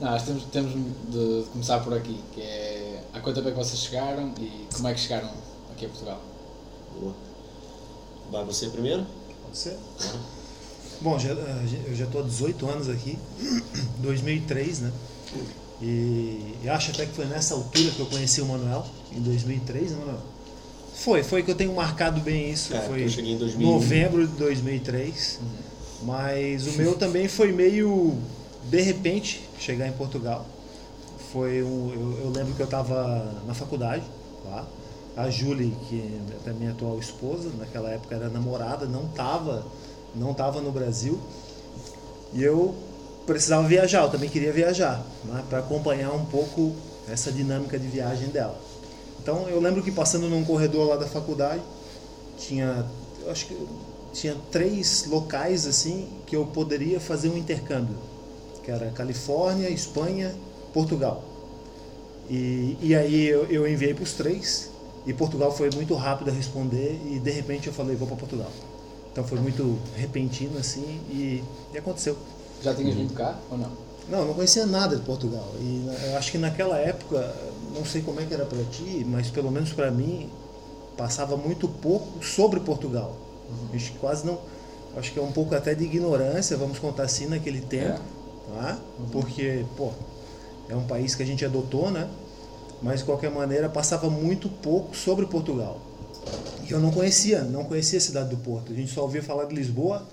Não, nós temos, temos de começar por aqui, que é há quanto tempo é que vocês chegaram e como é que chegaram aqui a Portugal? Boa. Vai você primeiro? Pode ser? Bom, já, eh, eu já estou há 18 anos aqui, 2003, né? E, e acho até que foi nessa altura que eu conheci o Manuel, em 2003, né, Manuel? Foi, foi que eu tenho marcado bem isso. É, foi eu cheguei em 2000. novembro de 2003. Mas o meu também foi meio de repente chegar em Portugal. Foi um, eu, eu lembro que eu estava na faculdade lá. A Julie, que é minha atual esposa, naquela época era namorada, não estava não tava no Brasil. E eu precisava viajar, eu também queria viajar, né, para acompanhar um pouco essa dinâmica de viagem dela. Então eu lembro que passando num corredor lá da faculdade, tinha, acho que tinha três locais assim que eu poderia fazer um intercâmbio, que era Califórnia, Espanha, Portugal. E, e aí eu, eu enviei para os três e Portugal foi muito rápido a responder e de repente eu falei vou para Portugal. Então foi muito repentino assim e, e aconteceu. Já tinhas vindo cá ou não? Não, não conhecia nada de Portugal. E eu acho que naquela época, não sei como é que era para ti, mas pelo menos para mim, passava muito pouco sobre Portugal. Acho que quase não. Acho que é um pouco até de ignorância, vamos contar assim, naquele tempo. Tá? Porque, pô, é um país que a gente adotou, né? Mas de qualquer maneira passava muito pouco sobre Portugal. E eu não conhecia, não conhecia a cidade do Porto. A gente só ouvia falar de Lisboa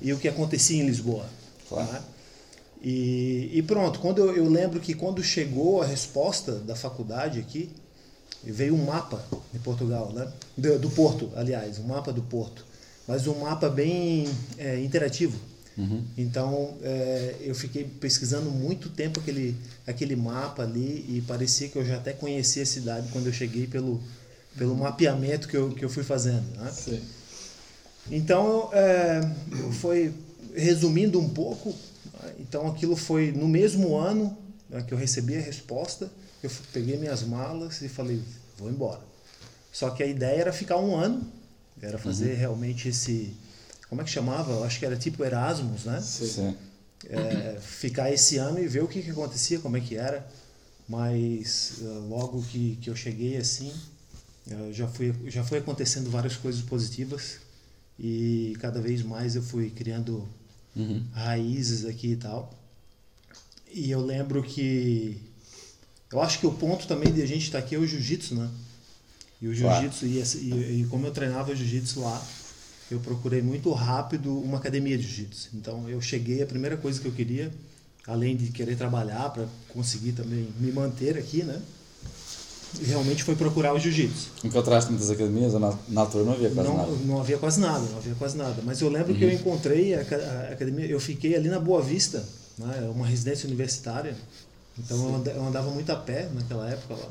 e o que acontecia em Lisboa. Claro. tá? E, e pronto, quando eu, eu lembro que quando chegou a resposta da faculdade aqui, veio um mapa de Portugal, né? Do, do Porto, aliás, um mapa do Porto, mas um mapa bem é, interativo. Então é, eu fiquei pesquisando muito tempo aquele, aquele mapa ali e parecia que eu já até conhecia a cidade quando eu cheguei pelo, pelo mapeamento que eu, que eu fui fazendo. Né? Sim. Então, é, foi resumindo um pouco, né, então aquilo foi no mesmo ano né, que eu recebi a resposta, eu peguei minhas malas e falei, vou embora. Só que a ideia era ficar um ano, era fazer realmente esse, como é que chamava? Acho que era tipo Erasmus, né? Sim. é, ficar esse ano e ver o que, que acontecia, como é que era. Mas eh, logo que, que eu cheguei assim, eh, já, fui, já foi acontecendo várias coisas positivas e cada vez mais eu fui criando raízes aqui e tal. E eu lembro que. Eu acho que o ponto também de a gente estar aqui é o jiu-jitsu, né? E o Claro. jiu-jitsu, e, e, e como eu treinava jiu-jitsu lá, eu procurei muito rápido uma academia de jiu-jitsu. Então eu cheguei, a primeira coisa que eu queria, além de querer trabalhar para conseguir também me manter aqui, né? Realmente foi procurar o jiu-jitsu. Encontraste muitas academias na, na altura não havia quase Não, nada? não havia quase nada, não havia quase nada. Mas eu lembro que eu encontrei a, a academia, eu fiquei ali na Boa Vista, né, uma residência universitária. Então eu anda- eu andava muito a pé naquela época lá.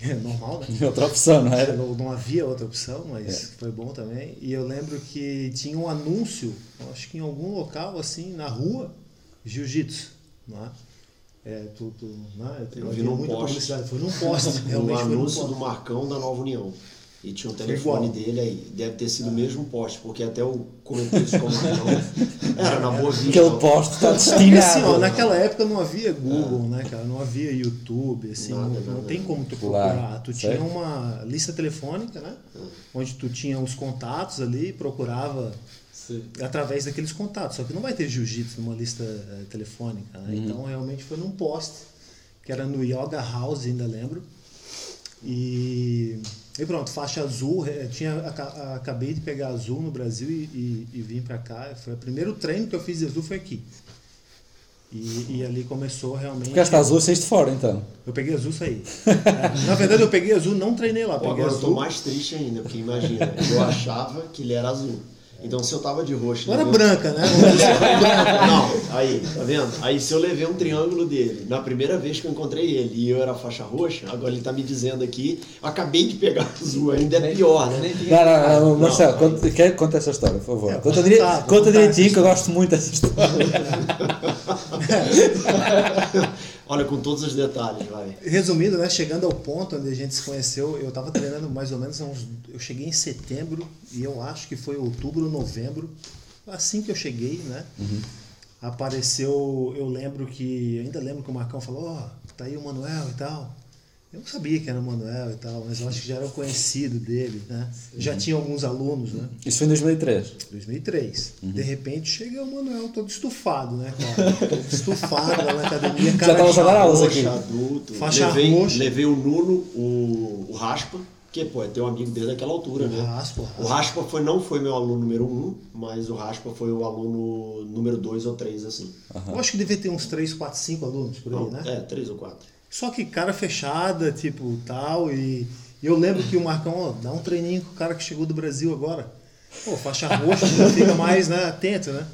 É normal, né? Tinha outra opção, não era? Não, não havia outra opção, mas É. foi bom também. E eu lembro que tinha um anúncio, eu acho que em algum local assim, na rua, jiu-jitsu. Né? É, tu, tu, né? Eu havia vi num muita poste. publicidade. Foi num poste, realmente foi num anúncio poste. do Marcão da Nova União. E tinha o igual. telefone dele aí. Deve ter sido o mesmo poste, porque até o comentou isso com o Marcão. Era na Boa Vista. Aquele poste está E assim, ó, destinado. naquela época não havia Google, né, cara? Não havia YouTube, assim, Nada, não, não nada. tem como tu Claro. procurar. Tu Certo. tinha uma lista telefônica, né? Onde tu tinha os contatos ali, procurava Sim. através daqueles contatos. Só que não vai ter jiu-jitsu numa lista eh, telefônica, né? Uhum. Então realmente foi num poste, que era no Yoga House, ainda lembro. E, e pronto, faixa azul, eh, tinha, aca- acabei de pegar azul no Brasil e, e, e vim pra cá. Foi o primeiro treino que eu fiz de azul foi aqui. E, e ali começou realmente. Ficaste azul e saíste fora então. Eu peguei azul e saí. É, Na verdade, eu peguei azul, não treinei lá. Pô, Peguei agora eu tô azul. mais triste ainda, porque imagina, eu achava que ele era azul. Então se eu tava de roxo. Não era um- branca, né? Não, aí, tá vendo? Aí se eu levei um triângulo dele, na primeira vez que eu encontrei ele e eu era faixa roxa, agora ele tá me dizendo aqui, acabei de pegar azul, ainda é pior, né? Não, não, não, Não, Marcelo, não. conta, quer- conta essa história, por favor. É, conta dire- vou conta direitinho que eu gosto muito dessa história. Olha, com todos os detalhes, vai. Resumindo, né, chegando ao ponto onde a gente se conheceu, eu estava treinando mais ou menos há uns, eu cheguei em setembro e eu acho que foi outubro, novembro, assim que eu cheguei, né? apareceu, eu lembro que, ainda lembro que o Marcão falou, ó, tá aí o Manuel e tal. Eu não sabia que era o Manuel e tal, mas eu acho que já era conhecido dele, né? Já tinha alguns alunos, né? Isso foi em 2003. 2003. Uhum. De repente chega o Manuel todo estufado, né, cara? Todo estufado lá na academia, Já cara tava de a dar aulas Roxa, aqui. adulto. Faixa levei, roxa. levei o Nuno, o, o Raspa, que pô, é teu amigo desde aquela altura, O né? Raspa, o O Raspa foi, não foi meu aluno número um, mas o Raspa foi o aluno número dois ou três, assim. Eu acho que devia ter uns 3, 4, 5 alunos por aí, Não, né? É, três ou quatro. Só que cara fechada, tipo, tal, e, e eu lembro que o Marcão, ó, dá um treininho com o cara que chegou do Brasil agora. Pô, faixa roxa, já fica mais né, atento, né?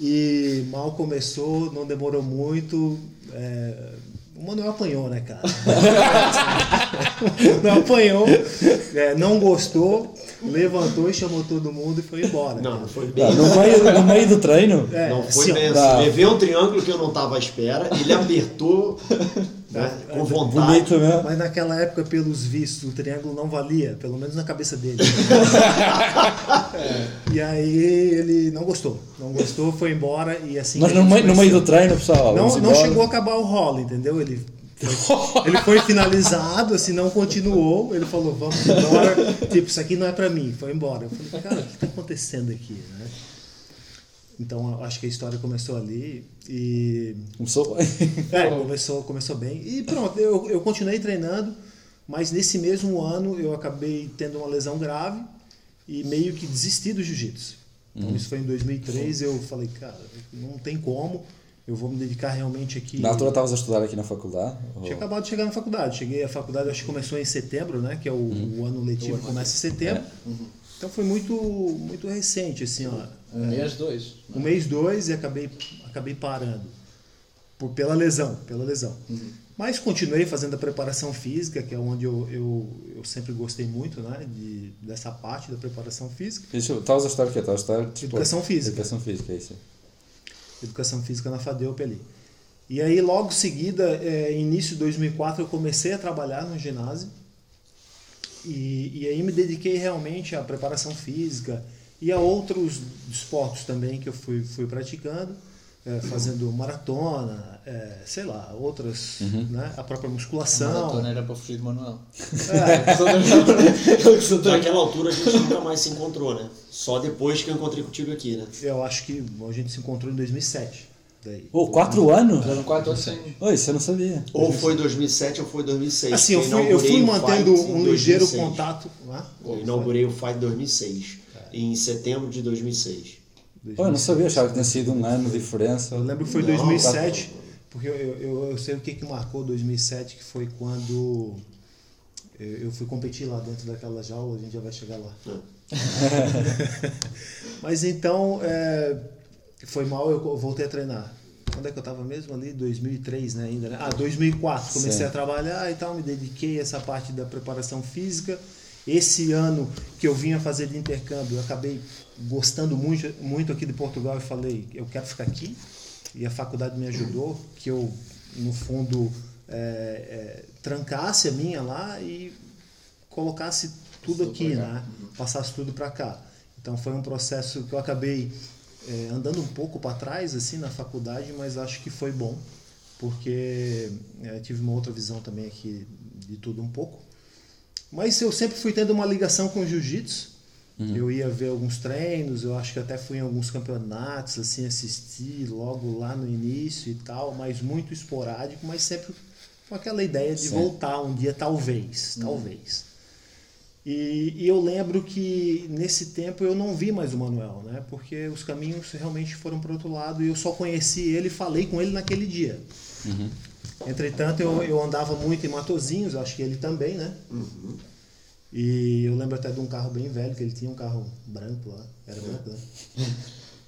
E mal começou, não demorou muito. é, o Manuel apanhou, né, cara? não apanhou, é, não gostou, levantou e chamou todo mundo e foi embora. Não, não foi bem. Ah, no, meio, no meio do treino? É, não foi assim, bem assim. Tá. Levei um triângulo que eu não tava à espera, ele apertou né, com vontade. Bonito mesmo. Mas naquela época, pelos vistos, o triângulo não valia, pelo menos na cabeça dele. E aí ele não gostou. Não gostou, foi embora e assim. Mas no meio, no meio do treino, pessoal. Não, não embora. chegou a acabar o rolo, entendeu? Ele ele foi finalizado, assim, não continuou. Ele falou, vamos embora. Tipo, isso aqui não é pra mim. Foi embora. Eu falei, cara, o que tá acontecendo aqui, né? Então, eu acho que a história começou ali e Começou bem. é, começou, começou bem. E pronto, eu, eu continuei treinando, mas nesse mesmo ano eu acabei tendo uma lesão grave e meio que desisti do jiu-jitsu. Então Uhum. isso foi em 2003, eu falei, cara, não tem como, eu vou me dedicar realmente aqui. Na altura estavas a estudar aqui na faculdade? Ou- Tinha acabado de chegar na faculdade. Cheguei à faculdade, acho que começou em setembro, né? Que é o, Uhum. o ano letivo começa em setembro. Então foi muito, muito recente, assim, ó. Um mês, dois. um mês, dois e acabei, acabei parando por, pela lesão, pela lesão. Mas continuei fazendo a preparação física, que é onde eu, eu, eu sempre gostei muito, né, de, dessa parte da preparação física. Isso, Estavas a estudar o quê? Estavas a estudar desporto? Educação física. Educação física, é isso. Educação física na FADEUP ali. E aí, logo seguida, é, início de 2004, eu comecei a trabalhar no ginásio. E, e aí me dediquei realmente à preparação física e a outros esportes também que eu fui, fui praticando, é, fazendo maratona, é, sei lá, outras, né, a própria A musculação. maratona era para fugir de Manuel. É, Naquela altura a gente nunca mais se encontrou, né? Só depois que eu encontrei contigo aqui, né? eu acho que a gente se encontrou em 2007. Daí. Oh, quatro anos? Eram quatro ou cinco. Oi, isso eu não sabia. Ou foi 2007 ou foi 2006. Assim, eu fui, eu fui mantendo um ligeiro 2006. contato. né? Eu inaugurei o Fight 2006, em setembro de 2006. Oh, eu não sabia, achava que tinha sido um ano de diferença. Eu lembro que foi Não, 2007, porque eu, eu, eu sei o que, que marcou 2007, que foi quando eu, eu fui competir lá dentro daquela jaula, a gente já vai chegar lá. Mas então, é, foi mal, eu voltei a treinar. Quando é que eu estava mesmo ali? 2003, né, ainda, né? Ah, 2004, comecei Sim. a trabalhar e tal, me dediquei a essa parte da preparação física. Esse ano que eu vinha fazer de intercâmbio, eu acabei gostando muito, muito aqui de Portugal e falei, eu quero ficar aqui. E a faculdade me ajudou, que eu, no fundo, é, é, trancasse a minha lá e colocasse tudo aqui, né? Passasse tudo para cá. Então foi um processo que eu acabei é, andando um pouco para trás assim na faculdade, mas acho que foi bom, porque é, tive uma outra visão também aqui de tudo um pouco. Mas eu sempre fui tendo uma ligação com o jiu-jitsu. Eu ia ver alguns treinos, eu acho que até fui em alguns campeonatos, assim, assistir logo lá no início e tal, mas muito esporádico, mas sempre com aquela ideia de Sim. voltar um dia, talvez, talvez. E, e eu lembro que nesse tempo eu não vi mais o Manuel, né? Porque os caminhos realmente foram para outro lado e eu só conheci ele e falei com ele naquele dia. Entretanto, eu, eu andava muito em Matozinhos, acho que ele também, né? E eu lembro até de um carro bem velho, que ele tinha um carro branco lá, era branco, né?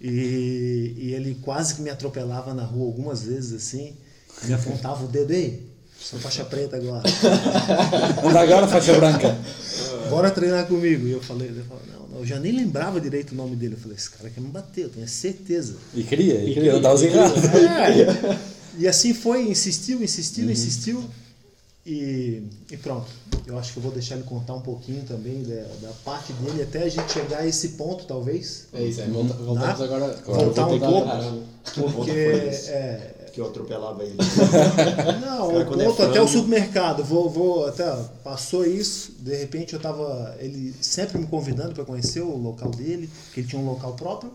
E, e ele quase que me atropelava na rua algumas vezes, assim, me apontava o dedo, ei, sou faixa preta agora, Anda agora, faixa branca. bora treinar comigo. E eu falei, eu falei, não, não, eu já nem lembrava direito o nome dele. Eu falei, esse cara quer me bater, eu tenho certeza. E queria, e queria, estavas errado. É. E assim foi, insistiu, insistiu, insistiu. E, e pronto. Eu acho que eu vou deixar ele contar um pouquinho também da, da parte dele até a gente chegar a esse ponto, talvez. É isso, é, volta- voltamos Ah, agora. voltar vou um pouco. dar- Porque é, Que eu atropelava ele. Não, Cara, eu quando é conto até o supermercado. Vou, vou até passou isso. De repente eu tava ele sempre me convidando para conhecer o local dele, que ele tinha um local próprio,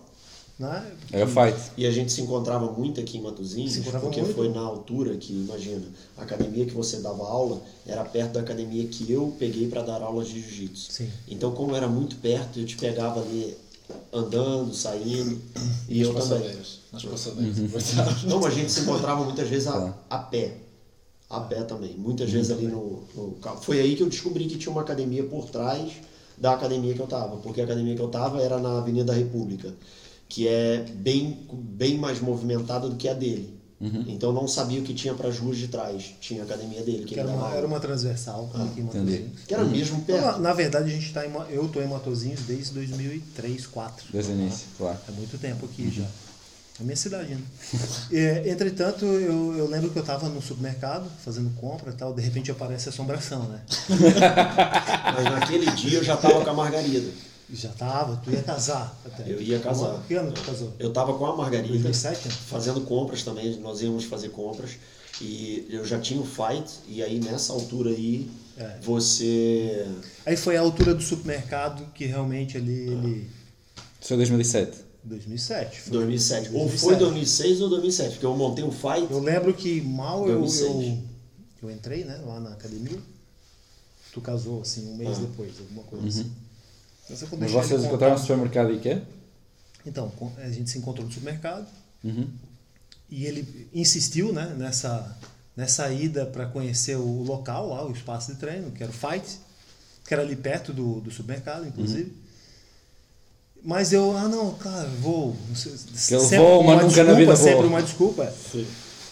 né? É o fight. E a gente se encontrava muito aqui em Matozinhos, porque muito. foi na altura que, imagina, a academia que você dava aula era perto da academia que eu peguei para dar aulas de jiu-jitsu. Então, como era muito perto, eu te pegava ali andando, saindo, e eu nas também. Nas passadeiras. coitado. Não, a gente se encontrava muitas vezes a, Tá. a pé. A pé também. Muitas vezes ali no, no. Foi aí que eu descobri que tinha uma academia por trás da academia que eu tava. Porque a academia que eu tava era na Avenida da República, que é bem, bem mais movimentada do que a dele. Então eu não sabia o que tinha para as ruas de trás. Tinha a academia dele, que, Que era uma, era uma transversal aqui em entendi. Matosinhos. Que era mesmo Então, na, perto. na verdade, a gente tá em, eu tô em Matozinhos desde 2003, 2004. Desde o início, claro. É muito tempo aqui já. É a minha cidade, né? É, entretanto, eu, eu lembro que eu estava no supermercado fazendo compra e tal, de repente aparece assombração, né? Mas naquele dia eu já tava com a Margarida. Já tava, tu ia casar até. Eu ia casar. Que ano tu casou? Eu tava com a Margarida. 2007, né? fazendo compras também, nós íamos fazer compras e eu já tinha o fight e aí nessa altura aí É. você Aí foi a altura do supermercado que realmente ali ele. Isso foi 2007. 2007. foi. 2007 ou 2007. foi 2006 ou 2007 porque eu montei o fight Eu lembro que mal eu, 2006. eu, eu entrei, né, lá na academia. Tu casou, assim, um mês Ah. depois, alguma coisa assim. Mas vou Mas vocês encontraram no supermercado e quê? Então, a gente se encontrou no supermercado Uhum. e ele insistiu né, nessa, nessa ida para conhecer o local lá, o espaço de treino, que era o Fight, que era ali perto do, do supermercado, inclusive. Mas eu, ah não, cara, vou. Eu vou, mas nunca na vida vou. Sempre uma desculpa.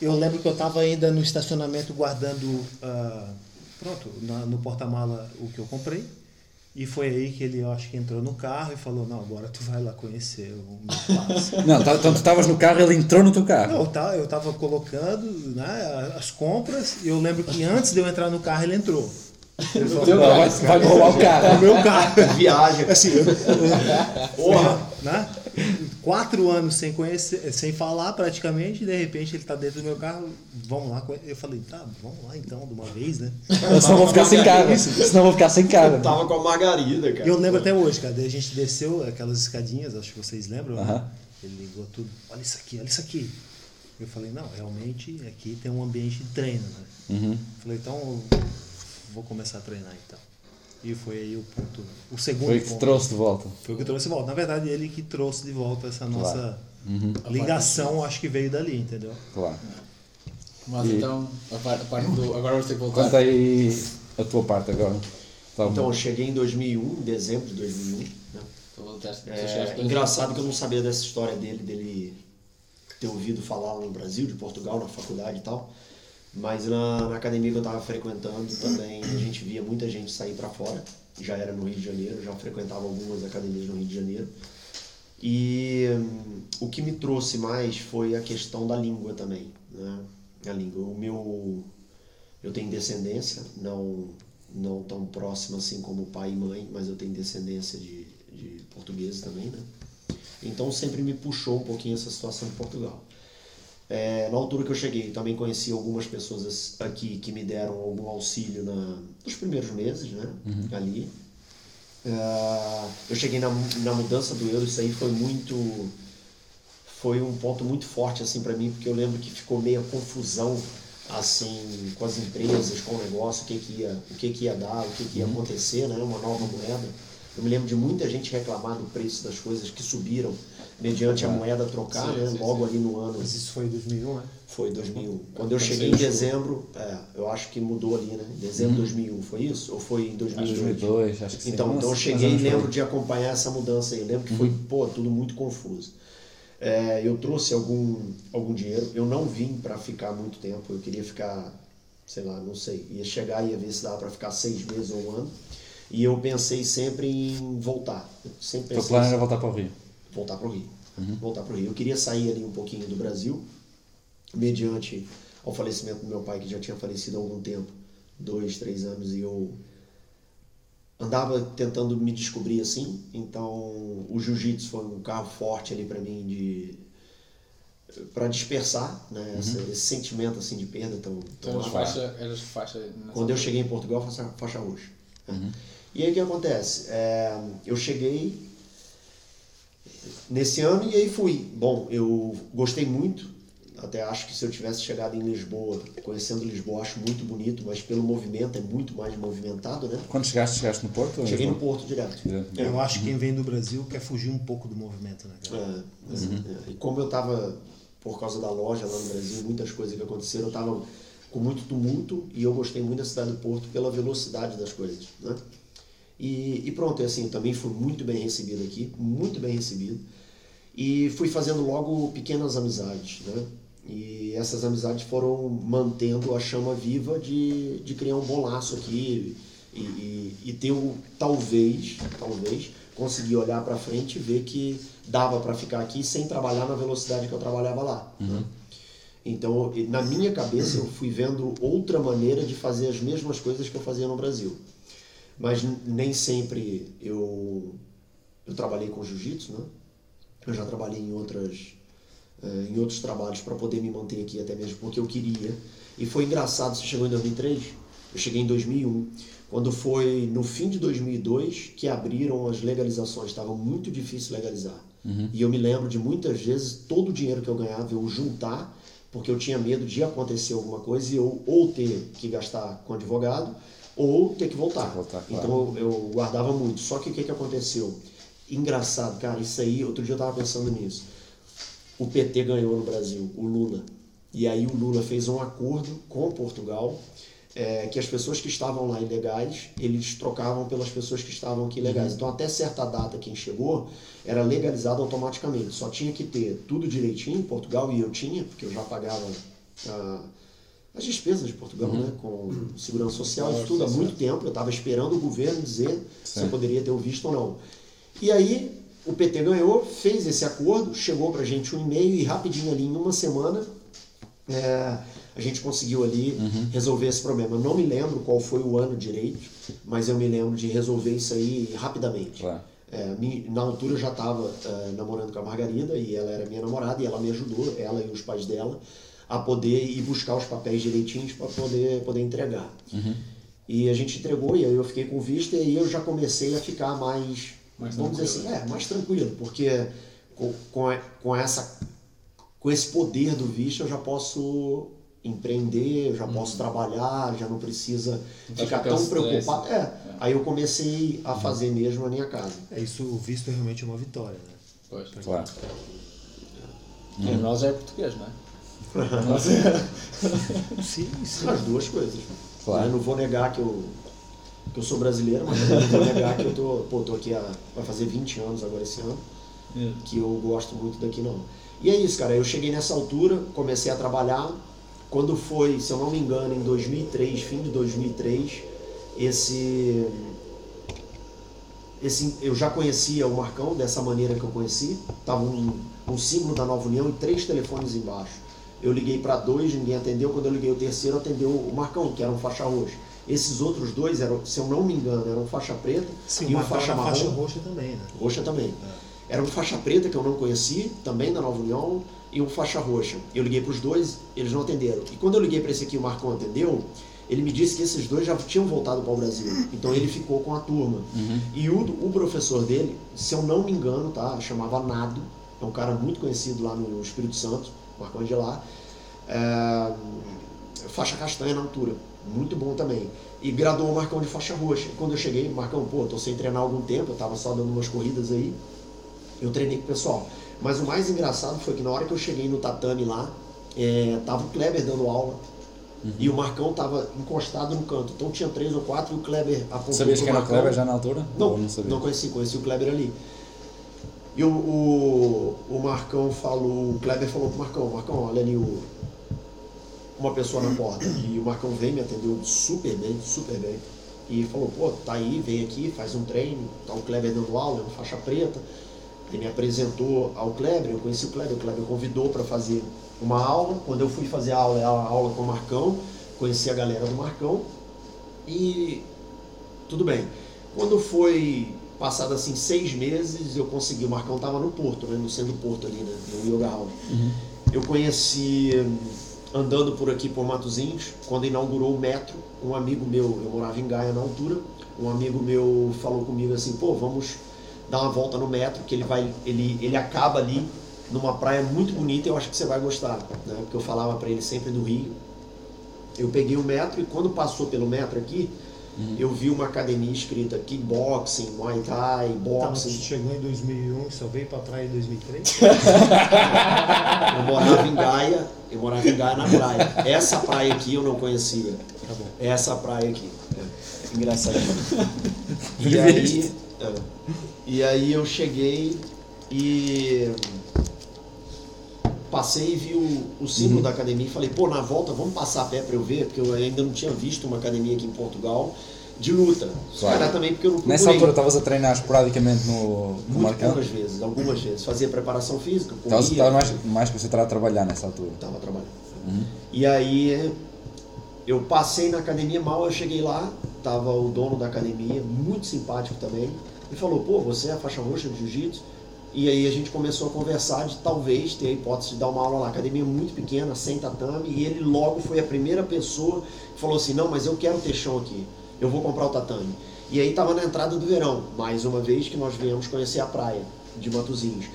Eu lembro que eu estava ainda no estacionamento guardando, ah, pronto, na- no porta-mala o que eu comprei. E foi aí que ele, eu acho que entrou no carro e falou, não, agora tu vai lá conhecer o meu espaço. Não, tá- então tu estavas no carro ele entrou no teu carro. Não, eu tava, eu tava colocando né, as compras e eu lembro que antes de eu entrar no carro ele entrou. Ele falou, Não, vai, vai roubar o carro. no meu carro. viagem Assim, eu, porra né? Quatro anos sem conhecer, sem falar praticamente, e de repente ele tá dentro do meu carro, vamos lá. Eu falei, tá, vamos lá então, de uma vez, né? Eu senão vou ficar sem carro. Senão vou ficar sem carro. eu tava com a Margarida cara E eu lembro até hoje, cara, daí a gente desceu aquelas escadinhas, acho que vocês lembram, né? Aham. Ele ligou tudo, olha isso aqui, olha isso aqui. Eu falei, não, realmente aqui tem um ambiente de treino, né? Uhum. Falei, então vou começar a treinar então. E foi aí o ponto, o segundo Foi que ponto. trouxe de volta. Foi o que trouxe de volta. Na verdade, ele que trouxe de volta essa nossa Uhum. ligação, acho que veio dali, entendeu? Claro. Mas E- então, a parte, do. Agora vamos ter que voltar. Conta aí a tua parte agora. Tá bom. então eu cheguei em 2001 em dezembro de 2001 né? Tu É, engraçado que eu não sabia dessa história dele, dele ter ouvido falar lá no Brasil, de Portugal, na faculdade e tal. Mas na, na academia que eu estava frequentando também a gente via muita gente sair para fora. Já era no Rio de Janeiro, já frequentava algumas academias no Rio de Janeiro. E hum, o que me trouxe mais foi a questão da língua também, né? A língua. O meu eu tenho descendência, não não tão próxima assim como pai e mãe, mas eu tenho descendência de, de portugueses também, né? Então sempre me puxou um pouquinho essa situação de Portugal. É, na altura que eu cheguei, também conheci algumas pessoas aqui que me deram algum auxílio na, nos primeiros meses, né? Ali. Ah, eu cheguei na, na mudança do euro, isso aí foi muito foi um ponto muito forte assim para mim, porque eu lembro que ficou meio confusão assim com as empresas, com o negócio, o que que ia, o que que ia dar, o que que ia acontecer, né, uma nova moeda. Eu me lembro de muita gente reclamar do preço das coisas que subiram mediante a moeda trocar, Sim, né, sim, logo sim. ali no ano Mas isso foi em 2001, né? foi 2001. Quando eu cheguei em dezembro, é, eu acho que mudou ali, né? Em dezembro de 2001, foi isso? Ou foi em Acho 2002? 2002, acho que sim. Então, então eu cheguei e lembro de acompanhar essa mudança aí. Eu lembro que foi, pô, tudo muito confuso. É, eu trouxe algum, algum dinheiro. Eu não vim para ficar muito tempo. Eu queria ficar, sei lá, não sei. Ia chegar e ia ver se dava para ficar seis meses ou um ano. E eu pensei sempre em voltar. Eu sempre teu pensei plano em era voltar para o Rio. Voltar para o Rio. Voltar para o Rio. Eu queria sair ali um pouquinho do Brasil, mediante ao falecimento do meu pai, que já tinha falecido há algum tempo. dois, três anos e eu andava tentando me descobrir assim. Então, o jiu-jitsu foi um carro forte ali para mim de para dispersar né, Uhum. essa- esse sentimento assim de perda tão, tão Então faixa, faixa Quando eu cheguei em Portugal, faixa, faixa roxa. né? E aí o que acontece? É, eu cheguei nesse ano e aí fui. Bom, eu gostei muito. Até acho que se eu tivesse chegado em Lisboa, conhecendo Lisboa, acho muito bonito, mas pelo movimento é muito mais movimentado, né? Quando chegaste, chegaste no Porto? Cheguei no? Porto direto. Direto. Eu acho que quem vem do Brasil quer fugir um pouco do movimento, né, cara? É, mas, é, E como eu estava, por causa da loja lá no Brasil, muitas coisas que aconteceram, eu estava com muito tumulto e eu gostei muito da cidade do Porto pela velocidade das coisas, né? E, e pronto, e assim, eu também fui muito bem recebido aqui, muito bem recebido. E fui fazendo logo pequenas amizades, né? E essas amizades foram mantendo a chama viva de, de criar um bom laço aqui e, e, e ter o, talvez, talvez, conseguir olhar para frente e ver que dava para ficar aqui sem trabalhar na velocidade que eu trabalhava lá. né? Então, e- na minha cabeça, eu fui vendo outra maneira de fazer as mesmas coisas que eu fazia no Brasil. Mas nem sempre eu, eu trabalhei com jiu-jitsu, né? Eu já trabalhei em outras eh, em outros trabalhos para poder me manter aqui até mesmo porque eu queria. E foi engraçado, você chegou em 2003, eu cheguei em 2001, quando foi no fim de 2002 que abriram as legalizações, estava muito difícil legalizar. E eu me lembro de muitas vezes todo o dinheiro que eu ganhava eu juntar, porque eu tinha medo de acontecer alguma coisa e eu ou ter que gastar com advogado ou ter que voltar. Voltar, claro. Então eu, eu guardava muito. Só que o que, que aconteceu? Engraçado, cara, isso aí, outro dia eu tava pensando nisso o PT ganhou no Brasil, o Lula. E aí o Lula fez um acordo com Portugal é, que as pessoas que estavam lá ilegais, eles trocavam pelas pessoas que estavam aqui legais. Então até certa data quem chegou era legalizado automaticamente. Só tinha que ter tudo direitinho em Portugal, e eu tinha, porque eu já pagava ah, as despesas de Portugal, né? Com segurança social, isso tudo há muito tempo. Eu estava esperando o governo dizer se eu poderia ter o visto ou não. E aí o PT ganhou, fez esse acordo, chegou pra gente um e-mail e rapidinho ali, em uma semana, é, a gente conseguiu ali resolver esse problema. Eu não me lembro qual foi o ano direito, mas eu me lembro de resolver isso aí rapidamente. Claro. É, na altura eu já estava namorando com a Margarida e ela era minha namorada e ela me ajudou, ela e os pais dela, a poder ir buscar os papéis direitinhos para poder, poder entregar. E a gente entregou e aí eu fiquei com vista e aí eu já comecei a ficar mais, Mais vamos dizer assim, tranquilo. é, mais tranquilo, porque com, com, com essa com esse poder do visto eu já posso empreender, eu já posso trabalhar, já não precisa ficar aquele tão stress. preocupado. É, aí eu comecei a fazer mesmo a minha casa. É isso, o visto é realmente uma vitória, né? Pois. Claro. E nós é português, não é? Sim, sim. As duas coisas. Claro. Eu não vou negar que eu, que eu sou brasileiro, mas eu não vou negar que eu tô, pô, tô aqui há, vai fazer 20 anos agora esse ano, que eu gosto muito daqui não. E é isso, cara, eu cheguei nessa altura, comecei a trabalhar, quando foi, se eu não me engano, em 2003, fim de 2003, esse esse, eu já conhecia o Marcão dessa maneira que eu conheci. Tava um, um símbolo da Nova União e três telefones embaixo. Eu liguei para dois, ninguém atendeu. Quando eu liguei o terceiro, atendeu o Marcão, que era um faixa roxa. Esses outros dois, eram, se eu não me engano, eram faixa preta Sim, e um Marcão faixa marrom. faixa roxa também, né? Roxa também. Era um faixa preta que eu não conheci, também da Nova União, e um faixa roxa. Eu liguei para os dois, eles não atenderam. E quando eu liguei para esse aqui, o Marcão atendeu, ele me disse que esses dois já tinham voltado para o Brasil. Então ele ficou com a turma. E o, o professor dele, se eu não me engano, tá, chamava Nado, é um cara muito conhecido lá no Espírito Santo, Marcão de lá. É, faixa castanha na altura, muito bom também. E graduou o Marcão de faixa roxa. E quando eu cheguei, Marcão, pô, tô sem treinar há algum tempo, eu tava só dando umas corridas aí, eu treinei com o pessoal. Mas o mais engraçado foi que na hora que eu cheguei no tatame lá, é, tava o Kleber dando aula. E o Marcão tava encostado no canto. Então tinha três ou quatro e o Kleber apontou Sabias pro quem era o. Kleber já na altura? Não, não, sabia? conheci, conheci o Kleber ali. E o, o, o Marcão falou, o Kleber falou pro Marcão, Marcão, olha ali o, uma pessoa na porta. E o Marcão veio, me atendeu super bem, super bem. E falou, pô, tá aí, vem aqui, faz um treino. Tá o Kleber dando aula, é faixa preta. Ele me apresentou ao Kleber, eu conheci o Kleber, o Kleber convidou para fazer uma aula. Quando eu fui fazer a aula, a aula com o Marcão, conheci a galera do Marcão. E tudo bem. Quando foi passado assim seis meses, eu consegui, o Marcão estava no Porto, né, no centro do Porto ali, né, no Yoga House. Eu conheci, hum, andando por aqui por Matozinhos, quando inaugurou o metro, um amigo meu, eu morava em Gaia na altura, um amigo meu falou comigo assim, pô, vamos dar uma volta no metro, que ele vai, ele, ele acaba ali numa praia muito bonita, eu acho que você vai gostar, né? Porque eu falava para ele sempre do Rio. Eu peguei o metro e quando passou pelo metro aqui, eu vi uma academia escrita kickboxing, muay thai, Então, boxing. chegou em 2001 e só veio pra praia em 2003? Eu morava em Gaia, eu morava em Gaia na praia. Essa praia aqui eu não conhecia. Tá bom. Essa praia aqui. É. Engraçado. E aí, é. e aí eu cheguei e passei e vi o, o símbolo da academia e falei, pô, na volta vamos passar a pé pra eu ver, porque eu ainda não tinha visto uma academia aqui em Portugal de luta. Claro. calhar também porque eu não procurei. Nessa altura estavas a treinar esporadicamente no, no Muito Marcão? poucas vezes, algumas vezes. Fazia preparação física, comia. estavas mais, mais concentrado a trabalhar nessa altura. Tava trabalhando. E aí eu passei na academia mal, eu cheguei lá, tava o dono da academia, muito simpático também, e falou, pô, você é a faixa roxa de jiu-jitsu? E aí a gente começou a conversar de talvez ter a hipótese de dar uma aula lá. A academia é muito pequena, sem tatame, e ele logo foi a primeira pessoa que falou assim, não, mas eu quero ter chão aqui, eu vou comprar o tatame. E aí tava na entrada do verão, mais uma vez que nós viemos conhecer a praia de Matozinhos.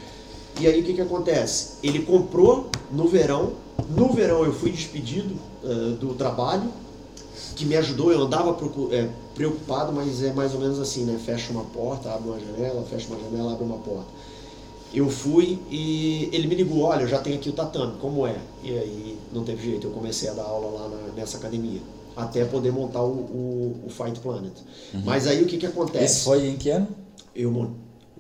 E aí o que, que acontece? Ele comprou no verão, no verão eu fui despedido eh, do trabalho, que me ajudou, eu andava eh, preocupado, mas é mais ou menos assim, né? Fecha uma porta, abre uma janela, fecha uma janela, abre uma porta. Eu fui e ele me ligou, olha, eu já tenho aqui o tatame, como é? E aí não teve jeito, eu comecei a dar aula lá na- nessa academia, até poder montar o, o- o Fight Planet. Mas aí o que, que acontece? Isso foi em que ano? Eu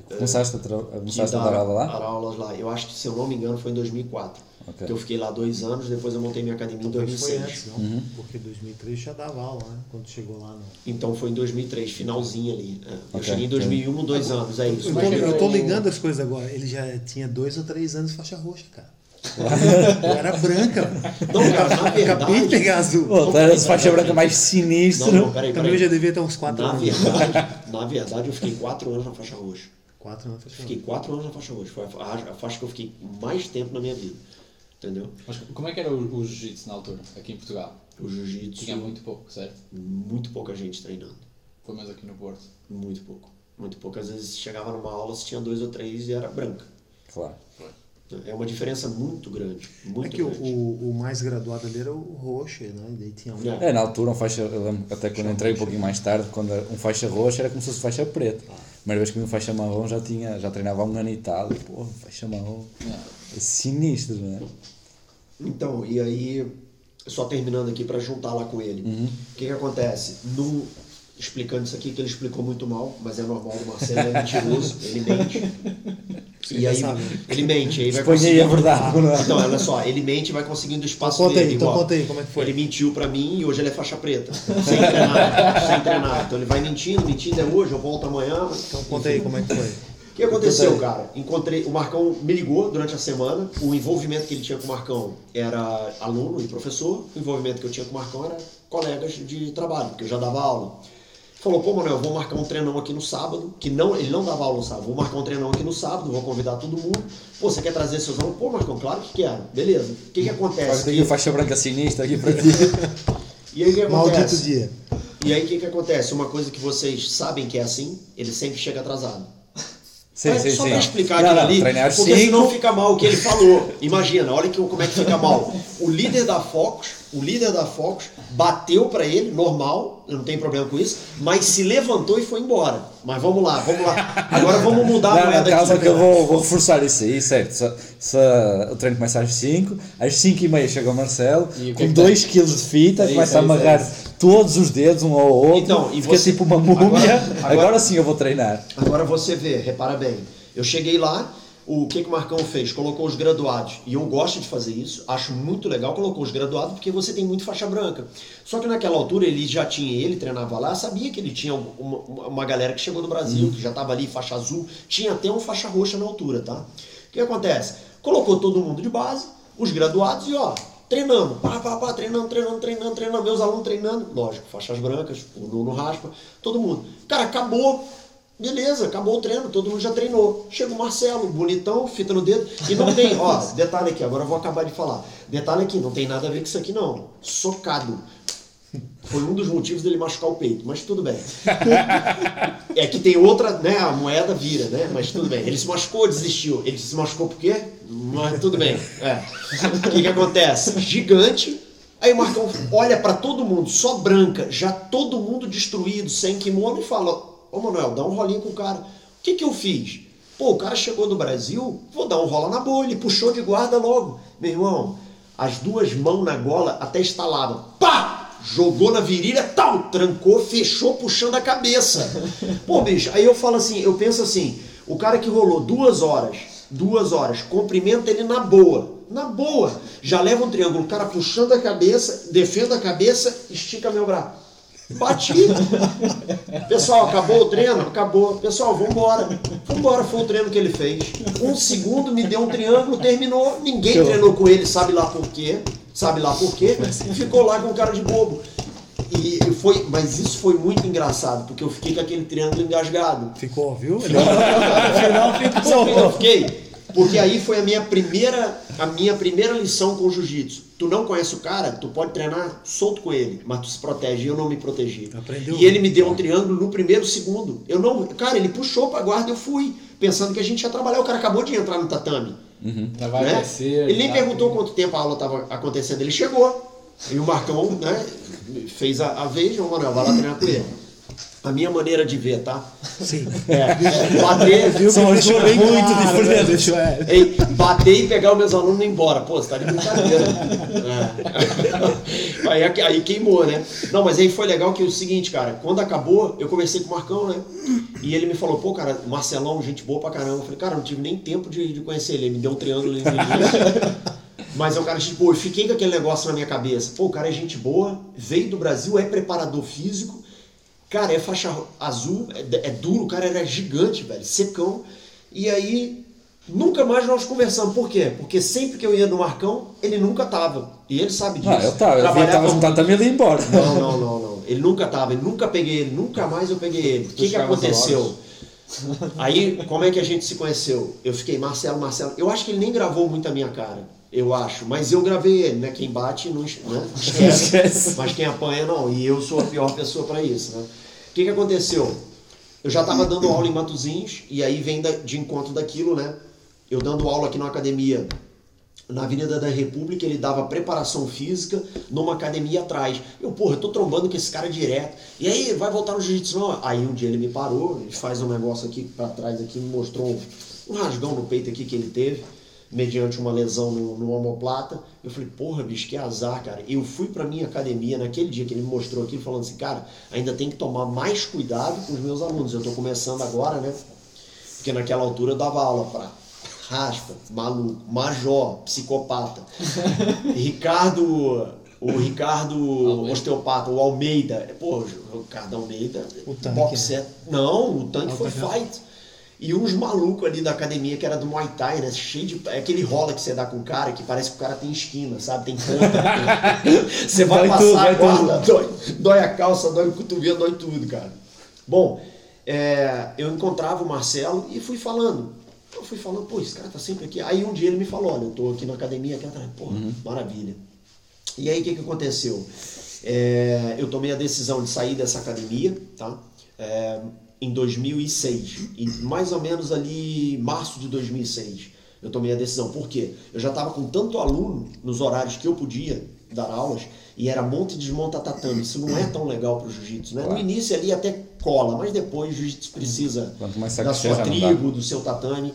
Começaste a, tra- começaste a dar aula lá? dar aulas lá. Eu acho que, se eu não me engano, foi em 2004. Ok. Que eu fiquei lá dois anos, depois eu montei minha academia em Talvez foi 2006. antes, não? Porque 2003 já dava aula, né? Quando chegou lá no... Então foi em 2003, finalzinho ali. É. Eu Ok, cheguei em 2001, dois anos, é isso. Eu tô, eu tô eu- ligando as coisas agora. Ele já tinha dois ou três anos de faixa roxa, cara. Eu era branca. Não, cara, na Acabei de verdade... pegar azul. Pô, tu eras faixa branca mais sinistro. Não, não, peraí, Também eu já peraí. devia ter uns quatro Na anos. verdade, na verdade, eu fiquei quatro anos na faixa roxa. Quatro anos de faixa Fiquei roxa. quatro anos na faixa roxa. Foi a faixa que eu fiquei mais tempo na minha vida. Entendeu? Mas como é que era o, o jiu-jitsu na altura, aqui em Portugal? O jiu-jitsu, Tinha muito pouco, certo? muito pouca gente treinando. Foi mais aqui no Porto. Muito pouco. Muito pouco. Às vezes chegava numa aula, se tinha dois ou três e era branca. Claro. É uma diferença muito grande. Muito É que o, grande. o, o mais graduado ali era o roxo, né? E daí tinha um. É. É, na altura, um faixa, até quando entrei um pouquinho mais tarde, quando um faixa roxa era como se fosse faixa preta. A primeira vez que vi um faixa marrom já, tinha, já treinava há um ano e tal. E, pô, faixa marrom. É sinistro, não é? Então, e aí, só terminando aqui para juntar lá com ele. Uhum. O que, que acontece? No, explicando isso aqui, que ele explicou muito mal, mas é normal, o Marcelo é mentiroso, ele mente. E aí, sabe. ele mente, aí vai aí a conseguindo- verdade. não é? Então, olha só, ele mente e vai conseguindo espaço Então conta aí, dele. então igual. conta aí, como é que foi? Ele mentiu pra mim e hoje ele é faixa preta. Sem treinar, sem treinar. Então ele vai mentindo, mentindo é hoje, eu volto amanhã. Então conta aí como é que foi. O que aconteceu, cara? Encontrei, o Marcão me ligou durante a semana. O envolvimento que ele tinha com o Marcão era aluno e professor. O envolvimento que eu tinha com o Marcão era colegas de trabalho, porque eu já dava aula. Falou, pô, Manuel, vou marcar um treinão aqui no sábado, que não, ele não dava aula no sábado, vou marcar um treinão aqui no sábado, vou convidar todo mundo. Pô, você quer trazer seus alunos? Pô, Marcão, claro que quero. Beleza. O que que acontece? Agora tem a faixa branca sinistra aqui para ti. E aí o que Maldito acontece? dia. E aí o que, que acontece? Uma coisa que vocês sabem que é assim, ele sempre chega atrasado. Sim, É, sim, só pra explicar Não, aquilo não, ali, porque senão cinco. fica mal o que ele falou. Imagina, olha que, como é que fica mal. O líder da Focus, o líder da Focus bateu pra ele, normal, eu não tem problema com isso, mas se levantou e foi embora. Mas vamos lá, vamos lá. Agora vamos mudar a Não, moeda não, calma aqui. que eu vou, vou reforçar isso aí, certo? Se, se o treino começa às 5, às 5 e meia chega o Marcelo, E com é que 2 kg de fita, É começa a amarrar. Todos os dedos um ao outro, Então, e fica você- tipo uma múmia. agora- Agora, agora- sim eu vou treinar. Agora você vê, repara bem. Eu cheguei lá, o que, que o Marcão fez? Colocou os graduados. E eu gosto de fazer isso, acho muito legal. Colocou os graduados porque você tem muito faixa branca. Só que naquela altura ele já tinha, ele treinava lá, sabia que ele tinha uma, uma- galera que chegou do Brasil, que já estava ali, faixa azul. Tinha até um faixa roxa na altura, tá? O que acontece? Colocou todo mundo de base, os graduados e ó. Treinando, pá, pá, pá, treinando, treinando, treinando, treinando, meus alunos treinando, lógico, faixas brancas, o Nuno raspa, todo mundo. Cara, acabou, beleza, acabou o treino, todo mundo já treinou. Chega o Marcelo, bonitão, fita no dedo, e não tem, ó, detalhe aqui, agora eu vou acabar de falar. Detalhe aqui, não tem nada a ver com isso aqui não. Socado. Foi um dos motivos dele machucar o peito, mas tudo bem. É que tem outra, né? A moeda vira, né? Mas tudo bem. Ele se machucou, desistiu. Ele se machucou por quê? Mas tudo bem. É. O que, que acontece? Gigante. Aí o Marcão olha pra todo mundo, só branca, já todo mundo destruído, sem kimono, e fala: Ô Manuel, dá um rolinho com o cara. O que, que eu fiz? Pô, o cara chegou do Brasil, vou dar um rola na boa. Ele puxou de guarda logo. Meu irmão, as duas mãos na gola até estalavam. Pá! jogou na virilha, tal, trancou, fechou, puxando a cabeça. Pô, bicho, aí eu falo assim, eu penso assim, o cara que rolou duas horas, duas horas, cumprimenta ele na boa, na boa, já leva um triângulo, o cara puxando a cabeça, defenda a cabeça, estica meu braço. Bati. Pessoal, acabou o treino? Acabou. Pessoal, vambora. Vambora, foi o treino que ele fez. Um segundo, me deu um triângulo, terminou. Ninguém treinou com ele, sabe lá por quê sabe lá por quê, e ficou lá com um cara de bobo. E foi, mas isso foi muito engraçado, porque eu fiquei com aquele triângulo engasgado. Ficou, viu? Ele final ficou. Eu fiquei, porque aí foi a minha primeira, a minha primeira lição com o jiu-jitsu. Tu não conhece o cara, tu pode treinar solto com ele, mas tu se protege. Eu não me protegi. Aprendeu. E ele me deu um triângulo no primeiro segundo. Eu não, cara, ele puxou para guarda, eu fui pensando que a gente ia trabalhar. O cara acabou de entrar no tatame. Uhum. Já vai né? descer. Ele nem perguntou quanto tempo a aula estava acontecendo. Ele chegou. E o Marcão né, fez a, a vez, o Manuel, vai lá treinar com ele. A minha maneira de ver, tá? Sim. É, é bater, Viu? São Deixou muito bem claro, diferentes. né? Deixou, é. ei, bater e pegar os meus alunos e ir embora. Pô, você tá de brincadeira. É. Aí, aí queimou, né? Não, mas aí foi legal que é o seguinte, cara, quando acabou, eu conversei com o Marcão, né? E ele me falou, pô, cara, Marcelão, gente boa pra caramba. Eu falei, cara, não tive nem tempo de, de conhecer ele. Ele me deu um triângulo Mas é um cara, tipo, eu fiquei com aquele negócio na minha cabeça. Pô, o cara é gente boa, veio do Brasil, é preparador físico. Cara, é faixa azul, é, é duro, o cara era gigante, velho, secão. E aí, nunca mais nós conversamos. Por quê? Porque sempre que eu ia no Marcão, ele nunca tava. E ele sabe disso. Ah, eu tava, eu Trabalhava tava juntado também ele ia embora. Não, não, não, não. Ele nunca tava, ele nunca peguei ele, nunca mais eu peguei ele. O que, que aconteceu? Aí, como é que a gente se conheceu? Eu fiquei, Marcelo, Marcelo. Eu acho que ele nem gravou muito a minha cara. Eu acho. Mas eu gravei ele, né? Quem bate não né? esquece. Mas quem apanha não. E eu sou a pior pessoa para isso, né? O que, que aconteceu? Eu já estava dando aula em Matozinhos, e aí vem de encontro daquilo, né? Eu dando aula aqui na academia na Avenida da República, ele dava preparação física numa academia atrás. Eu, porra, eu tô trombando com esse cara direto. E aí, vai voltar no jiu-jitsu não? Aí um dia ele me parou, ele faz um negócio aqui pra trás aqui, me mostrou um, um rasgão no peito aqui que ele teve, mediante uma lesão no, no omoplata. Eu falei, porra, bicho, que azar, cara. Eu fui pra minha academia naquele dia que ele me mostrou aqui, falando assim, cara, ainda tem que tomar mais cuidado com os meus alunos. Eu tô começando agora, né? Porque naquela altura eu dava aula pra raspa, maluco, major, psicopata. Ricardo, o Ricardo Almeida. osteopata, o Almeida. Pô, o Ricardo Almeida, O tanque, boxe. né? Não, o tanque Ah, o foi tanque. fight. E uns malucos ali da academia que era do Muay Thai, né? Cheio de. É aquele rola que você dá com o cara que parece que o cara tem esquina, sabe? Tem canto. tem- você vai, Vai passar tudo, vai a guarda, dói, dói a calça, dói o cotovelo, dói tudo, cara. Bom, é, eu encontrava o Marcelo e fui falando. Eu fui falando, pô, esse cara tá sempre aqui. Aí um dia ele me falou, olha, eu tô aqui na academia, aqui atrás. Pô, maravilha. E aí o que, que aconteceu? É, eu tomei a decisão de sair dessa academia, tá? É, em 2006. E mais ou menos ali, março de 2006, eu tomei a decisão. Por quê? Eu já estava com tanto aluno nos horários que eu podia dar aulas, e era monte e desmonta tatame. Isso não é tão legal para o jiu-jitsu, né? No Claro. início ali até cola, mas depois o jiu-jitsu precisa mais saco da sua dá. tribo, do seu tatame.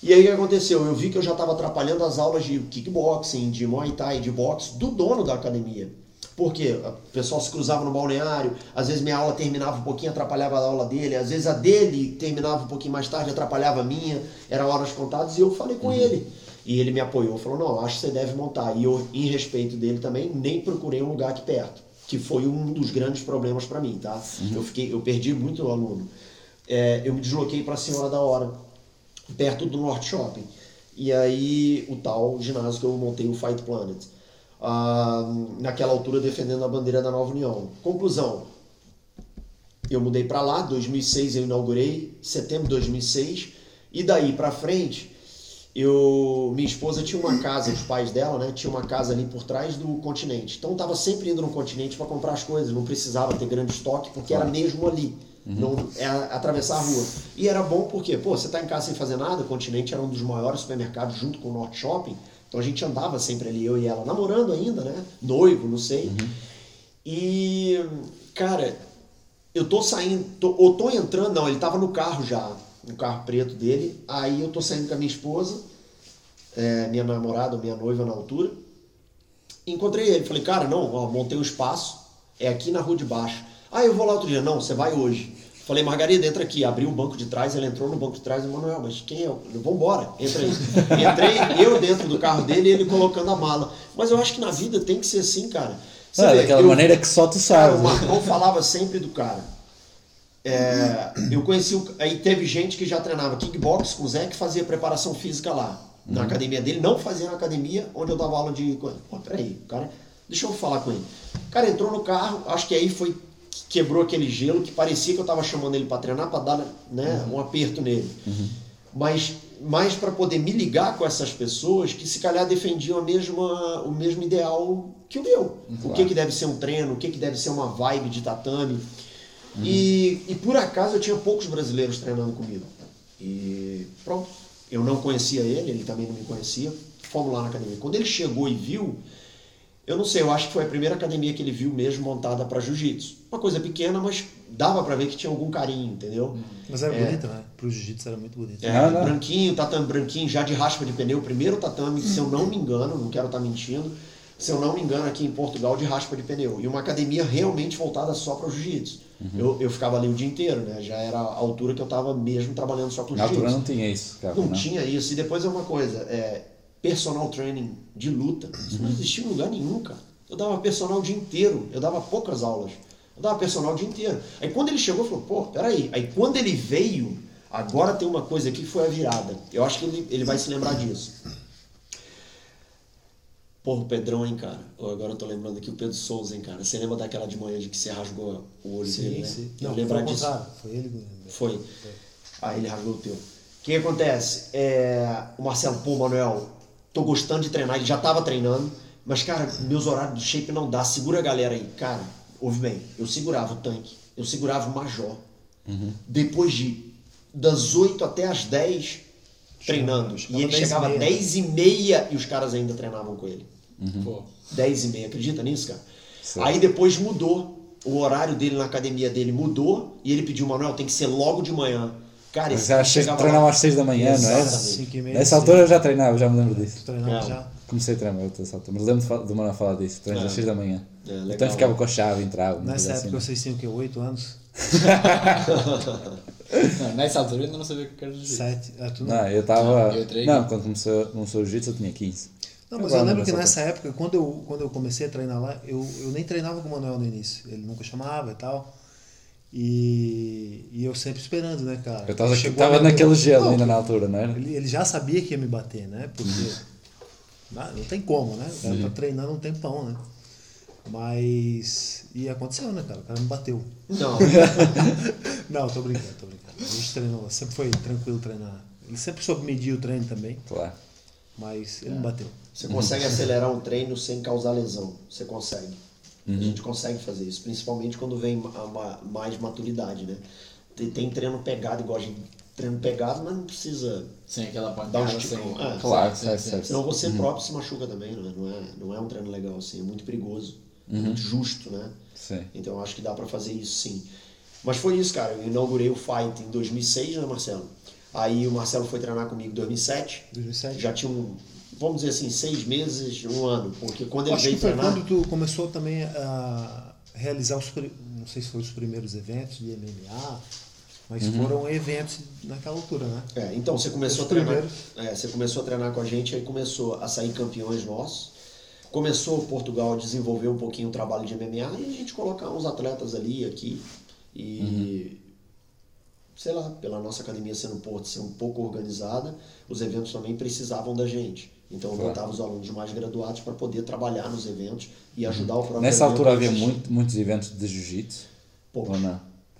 E aí o que aconteceu? Eu vi que eu já estava atrapalhando as aulas de kickboxing, de muay thai, de boxe do dono da academia. Por quê? O pessoal se cruzava no balneário, às vezes minha aula terminava um pouquinho, atrapalhava a aula dele, às vezes a dele terminava um pouquinho mais tarde, atrapalhava a minha, eram horas contadas, e eu falei com ele. E ele me apoiou, falou, não, acho que você deve montar. E eu, em respeito dele também, nem procurei um lugar aqui perto, que foi um dos grandes problemas para mim, tá? Eu, fiquei, eu perdi muito aluno. É, eu me desloquei para a Senhora da Hora, perto do Norte Shopping. E aí, o tal ginásio que eu montei, o Fight Planet. Ah, naquela altura defendendo a bandeira da Nova União. Conclusão, eu mudei para lá, 2006 eu inaugurei, setembro de 2006, e daí para frente, eu, minha esposa tinha uma casa, os pais dela, né, tinha uma casa ali por trás do continente. Então tava sempre indo no continente para comprar as coisas, não precisava ter grande estoque porque era mesmo ali. Não é atravessar a rua. E era bom porque, pô, você tá em casa sem fazer nada, o continente era um dos maiores supermercados junto com o Norte Shopping. Então a gente andava sempre ali, eu e ela, namorando ainda, né? Noivo, não sei. E, cara, eu tô saindo, tô, ou tô entrando, não, ele tava no carro já, no carro preto dele. Aí eu tô saindo com a minha esposa, é, minha namorada, minha noiva na altura. Encontrei ele, falei, cara, não, ó, montei um espaço, é aqui na rua de baixo. Ah, eu vou lá outro dia. Não, você vai hoje. Falei, Margarida, entra aqui. Abri o banco de trás, ela entrou no banco de trás Manuel, mas quem é? Eu falei, Vambora, entra aí. Entrei, eu dentro do carro dele e ele colocando a mala. Mas eu acho que na vida tem que ser assim, cara. Você Não, vê, daquela eu- maneira que só tu Cara, sabe. o Marcão falava sempre do cara. É, eu conheci o, aí teve gente que já treinava kickbox com o Zé que fazia preparação física lá na academia dele, não fazia na academia onde eu dava aula de. Pô, peraí, cara, deixa eu falar com ele. O cara entrou no carro, acho que aí foi quebrou aquele gelo que parecia que eu tava chamando ele para treinar para dar, né, um aperto nele. Mas mais para poder me ligar com essas pessoas que se calhar defendiam a mesma, o mesmo ideal que o meu. O que, que deve ser um treino, o que, que deve ser uma vibe de tatame. E, e por acaso eu tinha poucos brasileiros treinando comigo. E pronto, eu não conhecia ele, ele também não me conhecia. Fomos lá na academia. Quando ele chegou e viu, eu não sei, eu acho que foi a primeira academia que ele viu mesmo montada para jiu-jitsu. Uma coisa pequena, mas dava para ver que tinha algum carinho, entendeu? Mas era É. bonita, né? Pro jiu-jitsu era muito bonito. É, branquinho, tatame branquinho, já de raspa de pneu. Primeiro tatame, se eu não me engano, não quero estar mentindo, se eu não me engano, aqui em Portugal, de raspa de pneu. E uma academia realmente voltada só para o jiu-jitsu. Eu, eu ficava ali o dia inteiro, né? Já era a altura que eu estava mesmo trabalhando só com Na altura jiu-jitsu. não tinha isso, cara. Não não. tinha isso. E depois é uma coisa, é, personal training de luta, isso não existia em lugar nenhum, cara. Eu dava personal o dia inteiro, eu dava poucas aulas. Eu dava personal o dia inteiro. Aí quando ele chegou, falou, pô, peraí. Aí quando ele veio, agora tem uma coisa aqui que foi a virada. Eu acho que ele, ele vai se lembrar disso. Porra, o Pedrão, hein, cara. Ô, Agora eu tô lembrando aqui o Pedro Souza, hein, cara. Você lembra daquela de manhã de que você rasgou o olho dele, Sim, né? sim. Não, lembrar foi disso. Foi ele que Foi. Aí ele rasgou o teu. O que acontece? É, o Marcelo, pô, Manuel, tô gostando de treinar, ele já tava treinando, mas, cara, meus horários do shape não dá, segura a galera aí. Cara, ouve bem, eu segurava o tanque, eu segurava o major. Depois de das 8 até as 10 treinando. chegava E ele 10 e chegava meia. 10 e meia e os caras ainda treinavam com ele. Pô, 10 e meia, acredita nisso, cara? Sim. Aí depois mudou. O horário dele na academia dele mudou e ele pediu, Manuel, tem que ser logo de manhã. Cara, esse já chegava treinava lá- às 6 da manhã, não? Exatamente. E meia, Nessa altura eu já treinava, já me lembro disso. Tu treinava Não. já? Comecei a treinar altura, mas lembro de Mano falar disso. Treinos É. às 6 da manhã. É, então ficava com a chave, entrava. uma Nessa época assim. vocês tinham o quê? 8 anos? não, nessa altura eu ainda não sabia o que era jiu-jitsu. 7? Ah, tu não. Não, eu estava. Não, eu Não, quando começou, começou o jiu-jitsu eu tinha 15. Não, mas Agora eu não lembro que nessa época, quando eu, quando eu comecei a treinar lá, eu, eu nem treinava com o Manuel no início. Ele nunca chamava e tal. E, e eu sempre esperando, né, cara? Eu Chegou tava a minha- naquele gelo Não, ainda na altura, não era? Ele, ele já sabia que ia me bater, né? Porque não, não tem como, né? O cara tá treinando um tempão, né? Mas. E aconteceu, né, cara? O cara me bateu. Não, Não, tô brincando, tô brincando. A gente treinou, sempre foi tranquilo treinar. Ele sempre soube medir o treino também, Claro. mas ele me bateu. você consegue acelerar um treino sem causar lesão. Você consegue. A gente consegue fazer isso, principalmente quando vem a ma- mais maturidade, né? Tem, tem treino pegado, igual a gente treino pegado, mas não precisa. Sem aquela Dá um pancada, sem... esticão. É, Claro, sim, certo, sim, certo. Senão você próprio se machuca também, não é? Não é, não é um treino legal assim, é muito perigoso, é muito justo, né? Sim. Então eu acho que dá pra fazer isso sim. Mas foi isso, cara. Eu inaugurei o Fight em 2006, né, Marcelo? Aí o Marcelo foi treinar comigo em 2007. 2007. Já tinha um, vamos dizer assim, seis meses, um ano. Porque quando ele Acho veio que foi treinar. quando tu começou também a realizar os, não sei se foram os primeiros eventos de MMA, mas foram eventos naquela altura, né? É, então você começou Os a treinar. É, você começou a treinar com a gente, aí começou a sair campeões nossos. Começou Portugal a desenvolver um pouquinho o trabalho de MMA e a gente colocar uns atletas ali, aqui. E sei lá, pela nossa academia sendo Porto ser um pouco organizada, os eventos também precisavam da gente. Então eu Claro. botava os alunos mais graduados para poder trabalhar nos eventos e ajudar o próprio Nessa altura havia muito, muitos eventos de jiu-jitsu? Poucos.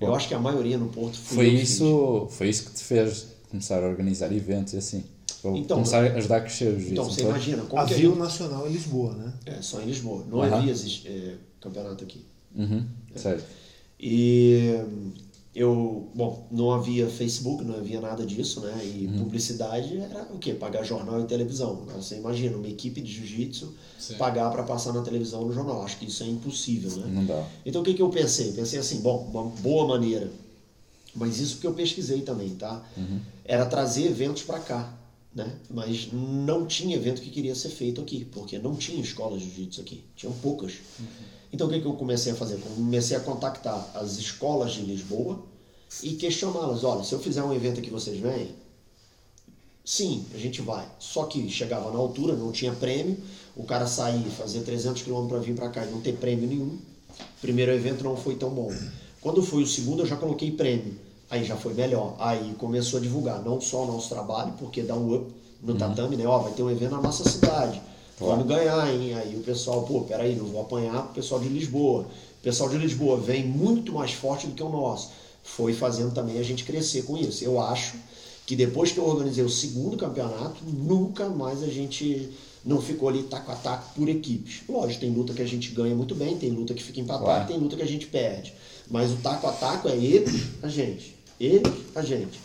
Eu acho que a maioria no Porto Foi eu que isso, foi isso que te fez começar a organizar eventos e assim? Ou Então, começar a ajudar a crescer o fiz. jiu-jitsu? Então você foi? imagina como Havia o. Nacional em Lisboa, né? É, só em Lisboa. Não Aham. havia é, campeonato aqui. Uhum, sério. E hum, eu, bom, não havia Facebook, não havia nada disso, né? E Uhum. publicidade era o quê? Pagar jornal e televisão. Você imagina, uma equipe de jiu-jitsu pagar para passar na televisão no jornal. Acho que isso é impossível, né? Não dá. Então o que, que eu pensei? Pensei assim, bom, uma boa maneira, mas isso que eu pesquisei também, tá? Era trazer eventos para cá, né? Mas não tinha evento que queria ser feito aqui, porque não tinha escolas de jiu-jitsu aqui, tinham poucas. Então o que, que eu comecei a fazer? Comecei a contactar as escolas de Lisboa e questioná-las, olha, se eu fizer um evento aqui vocês vêm? Sim, a gente vai. Só que chegava na altura, não tinha prêmio, o cara sair, fazer 300 km para vir para cá e não ter prêmio nenhum. Primeiro evento não foi tão bom. Quando foi o segundo, eu já coloquei prêmio. Aí já foi melhor. Aí começou a divulgar não só o nosso trabalho, porque dá um up no tatame, né? Ó, vai ter um evento na nossa cidade. Vamos ganhar, hein? Aí o pessoal, pô, peraí, não vou apanhar pro pessoal de Lisboa. O pessoal de Lisboa vem muito mais forte do que o nosso. Foi fazendo também a gente crescer com isso. Eu acho que depois que eu organizei o segundo campeonato, nunca mais a gente não ficou ali taco a taco por equipes. Lógico, tem luta que a gente ganha muito bem, tem luta que fica empatado, Claro. tem luta que a gente perde. Mas o taco a taco é ele, a gente. Ele, a gente.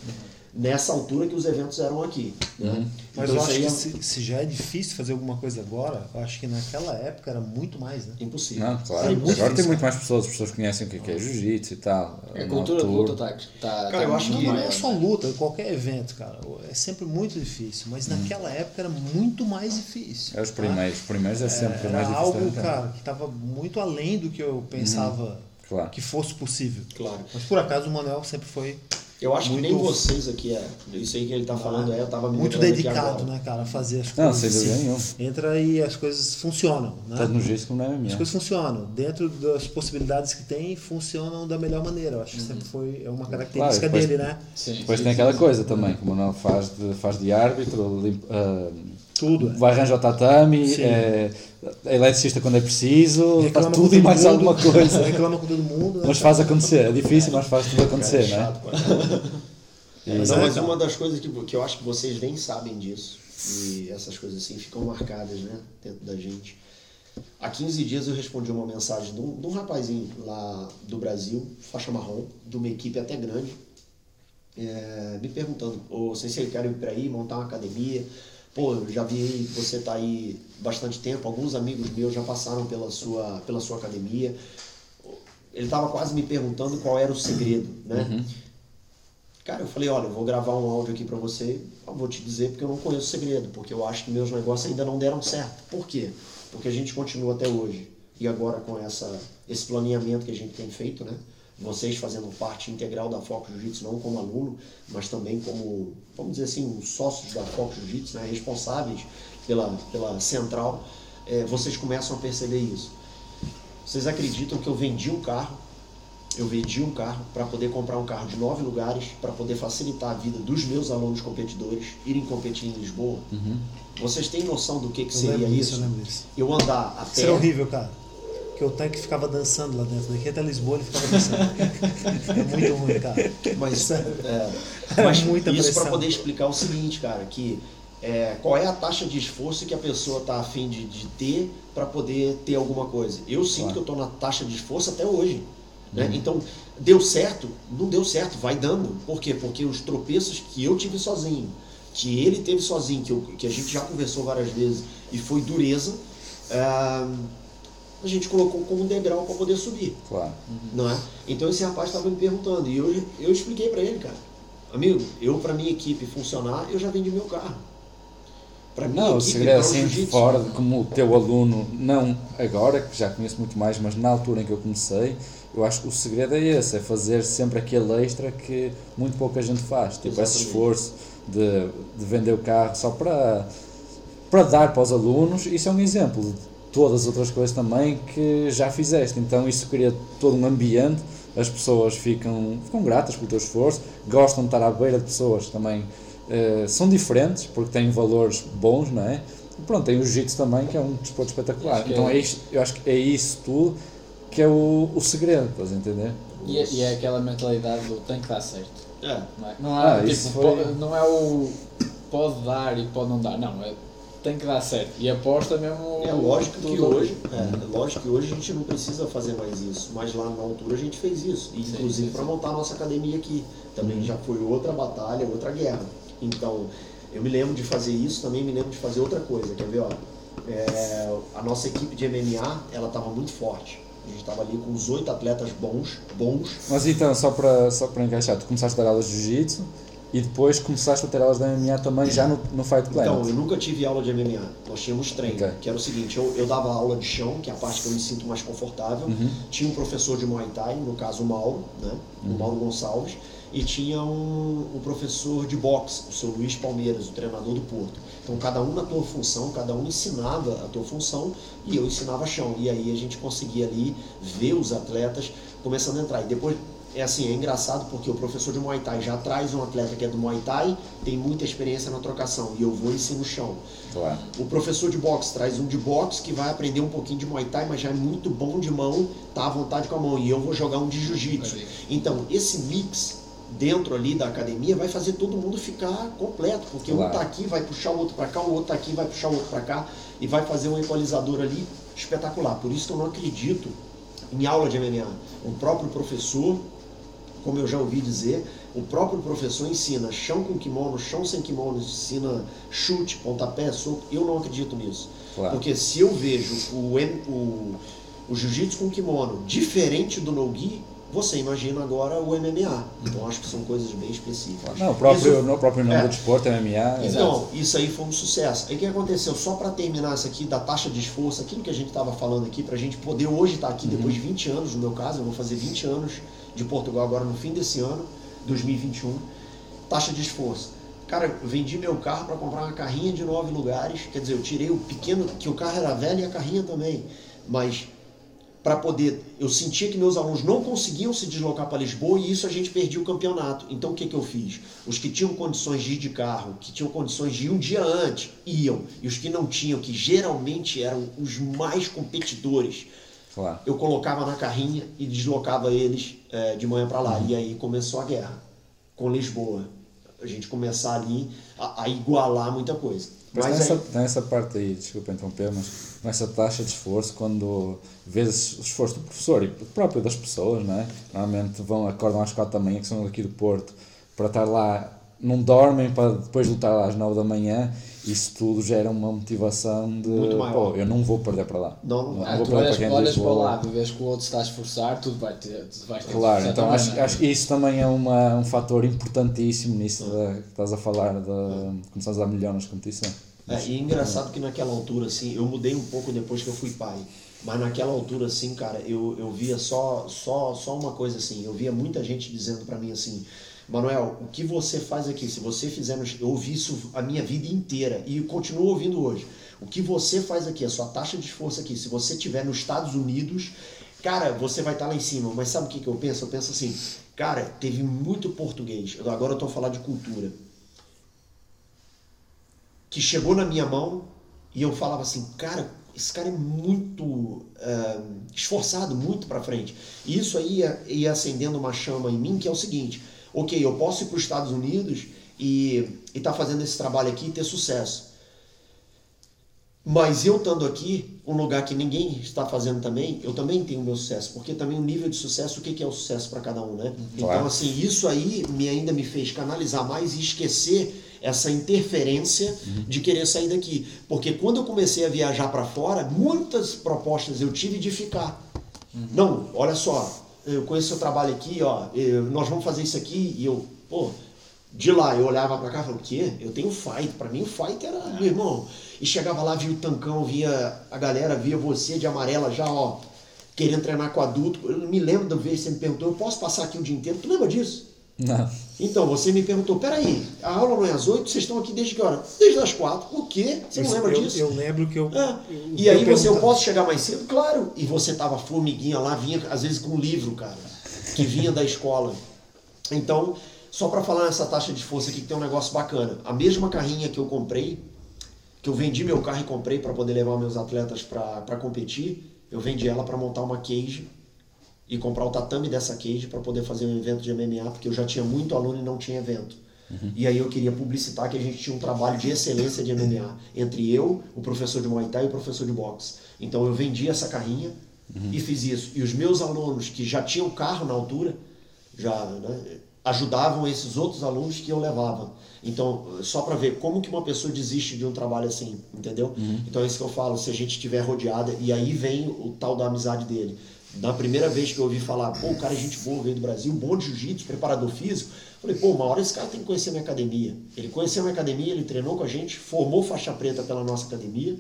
Nessa altura que os eventos eram aqui. Né? Mas Então eu acho que é se, se já é difícil fazer alguma coisa agora, eu acho que naquela época era muito mais, né? impossível. Não, claro. É Agora tem difícil, muito mais pessoas, as pessoas conhecem o que é, que é jiu-jitsu e tal. A cultura de noturno. luta tá, Cara, tá eu acho muito que- Não, é só né? luta, qualquer evento, cara. É sempre muito difícil. Mas naquela época era muito mais difícil. É os tá? primeiros. Os primeiros é sempre Era mais difícil. algo, entrar. cara, que estava muito além do que eu pensava Claro. que fosse possível. Claro. Mas por acaso o Manuel sempre foi Eu acho Muito- que nem vocês aqui é. Isso aí que ele tá falando é, eu tava me muito dedicado, né, cara, a fazer as Não, coisas. sem dúvida assim. nenhuma. Entra e as coisas funcionam, né? Tanto no jiu-jitsu como na As MMA. coisas funcionam. Dentro das possibilidades que tem, funcionam da melhor maneira. Eu acho que Uhum. sempre foi é uma característica depois- dele, né? Sim. Depois tem aquela coisa também, que o Manuel faz de, faz de árbitro, limpa, ah, Tudo. é. vai arranjar o tatame, é, é eletricista quando é preciso, faz Reclama com tudo e mais mundo, alguma coisa. Reclama com todo mundo. né? Mas faz acontecer, é difícil, mas faz tudo acontecer, Cara, é não é? chato. Mas Não, é, mas cara. uma das coisas que, que eu acho que vocês nem sabem disso, e essas coisas assim ficam marcadas né, dentro da gente. Há 15 dias eu respondi uma mensagem de um, de um rapazinho lá do Brasil, faixa marrom, de uma equipe até grande, é, me perguntando, ô Sensei, quero ir para aí, montar uma academia. Pô, eu já vi você tá aí bastante tempo, alguns amigos meus já passaram pela sua, pela sua academia. Ele estava quase me perguntando qual era o segredo, né? Cara, eu falei, olha, eu vou gravar um áudio aqui pra você, eu vou te dizer porque eu não conheço o segredo, porque eu acho que meus negócios ainda não deram certo. Por quê? Porque a gente continua até hoje. E agora com essa, esse planeamento que a gente tem feito, né? Vocês fazendo parte integral da Foco Jiu-Jitsu, não como aluno, mas também como, vamos dizer assim, os sócios da Foco Jiu-Jitsu, né? responsáveis pela, pela central, eh, vocês começam a perceber isso. Vocês acreditam que eu vendi um carro eu vendi um carro para poder comprar um carro de nove lugares para poder facilitar a vida dos meus alunos competidores irem competir em Lisboa. Vocês têm noção do que, que Eu seria disso, isso? eu. Eu andar a Isso pé. era horrível, cara. Porque o tanque ficava dançando lá dentro. Daqui até Lisboa ele ficava dançando. é muito ruim, cara. Mas, Sério. é, Era mas muita isso para poder explicar o seguinte, cara, que é, qual é a taxa de esforço que a pessoa está afim de, de ter para poder ter alguma coisa. Eu sinto Claro. que eu estou na taxa de esforço até hoje. Né? Então, deu certo? Não deu certo, vai dando. Por quê? Porque os tropeços que eu tive sozinho, que ele teve sozinho, que, eu- que a gente já conversou várias vezes e foi dureza, ah, a gente colocou como um degrau para poder subir Claro. não é? Então esse rapaz estava me perguntando e eu, eu expliquei para ele, cara. Amigo, eu para minha equipe funcionar, eu já vendi meu carro. Para minha Não, o equipe, é o assim, jiu-jitsu. fora, de como o teu aluno, não agora, que já conheço muito mais, mas na altura em que eu comecei, eu acho que o segredo é esse, é fazer sempre aquele extra que muito pouca gente faz. Tipo, esse Exatamente. esforço de, de vender o carro só para, para dar para os alunos, isso é um exemplo de todas as outras coisas também que já fizeste. Então isso cria todo um ambiente, as pessoas ficam, ficam gratas pelo teu esforço, gostam de estar à beira de pessoas que também eh, são diferentes, porque têm valores bons, não é? Pronto, tem o jiu-jitsu também, que é um desporto espetacular. Então é- é isto, eu acho que é isso tudo que é o, o segredo, estás a entender? E, é- e é aquela mentalidade do tem que dar certo. É. Não é, não é, Ah, tipo, foi- po- não é o pode dar e pode não dar, não, é tem que dar certo. E aposta mesmo. É lógico que hoje, é, lógico que hoje a gente não precisa fazer mais isso, mas lá na altura a gente fez isso, e, Sim, inclusive para montar a nossa academia aqui. Também já foi outra batalha, outra guerra. Então, eu me lembro de fazer isso, também me lembro de fazer outra coisa, quer ver, ó? É, a nossa equipe de MMA, ela estava muito forte. A gente estava ali com uns oito atletas bons, bons, Mas então, só para, só para encaixar, tu começaste a dar aulas de jiu-jitsu e depois começaste a ter aulas de MMA também já no, no Fight Planet. Então, eu nunca tive aula de MMA. Nós tínhamos treino, Ok. que era o seguinte, eu, eu dava aula de chão, que é a parte que eu me sinto mais confortável. Uhum. Tinha um professor de Muay Thai, no caso o Mauro, né? Uhum. O Mauro Gonçalves. E tinha um, um professor de boxe, o seu Luiz Palmeiras, o treinador do Porto. Então, cada um na tua função, cada um ensinava a tua função e eu ensinava chão. E aí a gente conseguia ali ver os atletas começando a entrar. E depois, é assim, é engraçado porque o professor de Muay Thai já traz um atleta que é do Muay Thai, tem muita experiência na trocação, e eu vou e ensino o chão. Claro. O professor de boxe traz um de boxe que vai aprender um pouquinho de Muay Thai, mas já é muito bom de mão, tá à vontade com a mão. E eu vou jogar um de jiu-jitsu. Então, esse mix dentro ali da academia vai fazer todo mundo ficar completo, porque um Claro. tá aqui, vai puxar o outro para cá, o outro tá aqui, vai puxar o outro para cá e vai fazer um equalizador ali espetacular. Por isso que eu não acredito em aula de MMA. O próprio professor, como eu já ouvi dizer, o próprio professor ensina chão com kimono, chão sem kimono, ensina chute, pontapé, soco. Eu não acredito nisso. Claro. Porque se eu vejo o, o, o jiu-jitsu com kimono diferente do no-gi, você imagina agora o MMA. Então acho que são coisas bem específicas. Não, o próprio, Isso- no próprio nome é. do desporto, MMA. é- então, isso aí foi um sucesso. Aí o que aconteceu? Só para terminar isso aqui da taxa de esforço, aquilo que a gente estava falando aqui, para a gente poder hoje estar aqui depois de 20 anos, no meu caso, eu vou fazer 20 anos de Portugal agora no fim desse ano, 2021. Taxa de esforço. Cara, vendi meu carro para comprar uma carrinha de nove lugares. Quer dizer, eu tirei o pequeno, que o carro era velho e a carrinha também. Mas para poder. Eu sentia que meus alunos não conseguiam se deslocar para Lisboa e isso a gente perdia o campeonato. Então o que, que eu fiz? Os que tinham condições de ir de carro, que tinham condições de ir um dia antes, iam. E os que não tinham, que geralmente eram os mais competidores, Claro. eu colocava na carrinha e deslocava eles eh, de manhã para lá. E aí começou a guerra com Lisboa. A gente começar ali a, a igualar muita coisa. Mas, Mas nessa, aí, nessa parte aí, desculpa interromper, mas nessa taxa de esforço, quando vês o esforço do professor e próprio das pessoas, não é? Normalmente vão, acordam às quatro da manhã, que são daqui do Porto, para estar lá, não dormem para depois lutar às nove da manhã, isso tudo gera uma motivação de, Muito maior. pô, eu não vou perder para lá. Não, não Ah, vou tu perder olhas, quem olhas diz para o vou- lado e vês que o outro está a esforçar, tudo vai ter, tu vais ter Claro, então também, acho, é? acho que isso também é uma, um fator importantíssimo nisso da- que estás a falar de começares a dar melhor nas competições. É, e é engraçado que naquela altura, assim, eu mudei um pouco depois que eu fui pai. Mas naquela altura, assim, cara, eu, eu via só, só, só uma coisa assim. Eu via muita gente dizendo pra mim assim, Manuel, o que você faz aqui? Se você fizer, no... eu ouvi isso a minha vida inteira e continuo ouvindo hoje. O que você faz aqui, a sua taxa de esforço aqui, se você estiver nos Estados Unidos, cara, você vai estar lá em cima. Mas sabe o que, que eu penso? Eu penso assim, cara, teve muito português. Agora eu tô falando de cultura que chegou na minha mão e eu falava assim, cara, esse cara é muito eh, esforçado, muito para frente. E isso aí ia, ia acendendo uma chama em mim que é o seguinte, ok, eu posso ir para os Estados Unidos e estar fazendo esse trabalho aqui e ter sucesso. Mas eu estando aqui, um lugar que ninguém está fazendo também, eu também tenho meu sucesso, porque também o nível de sucesso, o que é o sucesso para cada um, né? Claro. Então, assim, isso aí me ainda me fez canalizar mais e esquecer essa interferência de querer sair daqui. Porque quando eu comecei a viajar para fora, muitas propostas eu tive de ficar. Não, olha só, eu conheço seu trabalho aqui, ó, nós vamos fazer isso aqui, e eu, pô, de lá eu olhava pra cá e falava, o quê? Eu tenho fight, pra mim o fight era, meu irmão, e chegava lá, via o tancão, via a galera, via você de amarela já, ó, querendo treinar com adulto. Eu me lembro da vez que você me perguntou, eu posso passar aqui o dia inteiro? Tu lembra disso? Não. Então, você me perguntou, peraí, a aula não é às oito, vocês estão aqui desde que hora? Desde as quatro. O quê? Você não lembra eu, disso? eu lembro que eu. É. eu- E aí você, eu posso chegar mais cedo? Claro. E você tava formiguinha lá, vinha às vezes com um livro, cara, que vinha da escola. Então, só para falar nessa taxa de força aqui que tem um negócio bacana. A mesma carrinha que eu comprei, que eu vendi meu carro e comprei para poder levar meus atletas para competir, eu vendi ela para montar uma cage e comprar o tatame dessa cage para poder fazer um evento de MMA, porque eu já tinha muito aluno e não tinha evento. Uhum. E aí eu queria publicitar que a gente tinha um trabalho de excelência de MMA entre eu, o professor de Muay Thai e o professor de boxe. Então eu vendi essa carrinha uhum. e fiz isso. E os meus alunos que já tinham carro na altura, já né, ajudavam esses outros alunos que eu levava. Então, só para ver como que uma pessoa desiste de um trabalho assim, entendeu? Uhum. Então é isso que eu falo, se a gente estiver rodeada, e aí vem o tal da amizade dele. Na primeira vez que eu ouvi falar, pô, o cara é gente boa, veio do Brasil, bom de jiu-jitsu, preparador físico, falei, pô, uma hora esse cara tem que conhecer a minha academia. Ele conheceu a minha academia, ele treinou com a gente, formou faixa preta pela nossa academia,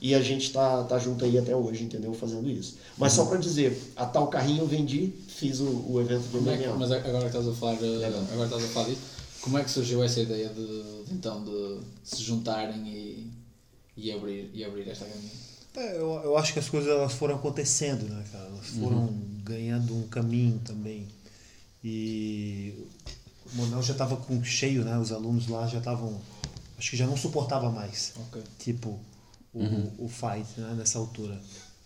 e a gente tá, tá junto aí até hoje, entendeu? Fazendo isso. Mas só para dizer, a tal carrinho eu vendi, fiz o, o evento do MMA. É mas agora que estás a falar, agora estás a falar disso, como é que surgiu essa ideia de, de então de se juntarem e, e, abrir, e abrir esta academia? É, eu, eu acho que as coisas elas foram acontecendo, né, cara? Elas foram uhum. ganhando um caminho também. E o Monel já estava com cheio, né? Os alunos lá já estavam. Acho que já não suportava mais. Okay. Tipo, o, uhum. o fight né, nessa altura.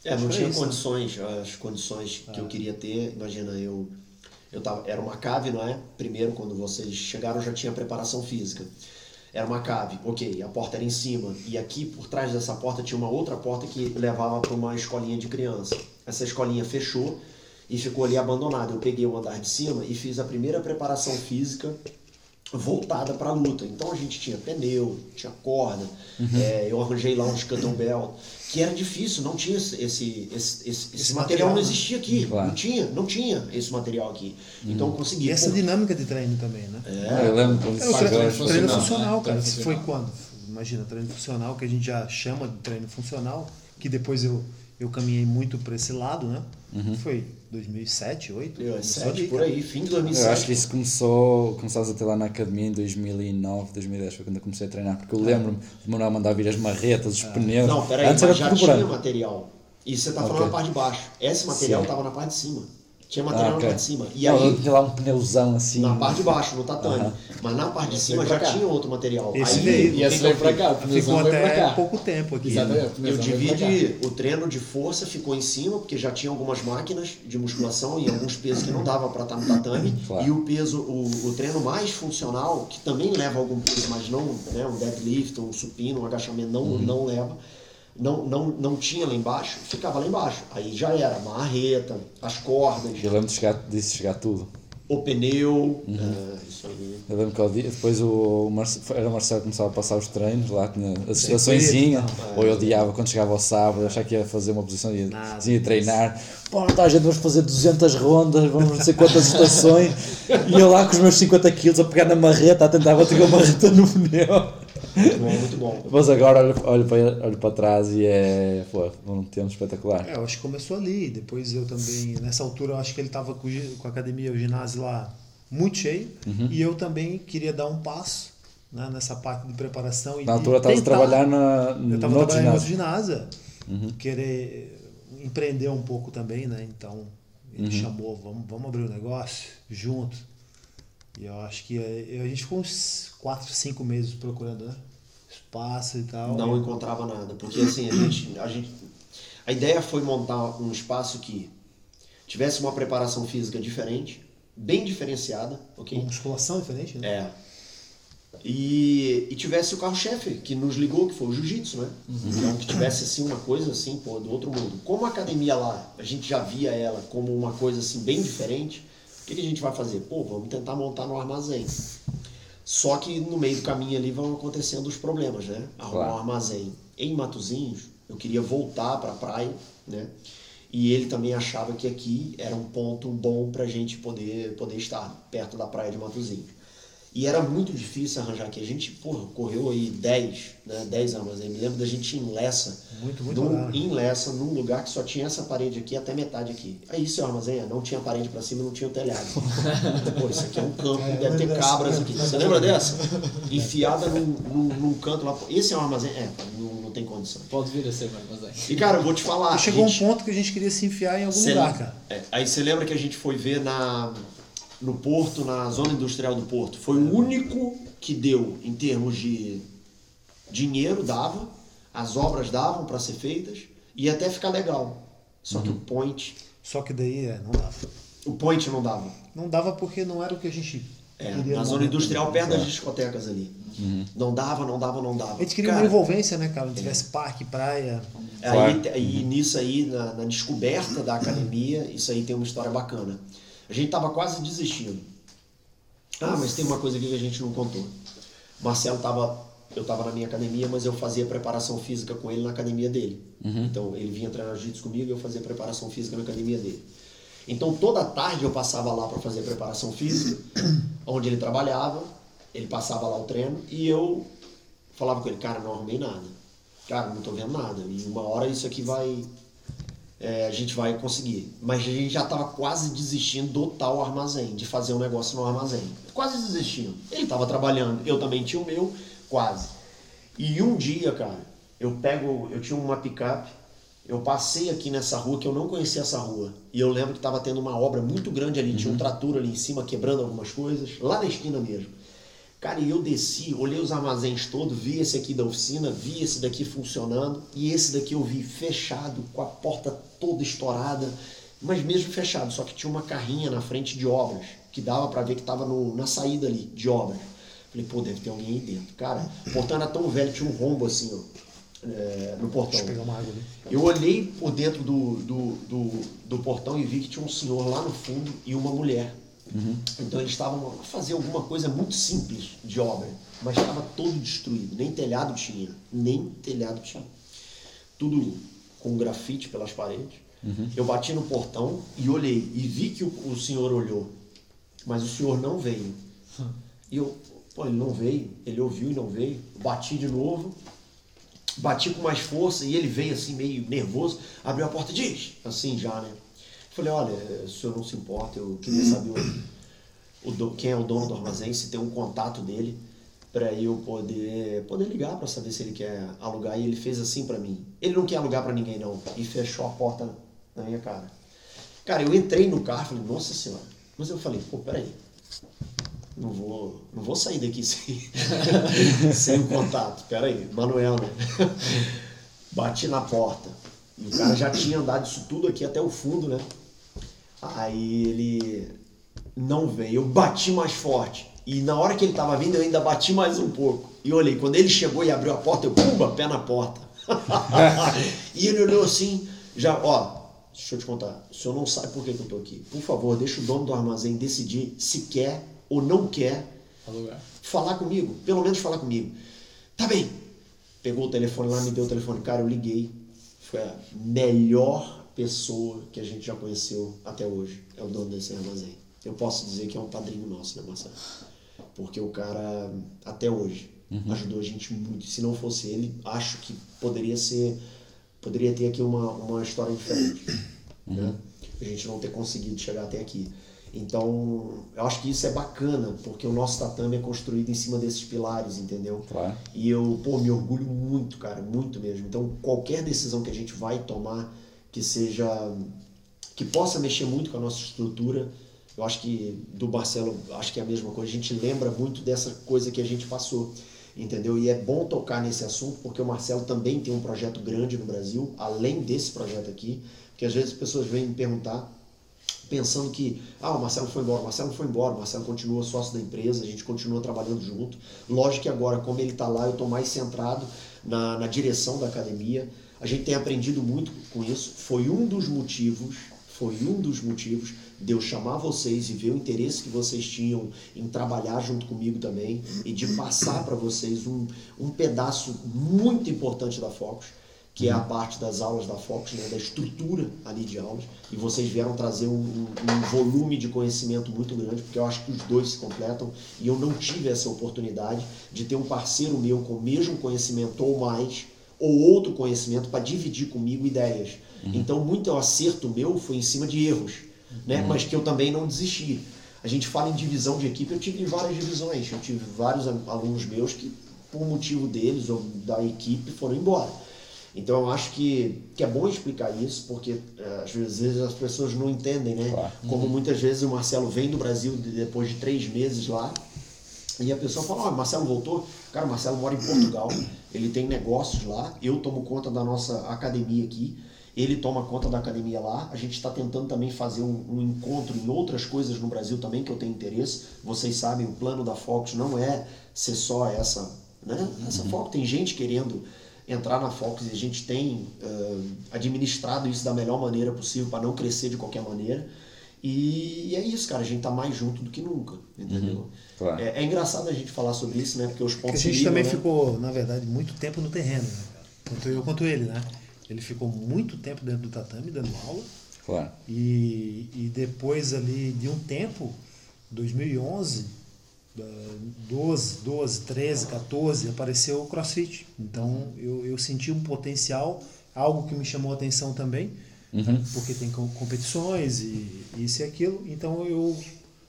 É, não tinha isso, condições, né? as condições que eu é. queria ter. Imagina, eu, eu tava, era uma cave, não é? Primeiro, quando vocês chegaram, já tinha preparação física. Era uma cave, ok, a porta era em cima. E aqui, por trás dessa porta, tinha uma outra porta que levava para uma escolinha de criança. Essa escolinha fechou e ficou ali abandonada. Eu peguei o andar de cima e fiz a primeira preparação física voltada para a luta. Então a gente tinha pneu, tinha corda, uhum. é, eu arranjei lá uns kettlebell, que era difícil, não tinha esse, esse, esse, esse, esse material, não existia aqui, claro. não tinha, não tinha esse material aqui. Uhum. Então consegui. E essa pô, dinâmica de treino também, né? É, ah, eu lembro quando é, o treino, treino funcional, treino funcional cara. Treino foi quando? Imagina, treino funcional que a gente já chama de treino funcional, que depois eu eu caminhei muito para esse lado, né? Uhum. Foi 2007, 2008? 2007, por aí, fim de 2007. Eu acho que isso começou, começaste a ter lá na academia em 2009, 2010, foi quando eu comecei a treinar, porque eu lembro-me de Manuel mandar vir as marretas, os ah. pneus. Não, peraí, Antes mas já tinha material. E você está falando okay. na parte de baixo. Esse material estava na parte de cima. Tinha material ah, na parte de cima. E aí, eu tinha lá um pneuzão assim. Na parte de baixo, no tatame. Uh -huh. Mas na parte de cima já tinha outro material. Esse aí, veio. E esse veio pra cá. O ficou até pra cá. pouco tempo aqui. Exatamente. Eu dividi o treino de força, ficou em cima, porque já tinha algumas máquinas de musculação e alguns pesos que não dava para estar no tatame. Claro. E o peso, o, o treino mais funcional, que também leva algum peso, mas não né, um deadlift, um supino, um agachamento, não, uhum. não leva não, não, não tinha lá embaixo, ficava lá embaixo. Aí já era, marreta, as cordas. Eu lembro disso chegar tudo. O pneu, uhum. é, isso aí. Eu lembro que depois o, Marcelo, era o Marcelo que começava a passar os treinos lá, tinha as situaçõezinhas, ou eu odiava quando chegava ao sábado, achava que ia fazer uma posição e ia treinar. Pô, está a gente, vamos fazer 200 rondas, vamos não sei quantas estações, e eu lá com os meus 50 quilos a pegar na marreta, a tentar bater a marreta no pneu. Muito bom, muito bom. Mas agora olho, olho, para, olho para trás e é pô, um tempo espetacular. É, eu acho que começou ali. Depois eu também, nessa altura, eu acho que ele estava com, com a academia, o ginásio lá muito cheio. Uhum. E eu também queria dar um passo né, nessa parte de preparação. Na altura estava trabalhando na, eu estava trabalhando no ginásio. Uhum. Querer empreender um pouco também, né? Então ele uhum. chamou, vamos, vamos abrir um negócio junto. E eu acho que a, a gente ficou uns 4, 5 meses procurando né? espaço e tal. Não encontrava nada, porque assim, a gente, a gente. A ideia foi montar um espaço que tivesse uma preparação física diferente, bem diferenciada, ok? Uma musculação diferente, né? É. E, e tivesse o carro-chefe que nos ligou, que foi o jiu-jitsu, né? Uhum. Então, que tivesse assim uma coisa assim, pô, do outro mundo. Como a academia lá, a gente já via ela como uma coisa assim bem diferente, que, que a gente vai fazer? Pô, vamos tentar montar no armazém. Só que no meio do caminho ali vão acontecendo os problemas, né? Arrumar claro. um armazém em Matozinhos, eu queria voltar para a praia, né? E ele também achava que aqui era um ponto bom para a gente poder, poder estar perto da praia de Matozinhos. E era muito difícil arranjar aqui. A gente, porra, correu aí 10, né, 10 anos. Eu me lembro da gente ir em Lessa. Muito, muito num, Em Lessa, num lugar que só tinha essa parede aqui até metade aqui. Aí seu armazém, não tinha parede para cima, não tinha o telhado. Pô, isso aqui é um campo, é, deve ter cabras aqui. Você lembra dessa? Enfiada num, num, num, canto lá. Esse é um armazém? É, não, não tem condição. Pode vir a ser um armazém. E cara, eu vou te falar. chegou gente... um ponto que a gente queria se enfiar em algum Cê, lugar, cara. É, aí você lembra que a gente foi ver na no Porto, na zona industrial do Porto. Foi o único que deu em termos de Dinheiro dava, as obras davam para ser feitas e até ficar legal. Só que o point, Só que daí é, não dava. o point não dava. Não dava porque não era o que a gente É, queria. na zona industrial, perto das discotecas ali. Não dava, não dava, não dava. A gente queria Cara, uma envolvência, né, cara? Não tivesse parque, praia. Aí, Claro. aí nisso aí, na, na descoberta da academia, isso aí tem uma história bacana. A gente tava quase desistindo. Ah, mas tem uma coisa aqui que a gente não contou. Marcelo tava, eu tava na minha academia, mas eu fazia preparação física com ele na academia dele. Então ele vinha treinar jiu-jitsu comigo e eu fazia preparação física na academia dele. Então toda tarde eu passava lá para fazer preparação física, onde ele trabalhava, ele passava lá o treino e eu falava com ele, cara, não arrumei nada. Cara, não tô vendo nada. E uma hora isso aqui vai. É, a gente vai conseguir. Mas a gente já tava quase desistindo do tal armazém, de fazer um negócio no armazém. Quase desistindo. Ele tava trabalhando, eu também tinha o meu, quase. E um dia, cara, eu pego. Eu tinha uma picape, eu passei aqui nessa rua que eu não conhecia essa rua. E eu lembro que tava tendo uma obra muito grande ali, tinha um trator ali em cima quebrando algumas coisas, lá na esquina mesmo. Cara, e eu desci, olhei os armazéns todos, vi esse aqui da oficina, vi esse daqui funcionando, e esse daqui eu vi fechado, com a porta toda estourada, mas mesmo fechado, só que tinha uma carrinha na frente de obras, que dava pra ver que tava no- na saída ali, de obras. Falei, pô, deve ter alguém aí dentro. Cara, o portão era tão velho, tinha um rombo assim, ó, é, no portão. Deixa eu pegar uma água ali. Eu olhei por dentro do, do, do, do portão e vi que tinha um senhor lá no fundo e uma mulher. Então eles estavam a fazer alguma coisa muito simples de obra, mas estava todo destruído. Nem telhado tinha. Nem telhado tinha. Tudo com grafite pelas paredes. Eu bati no portão e olhei e vi que o, o senhor olhou, mas o senhor não veio. E eu, pô, ele não veio, ele ouviu e não veio. Bati de novo, bati com mais força e ele veio assim meio nervoso, abriu a porta e diz, assim já, né? Falei, olha, o senhor não se importa, eu queria saber o, o quem é o dono do armazém, se tem um contato dele para eu poder poder ligar para saber se ele quer alugar e ele fez assim para mim. Ele não quer alugar para ninguém não e fechou a porta na minha cara. Cara, eu entrei no carro, falei, nossa senhora. Mas eu falei, pô, peraí. Não vou, não vou sair daqui sem, sem o contato. Peraí, Manuel, né? Bati na porta. E o cara já tinha andado isso tudo aqui até o fundo, né? Aí ele não veio. Eu bati mais forte. E na hora que ele tava vindo, eu ainda bati mais um pouco. E olhei, quando ele chegou e abriu a porta, eu pumba, pé na porta. e ele olhou assim, já, ó, deixa eu te contar, o senhor não sabe por que, que eu tô aqui. Por favor, deixa o dono do armazém decidir se quer ou não quer Alugar. falar comigo, pelo menos falar comigo. Tá bem. Pegou o telefone lá, me deu o telefone. Cara, eu liguei. Foi a melhor pessoa que a gente já conheceu até hoje. É o dono desse armazém. Eu posso dizer que é um padrinho nosso, né, Marcelo? Porque o cara, até hoje, ajudou a gente muito. Se não fosse ele, acho que poderia ser. Poderia ter aqui uma, uma história diferente. Né? A gente não ter conseguido chegar até aqui. Então, eu acho que isso é bacana, porque o nosso tatame é construído em cima desses pilares, entendeu? Claro. E eu, pô, me orgulho muito, cara, muito mesmo. Então, qualquer decisão que a gente vai tomar, que seja. que possa mexer muito com a nossa estrutura, eu acho que do Marcelo, acho que é a mesma coisa. A gente lembra muito dessa coisa que a gente passou, entendeu? E é bom tocar nesse assunto, porque o Marcelo também tem um projeto grande no Brasil, além desse projeto aqui, que às vezes as pessoas vêm me perguntar pensando que ah, o Marcelo foi embora, o Marcelo foi embora, o Marcelo continua sócio da empresa, a gente continua trabalhando junto. Lógico que agora, como ele está lá, eu estou mais centrado na, na direção da academia. A gente tem aprendido muito com isso. Foi um dos motivos, foi um dos motivos de eu chamar vocês e ver o interesse que vocês tinham em trabalhar junto comigo também e de passar para vocês um, um pedaço muito importante da Focus que é a parte das aulas da Fox, né, da estrutura ali de aulas, e vocês vieram trazer um, um- um volume de conhecimento muito grande, porque eu acho que os dois se completam, e eu não tive essa oportunidade de ter um parceiro meu com o mesmo conhecimento ou mais, ou outro conhecimento para dividir comigo ideias. Então, muito acerto meu foi em cima de erros, né, mas que eu também não desisti. A gente fala em divisão de equipe, eu tive várias divisões, eu tive vários alunos meus que, por motivo deles ou da equipe, foram embora. Então eu acho que, que é bom explicar isso, porque eh, às vezes as pessoas não entendem, né? Claro. Como muitas vezes o Marcelo vem do Brasil de- depois de três meses lá, e a pessoa fala, ó, Marcelo voltou. Cara, o Marcelo mora em Portugal, ele tem negócios lá, eu tomo conta da nossa academia aqui, ele toma conta da academia lá. A gente está tentando também fazer um, um, encontro em outras coisas no Brasil também que eu tenho interesse. Vocês sabem, o plano da Fox não é ser só essa, né? Essa uhum. Fox tem gente querendo entrar na Fox e a gente tem uh, administrado isso da melhor maneira possível para não crescer de qualquer maneira. E, e, é isso, cara, a gente tá mais junto do que nunca, entendeu? Uhum, claro. é, é, engraçado a gente falar sobre isso, né? Porque os pontos. Porque a gente também né? ficou, na verdade, muito tempo no terreno, né, cara? Tanto eu quanto ele, né? Ele ficou muito tempo dentro do tatame dando aula. Claro. E, e depois ali de um tempo, 2011, 12, 12, 13, 14, apareceu o CrossFit. Então eu, eu senti um potencial, algo que me chamou a atenção também, uhum. porque tem competições e isso e aquilo. Então eu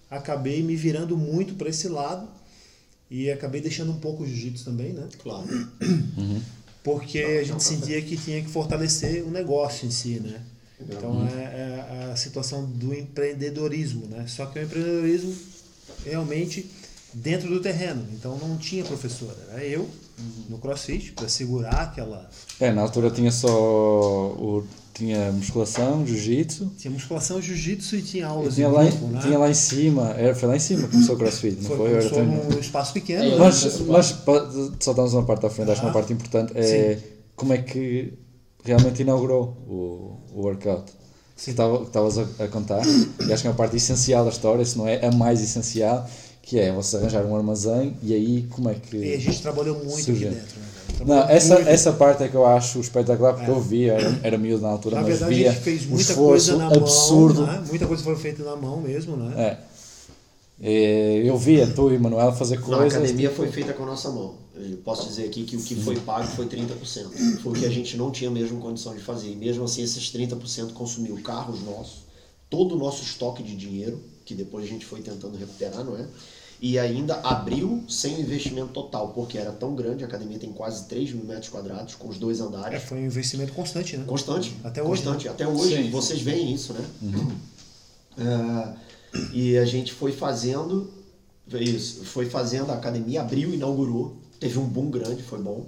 acabei me virando muito para esse lado e acabei deixando um pouco o jiu-jitsu também, né? Claro. Uhum porque a gente sentia que tinha que fortalecer o negócio em si, né? Então é, é, a situação do empreendedorismo, né? Só que o empreendedorismo realmente dentro do terreno. Então não tinha professora, era eu no CrossFit para segurar aquela. É, na altura tinha só o tinha musculação, jiu-jitsu. Tinha musculação, jiu-jitsu e tinha aulas tinha lá, grupo, né? Tinha lá em cima, era, foi lá em cima que começou o crossfit, não foi? foi? Começou num espaço pequeno. É, mas, mas só estamos uma parte à frente, ah, acho que uma parte importante é sim. como é que realmente inaugurou o, o workout. Que estavas a, a contar, e acho que é uma parte essencial da história, se não é a mais essencial, que é você arranjar um armazém e aí como é que. E a gente trabalhou muito surge. aqui dentro, né? Não, essa, essa parte é que eu acho espetacular, porque é. eu via, era, era miúdo na altura, na mas verdade, via a gente fez muita coisa na absurdo. mão, né? muita coisa foi feita na mão mesmo, né? É. E eu via tu e Manuel fazer coisas. Na academia foi feita com a nossa mão. Eu posso dizer aqui que o que foi pago foi 30%. Foi o que a gente não tinha mesmo condição de fazer. E mesmo assim, esses 30% consumiu carros nossos, todo o nosso estoque de dinheiro, que depois a gente foi tentando recuperar, não é? E ainda abriu sem investimento total, porque era tão grande, a academia tem quase 3 mil metros quadrados, com os dois andares. É, foi um investimento constante, né? Constante. Até hoje. Constante. Né? Até hoje, Sim. vocês veem isso, né? Uhum. Uh, e a gente foi fazendo isso, foi fazendo, a academia abriu, inaugurou, teve um boom grande, foi bom.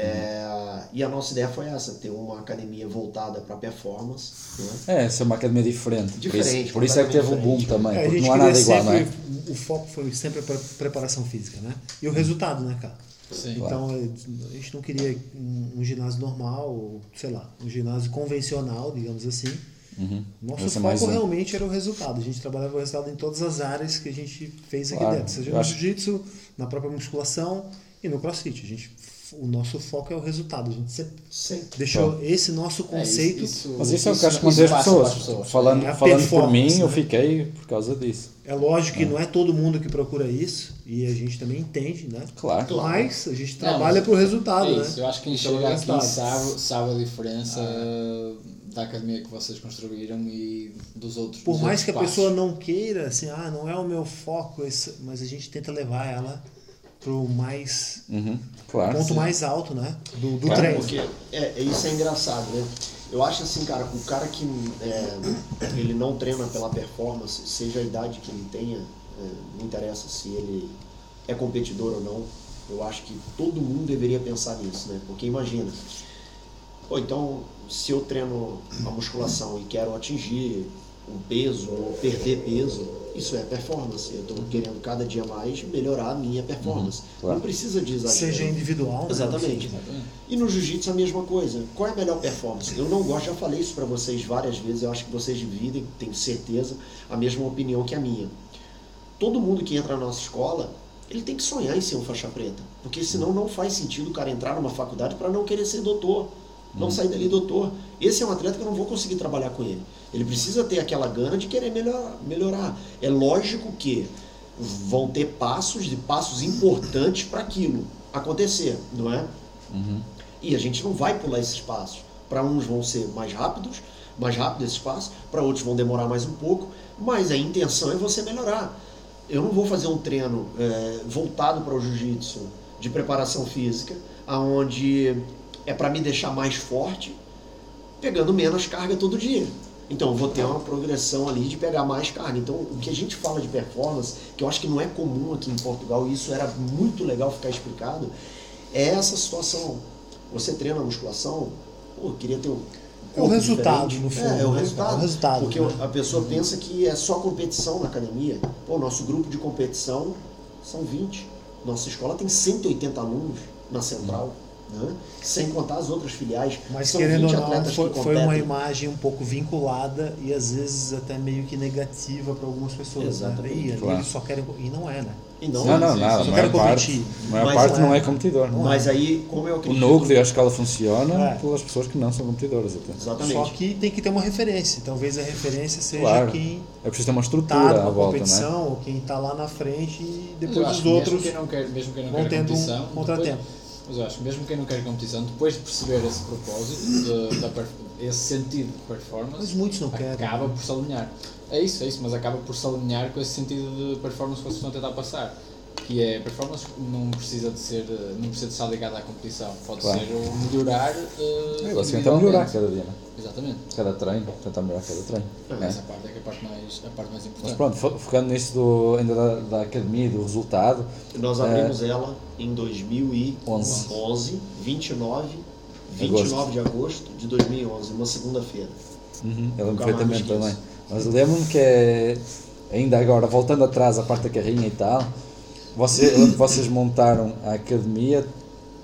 É, e a nossa ideia foi essa, ter uma academia voltada para performance. Né? É, ser uma academia diferente. Diferente. Por isso, por isso é que teve o boom também, é, porque não há nada igual, não é? O foco foi sempre a preparação física, né? E o resultado, né, cara? Sim, então claro. a gente não queria um, um, ginásio normal, ou, sei lá, um ginásio convencional, digamos assim. Uhum. Nosso foco realmente era o resultado. A gente trabalhava o resultado em todas as áreas que a gente fez aqui claro. dentro, seja no jiu-jitsu, na própria musculação e no crossfit. A gente o nosso foco é o resultado. A gente sempre, sempre. deixou esse nosso conceito. É, isso, isso, Mas isso é o que acho que as pessoas. pessoas. Falando, é falando por mim, né? eu fiquei por causa disso. É lógico que é. não é todo mundo que procura isso, e a gente também entende, né? Claro. Mas a gente trabalha para o resultado, é isso. né? Eu acho que quem chega aqui sabe, sabe a diferença. Ah. Da academia que vocês construíram e dos outros. Por dos mais outros que a passos. pessoa não queira, assim, ah, não é o meu foco, mas a gente tenta levar ela pro mais uhum, claro, ponto sim. mais alto, né? Do, do claro, treino. Porque é, isso é engraçado, né? Eu acho assim, cara, o cara que é, ele não treina pela performance, seja a idade que ele tenha, é, não interessa se ele é competidor ou não, eu acho que todo mundo deveria pensar nisso, né? Porque imagina, ou então se eu treino a musculação e quero atingir um peso ou perder peso, isso é performance. Eu estou querendo cada dia mais melhorar a minha performance. Uhum. Não precisa de exagero. Seja individual. Né? Exatamente. E no jiu-jitsu a mesma coisa. Qual é a melhor performance? Eu não gosto, já falei isso para vocês várias vezes, eu acho que vocês dividem, tenho certeza, a mesma opinião que a minha. Todo mundo que entra na nossa escola, ele tem que sonhar em ser um faixa preta. Porque senão não faz sentido o cara entrar numa faculdade para não querer ser doutor não sair dali doutor. Esse é um atleta que eu não vou conseguir trabalhar com ele. Ele precisa ter aquela gana de querer melhorar. melhorar. É lógico que vão ter passos de passos importantes para aquilo acontecer, não é? Uhum. E a gente não vai pular esses passos. Para uns vão ser mais rápidos, mais rápido esses passos, para outros vão demorar mais um pouco, mas a intenção é você melhorar. Eu não vou fazer um treino é, voltado para o jiu-jitsu de preparação física, aonde é para me deixar mais forte, pegando menos carga todo dia. Então, vou ter uma progressão ali de pegar mais carga. Então, o que a gente fala de performance, que eu acho que não é comum aqui em Portugal, e isso era muito legal ficar explicado, é essa situação. Você treina a musculação, pô, eu queria ter um. É o resultado, diferente. no fundo, É, é o né? resultado. É o resultado, Porque né? a pessoa pensa que é só competição na academia. Pô, nosso grupo de competição são 20. Nossa escola tem 180 alunos na central. Né? Sem contar as outras filiais. Mas são querendo ou 20 não, atletas foi, que foi uma imagem um pouco vinculada e às vezes até meio que negativa para algumas pessoas. Exatamente. Né? E Claro. eles só querem. E não é, né? E não, Não, não, Só maior quero parte, a maior Mas parte não não é. é competidor. não é? Mas aí, como eu O acredito. núcleo, a escola funciona É. pelas pessoas que não são competidoras até. Exatamente. Só que tem que ter uma referência. Talvez a referência seja Claro. quem É preciso ter uma está estrutura numa à volta, não é? competição, ou quem está lá na frente e depois acho os que outros. Mesmo quem não quer, mesmo quem não vão quer tendo um contratempo. depois- mas eu acho que mesmo quem não quer competição, depois de perceber esse propósito, de, per- esse sentido de performance, Mas muitos não querem. acaba por se alinhar. É isso, é isso, mas acaba por se alinhar com esse sentido de performance que vocês estão a tentar passar. Que é, performance não precisa de ser, eh, não precisa de estar ligado à competição. Pode Claro. ser o melhorar. eh, É, é melhorar cada dia, né? Exatamente. cada treino, tentar melhorar cada treino. né? Essa parte é que é a parte mais, a parte mais Mas importante. pronto, fo- focando nisso do, ainda da, da academia, do resultado, Nós É. abrimos ela em 2011, 29, 29 de agosto de 2011, uma segunda-feira. Uhum, eu lembro perfeitamente também. Mas lembro-me que é, ainda agora, voltando atrás à parte da carrinha e tal, você, eu lembro que vocês montaram a academia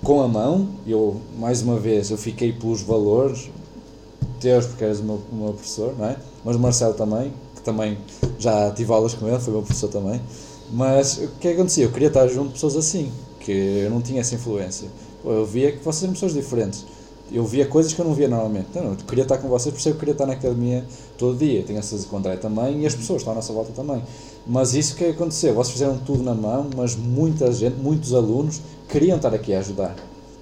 com a mão, eu, mais uma vez, eu fiquei pelos valores, teus porque eras o meu, o meu professor, não é? Mas o Marcelo também, que também já tive aulas com ele, foi meu professor também. Mas o que é que acontecia? Eu queria estar junto de pessoas assim, que eu não tinha essa influência. Eu via que vocês eram pessoas diferentes. Eu via coisas que eu não via normalmente. Então, eu queria estar com vocês, por isso eu queria estar na academia todo dia. Tenho essas com o André também e as pessoas estão à nossa volta também. Mas isso que aconteceu, vocês fizeram tudo na mão, mas muita gente, muitos alunos queriam estar aqui a ajudar.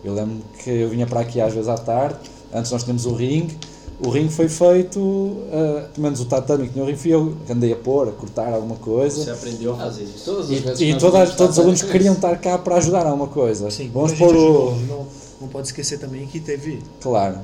Eu lembro que eu vinha para aqui às vezes à tarde, antes nós tínhamos o ringue, o ringue foi feito, uh, pelo menos o tatame que tinha o ringue, fui eu que andei a pôr, a cortar alguma coisa. Você aprendeu a fazer isso. Todas as E, vezes e toda- todos os alunos queriam estar cá para ajudar a alguma coisa. Sim, Vamos pôr o. Não, não pode esquecer também que teve Claro.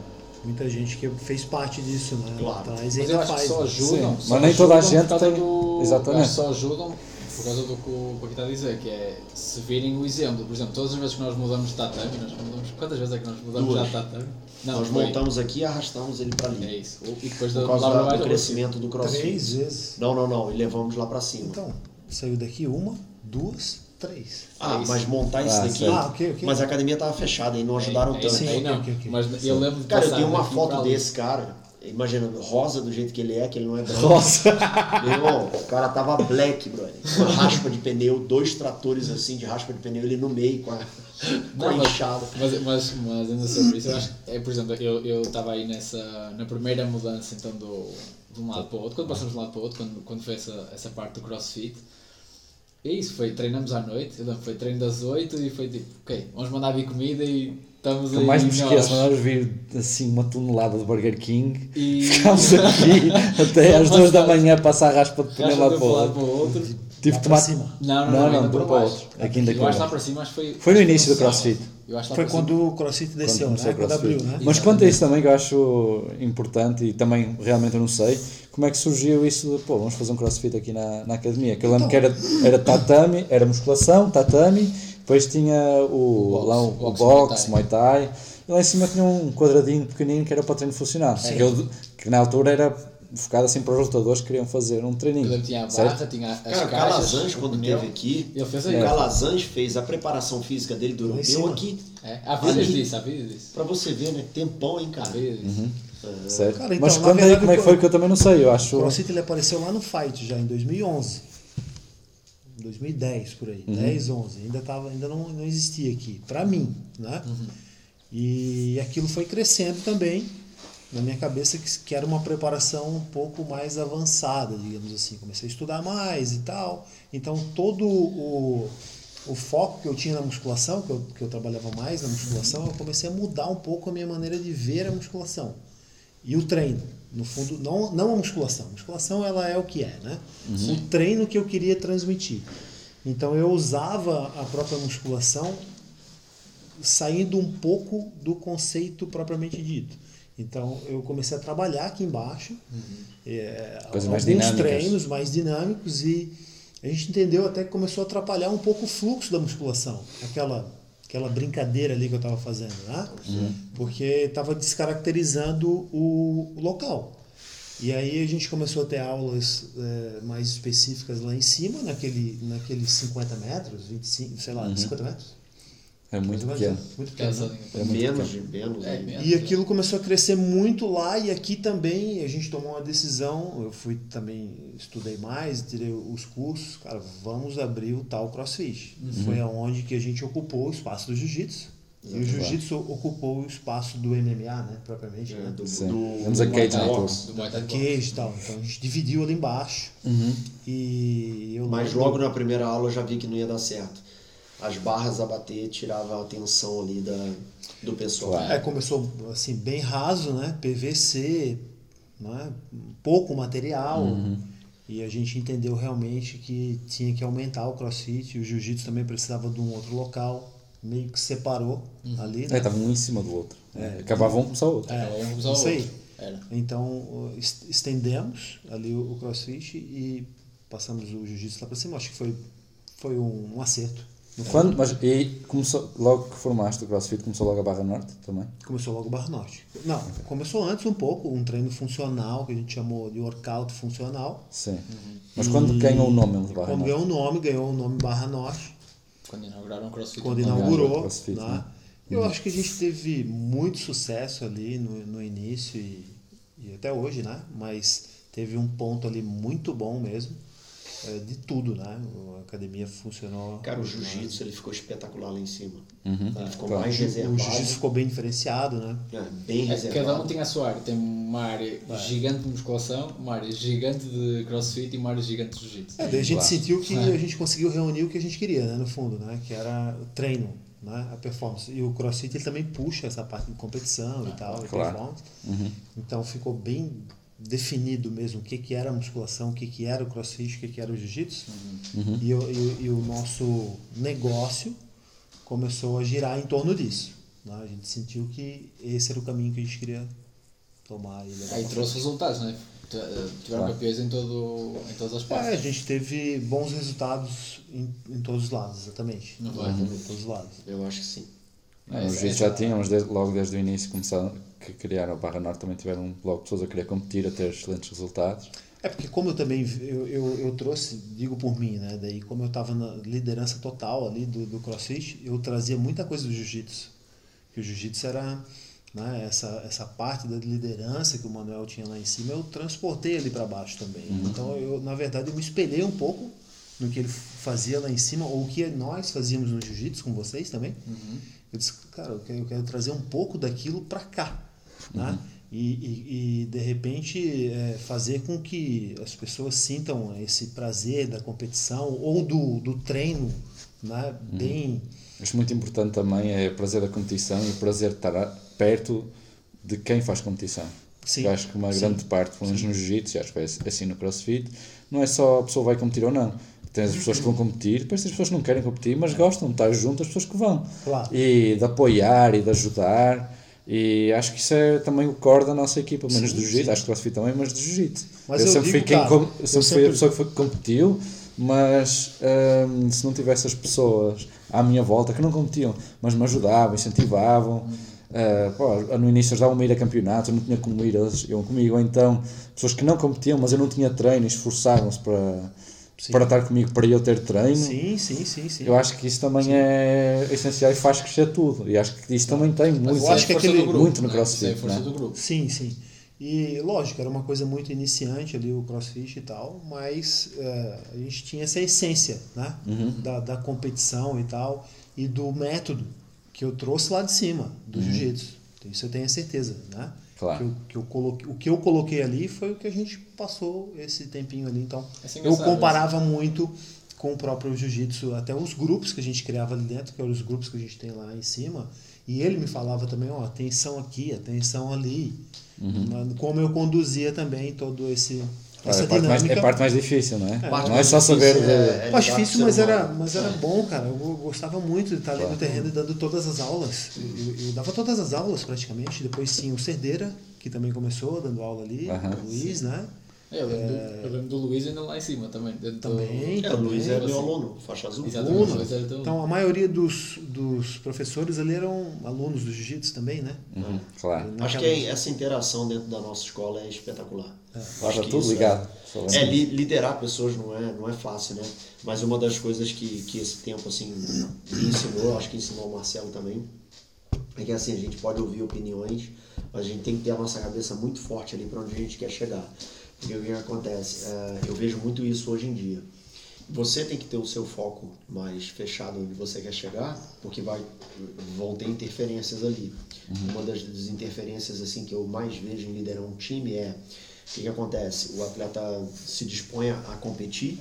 Muita gente que fez parte disso, né? Claro. Atrás e Mas eu ainda faz. só né? ajudam. Sim, só mas nem toda a gente tem- Do, Exatamente. só ajudam por causa do que o Paquito está a dizer, que é se virem o exemplo. Por exemplo, todas as vezes que nós mudamos de tatame, nós mudamos. Quantas vezes é que nós mudamos Duas. já de tatame? Não, Nós foi- montamos aqui e arrastamos ele para É ali. isso. E depois Por da causa lá baixo. do crescimento do crossfit. Três vezes. Não, não, não. E levamos lá para cima. Então, saiu daqui uma, duas, três. ah, é isso. mas montar isso Ah, daqui. Ah, ok, ok. Mas a academia estava fechada e não ajudaram É, é tanto. aí, Sim, não. ok, ok. Mas eu lembro Cara, eu tenho uma foto desse cara. Imagina, rosa do jeito que ele é, que ele não é branco. Nossa! Meu irmão, o cara tava black, brother. Uma raspa de pneu, dois tratores assim de raspa de pneu, ele no meio com a, com a Não, mas- enxada. Mas, mas, mas ainda sobre isso, eu acho que, é, por exemplo, eu eu estava aí nessa, na primeira mudança então do, de um lado para o outro, quando passamos de um lado para o outro, quando, quando foi essa, essa parte do crossfit, é isso, foi, treinamos à noite, eu lembro, foi treino das 8 e foi tipo, ok, vamos mandar vir comida e estamos O que aí mais me esqueço, nós vir assim uma tonelada de Burger King, E- ficámos aqui até às duas da manhã a passar a raspa de pneu lá de para um o lado outro. para o outro. Tive Lá de tomar. para cima. Não, não, Não, não, não, ainda do para para o baixo. outro. Aqui ainda Eu acho que lá para para cima, acho que foi. Foi no acho que início do sábado. CrossFit. Eu acho que lá Foi para cima- quando o CrossFit desceu, Quando né? começou o Quando abriu, né? Mas quanto a isso também que eu acho importante e também realmente eu não sei, como é que surgiu isso de, pô, vamos fazer um crossfit aqui na, na academia? Que eu lembro que era, era tatame, era musculação, tatame, depois tinha o, O boxe, lá o, o boxe, boxe, Muay Muay Thai, e lá em cima tinha um quadradinho pequenino que era para treino funcional. Que, eu- que na altura era focado assim para os lutadores que queriam fazer um treininho. que tinha a certo? barra, tinha as Cara, o caixas, Calazans, quando o teve aqui, Ele fez o aí. Calazans fez a preparação física dele do europeu aqui. É, vídeos Ali. disso, há vídeos disso. Pra você ver, né? Tempão, hein, cara. vídeos disso. Certo? Cara, então, Mas quando aí, verdade, como é que o- foi que eu também não sei, eu acho. O CrossFit ele apareceu lá no Fight já em 2011. 2010 por aí, 10, 11. Ainda tava, ainda não, não existia aqui, pra mim, né? E aquilo foi crescendo também na minha cabeça que, que era uma preparação um pouco mais avançada, digamos assim. Comecei a estudar mais e tal. Então todo o, o foco que eu tinha na musculação, que eu, que eu trabalhava mais na musculação, eu comecei a mudar um pouco a minha maneira de ver a musculação e o treino. No fundo, não, não a musculação. A musculação ela é o que é, né? O treino que eu queria transmitir. Então eu usava a própria musculação saindo um pouco do conceito propriamente dito. Então eu comecei a trabalhar aqui embaixo, é, Coisas mais alguns treinos mais dinâmicos e a gente entendeu até que começou a atrapalhar um pouco o fluxo da musculação. Aquela aquela brincadeira ali que eu estava fazendo, né? Porque estava descaracterizando o, o local. E aí a gente começou a ter aulas eh, mais específicas lá em cima, naquele, naqueles 50 metros, 25, sei lá, 50 metros? É muito Mais ou pequeno. menos, Muito pequeno. Né? É muito menos, pequeno. de menos. É, né? menos. E aquilo começou a crescer muito lá e aqui também a gente tomou uma decisão, eu fui também, estudei mais, tirei os cursos, cara, vamos abrir o tal CrossFit. Foi aonde que a gente ocupou o espaço do Jiu-Jitsu. E o Jiu-Jitsu ocupou o espaço do MMA, né, propriamente, É, né? do, Sim. do, a do cage box. Do cage e tal. Então a gente dividiu ali embaixo. E eu Mas logo na primeira aula eu já vi que não ia dar certo. As barras a bater tirava a atenção ali da, do pessoal. É, começou assim, bem raso, né? PVC, né? pouco material. E a gente entendeu realmente que tinha que aumentar o crossfit. O jiu-jitsu também precisava de um outro local. Meio que separou ali. É, Né? estava um em cima do outro. Acabavam um começou o outro. É, Então, ao isso aí. outro. Era. Então es- estendemos ali o o crossfit e passamos o jiu-jitsu lá para cima. Acho que foi, foi um, um acerto. Quando, mas e começou, logo que formaste o CrossFit, começou logo a Barra Norte também? Começou logo o Barra Norte. Não, começou antes um pouco, um treino funcional, que a gente chamou de workout funcional. Sim. Mas quando E ganhou o nome de Barra Quando Norte? ganhou o nome, ganhou o nome Barra Norte, Quando inauguraram o CrossFit. quando inaugurou. CrossFit, né? né? Eu acho que a gente teve muito sucesso ali no, no início e, e até hoje, né? Mas teve um ponto ali muito bom mesmo, de tudo, né? A academia funcionou. Cara, o jiu-jitsu ele ficou espetacular lá em cima. Uhum. Ele ficou Claro. mais O reservado. jiu-jitsu ficou bem diferenciado, né? É, bem É, reservado. cada um tem a sua área. Tem uma área gigante de musculação, uma área gigante de crossfit e uma área gigante de jiu-jitsu. É, daí a gente Claro. sentiu que É. a gente conseguiu reunir o que a gente queria, né, no fundo, né, que era o treino, né, a performance. E o CrossFit ele também puxa essa parte de competição e tal, e Claro. performance. Uhum. Então ficou bem definido mesmo o que, que era a musculação, o que, que era o CrossFit, o que, que era o Jiu-Jitsu. Uhum. E, o- e, e o nosso negócio começou a girar em torno disso. né. A gente sentiu que esse era o caminho que a gente queria tomar. E levar Aí trouxe resultados, né? Eh, Tiveram Claro. campeões em, todo, em todas as É, a partes. gente teve bons resultados em, em todos os lados, exatamente. Não Em vai. todos os lados. Eu acho que sim. É, É, essa- jiu já desde- logo desde o início, começaram que criaram a Barra Norte, também tiveram logo pessoas a querer competir, a ter excelentes resultados. É porque como eu também eu, eu, eu trouxe, digo por mim, né? Daí como eu estava na liderança total ali do, do CrossFit, eu trazia muita coisa do Jiu-Jitsu. Que o Jiu-Jitsu era né, essa, essa parte da liderança que o Manuel tinha lá em cima, eu transportei ali para baixo também. Então eu, na verdade, eu me espelhei um pouco no que ele fazia lá em cima, ou o que nós fazíamos no Jiu-Jitsu com vocês também. Eu disse, cara, eu quero, eu quero trazer um pouco daquilo para cá, né? E, e, e, de repente é, fazer com que as pessoas sintam esse prazer da competição ou do, do treino, né? Bem Acho muito importante também é o prazer da competição e o prazer de estar perto de quem faz competição. Sim, Eu acho que uma sim, grande parte, pelo menos no jiu-jitsu, acho que é assim no crossfit, não é só a pessoa vai competir ou não. Tens as pessoas que vão competir, depois as pessoas que não querem competir, mas gostam de estar junto às pessoas que vão. Claro. E de apoiar e de ajudar. E acho que isso é também o core da nossa equipa, menos Sim, do jiu-jitsu, acho que crossfit também, mas do jiu-jitsu. Eu, eu sempre, digo, fui, quem cara, com- eu eu sempre fui a sempre- pessoa que foi- competiu, mas hum, se não tivesse as pessoas à minha volta que não competiam, mas me ajudavam, incentivavam. Uh, pô, no início ajudavam-me a ir a campeonatos, eu não tinha como ir, eles iam comigo. Ou então, pessoas que não competiam, mas eu não tinha treino, e esforçavam-se para, Sim. para estar comigo, para eu ter treino. sim, sim, sim, sim. Eu acho que isso também é essencial e faz crescer tudo. E acho que isso também tem muito, eu acho que é aquele- grupo, muito no né? CrossFit, é a força né? do grupo. Sim, sim. E lógico, era uma coisa muito iniciante ali o CrossFit e tal, mas eh, a gente tinha essa essência, né? Uhum. Da, da competição e tal, e do método que eu trouxe lá de cima, do Jiu-Jitsu. Isso eu tenho a certeza, né? Uhum. Claro. Que eu, que eu coloquei, o que eu coloquei ali foi o que a gente passou esse tempinho ali. Então, é eu engraçado, comparava muito com o próprio jiu-jitsu, até os grupos que a gente criava ali dentro, que eram os grupos que a gente tem lá em cima, e ele me falava também, ó, atenção aqui, atenção ali. Na- Como eu conduzia também todo esse essa a, parte mais, dinâmica. é a parte mais difícil, não é? Parte não é mais só saber é- acho lidar difícil, mas era, mas era bom, cara. Eu gostava muito de estar ali no terreno e dando todas as aulas. Eu, eu dava todas as aulas praticamente. Depois tinha o Cerdeira, que também começou dando aula ali, Aham, o Luiz, né? Eu lembro, eu lembro do Luís ainda lá em cima também. Também. Do... É, o Luiz é Assim. meu aluno, faixa azul. Exatamente, Uno. o Luís era teu Então a maioria dos, dos professores ali eram alunos do jiu-jitsu também, né? Uhum, claro. Acho que é- essa interação dentro da nossa escola é espetacular. Lá Acho que tudo isso ligado. É, li- liderar pessoas não é, não é fácil, né? Mas uma das coisas que, que esse tempo assim me ensinou, acho que ensinou o Marcelo também, é que assim, a gente pode ouvir opiniões, mas a gente tem que ter a nossa cabeça muito forte ali para onde a gente quer chegar. Porque o que acontece? É, eu vejo muito isso hoje em dia. Você tem que ter o seu foco mais fechado onde você quer chegar, porque vai, vão ter interferências ali. Uma das, das interferências assim que eu mais vejo em liderar um time é o que, que acontece? O atleta se dispõe a a competir,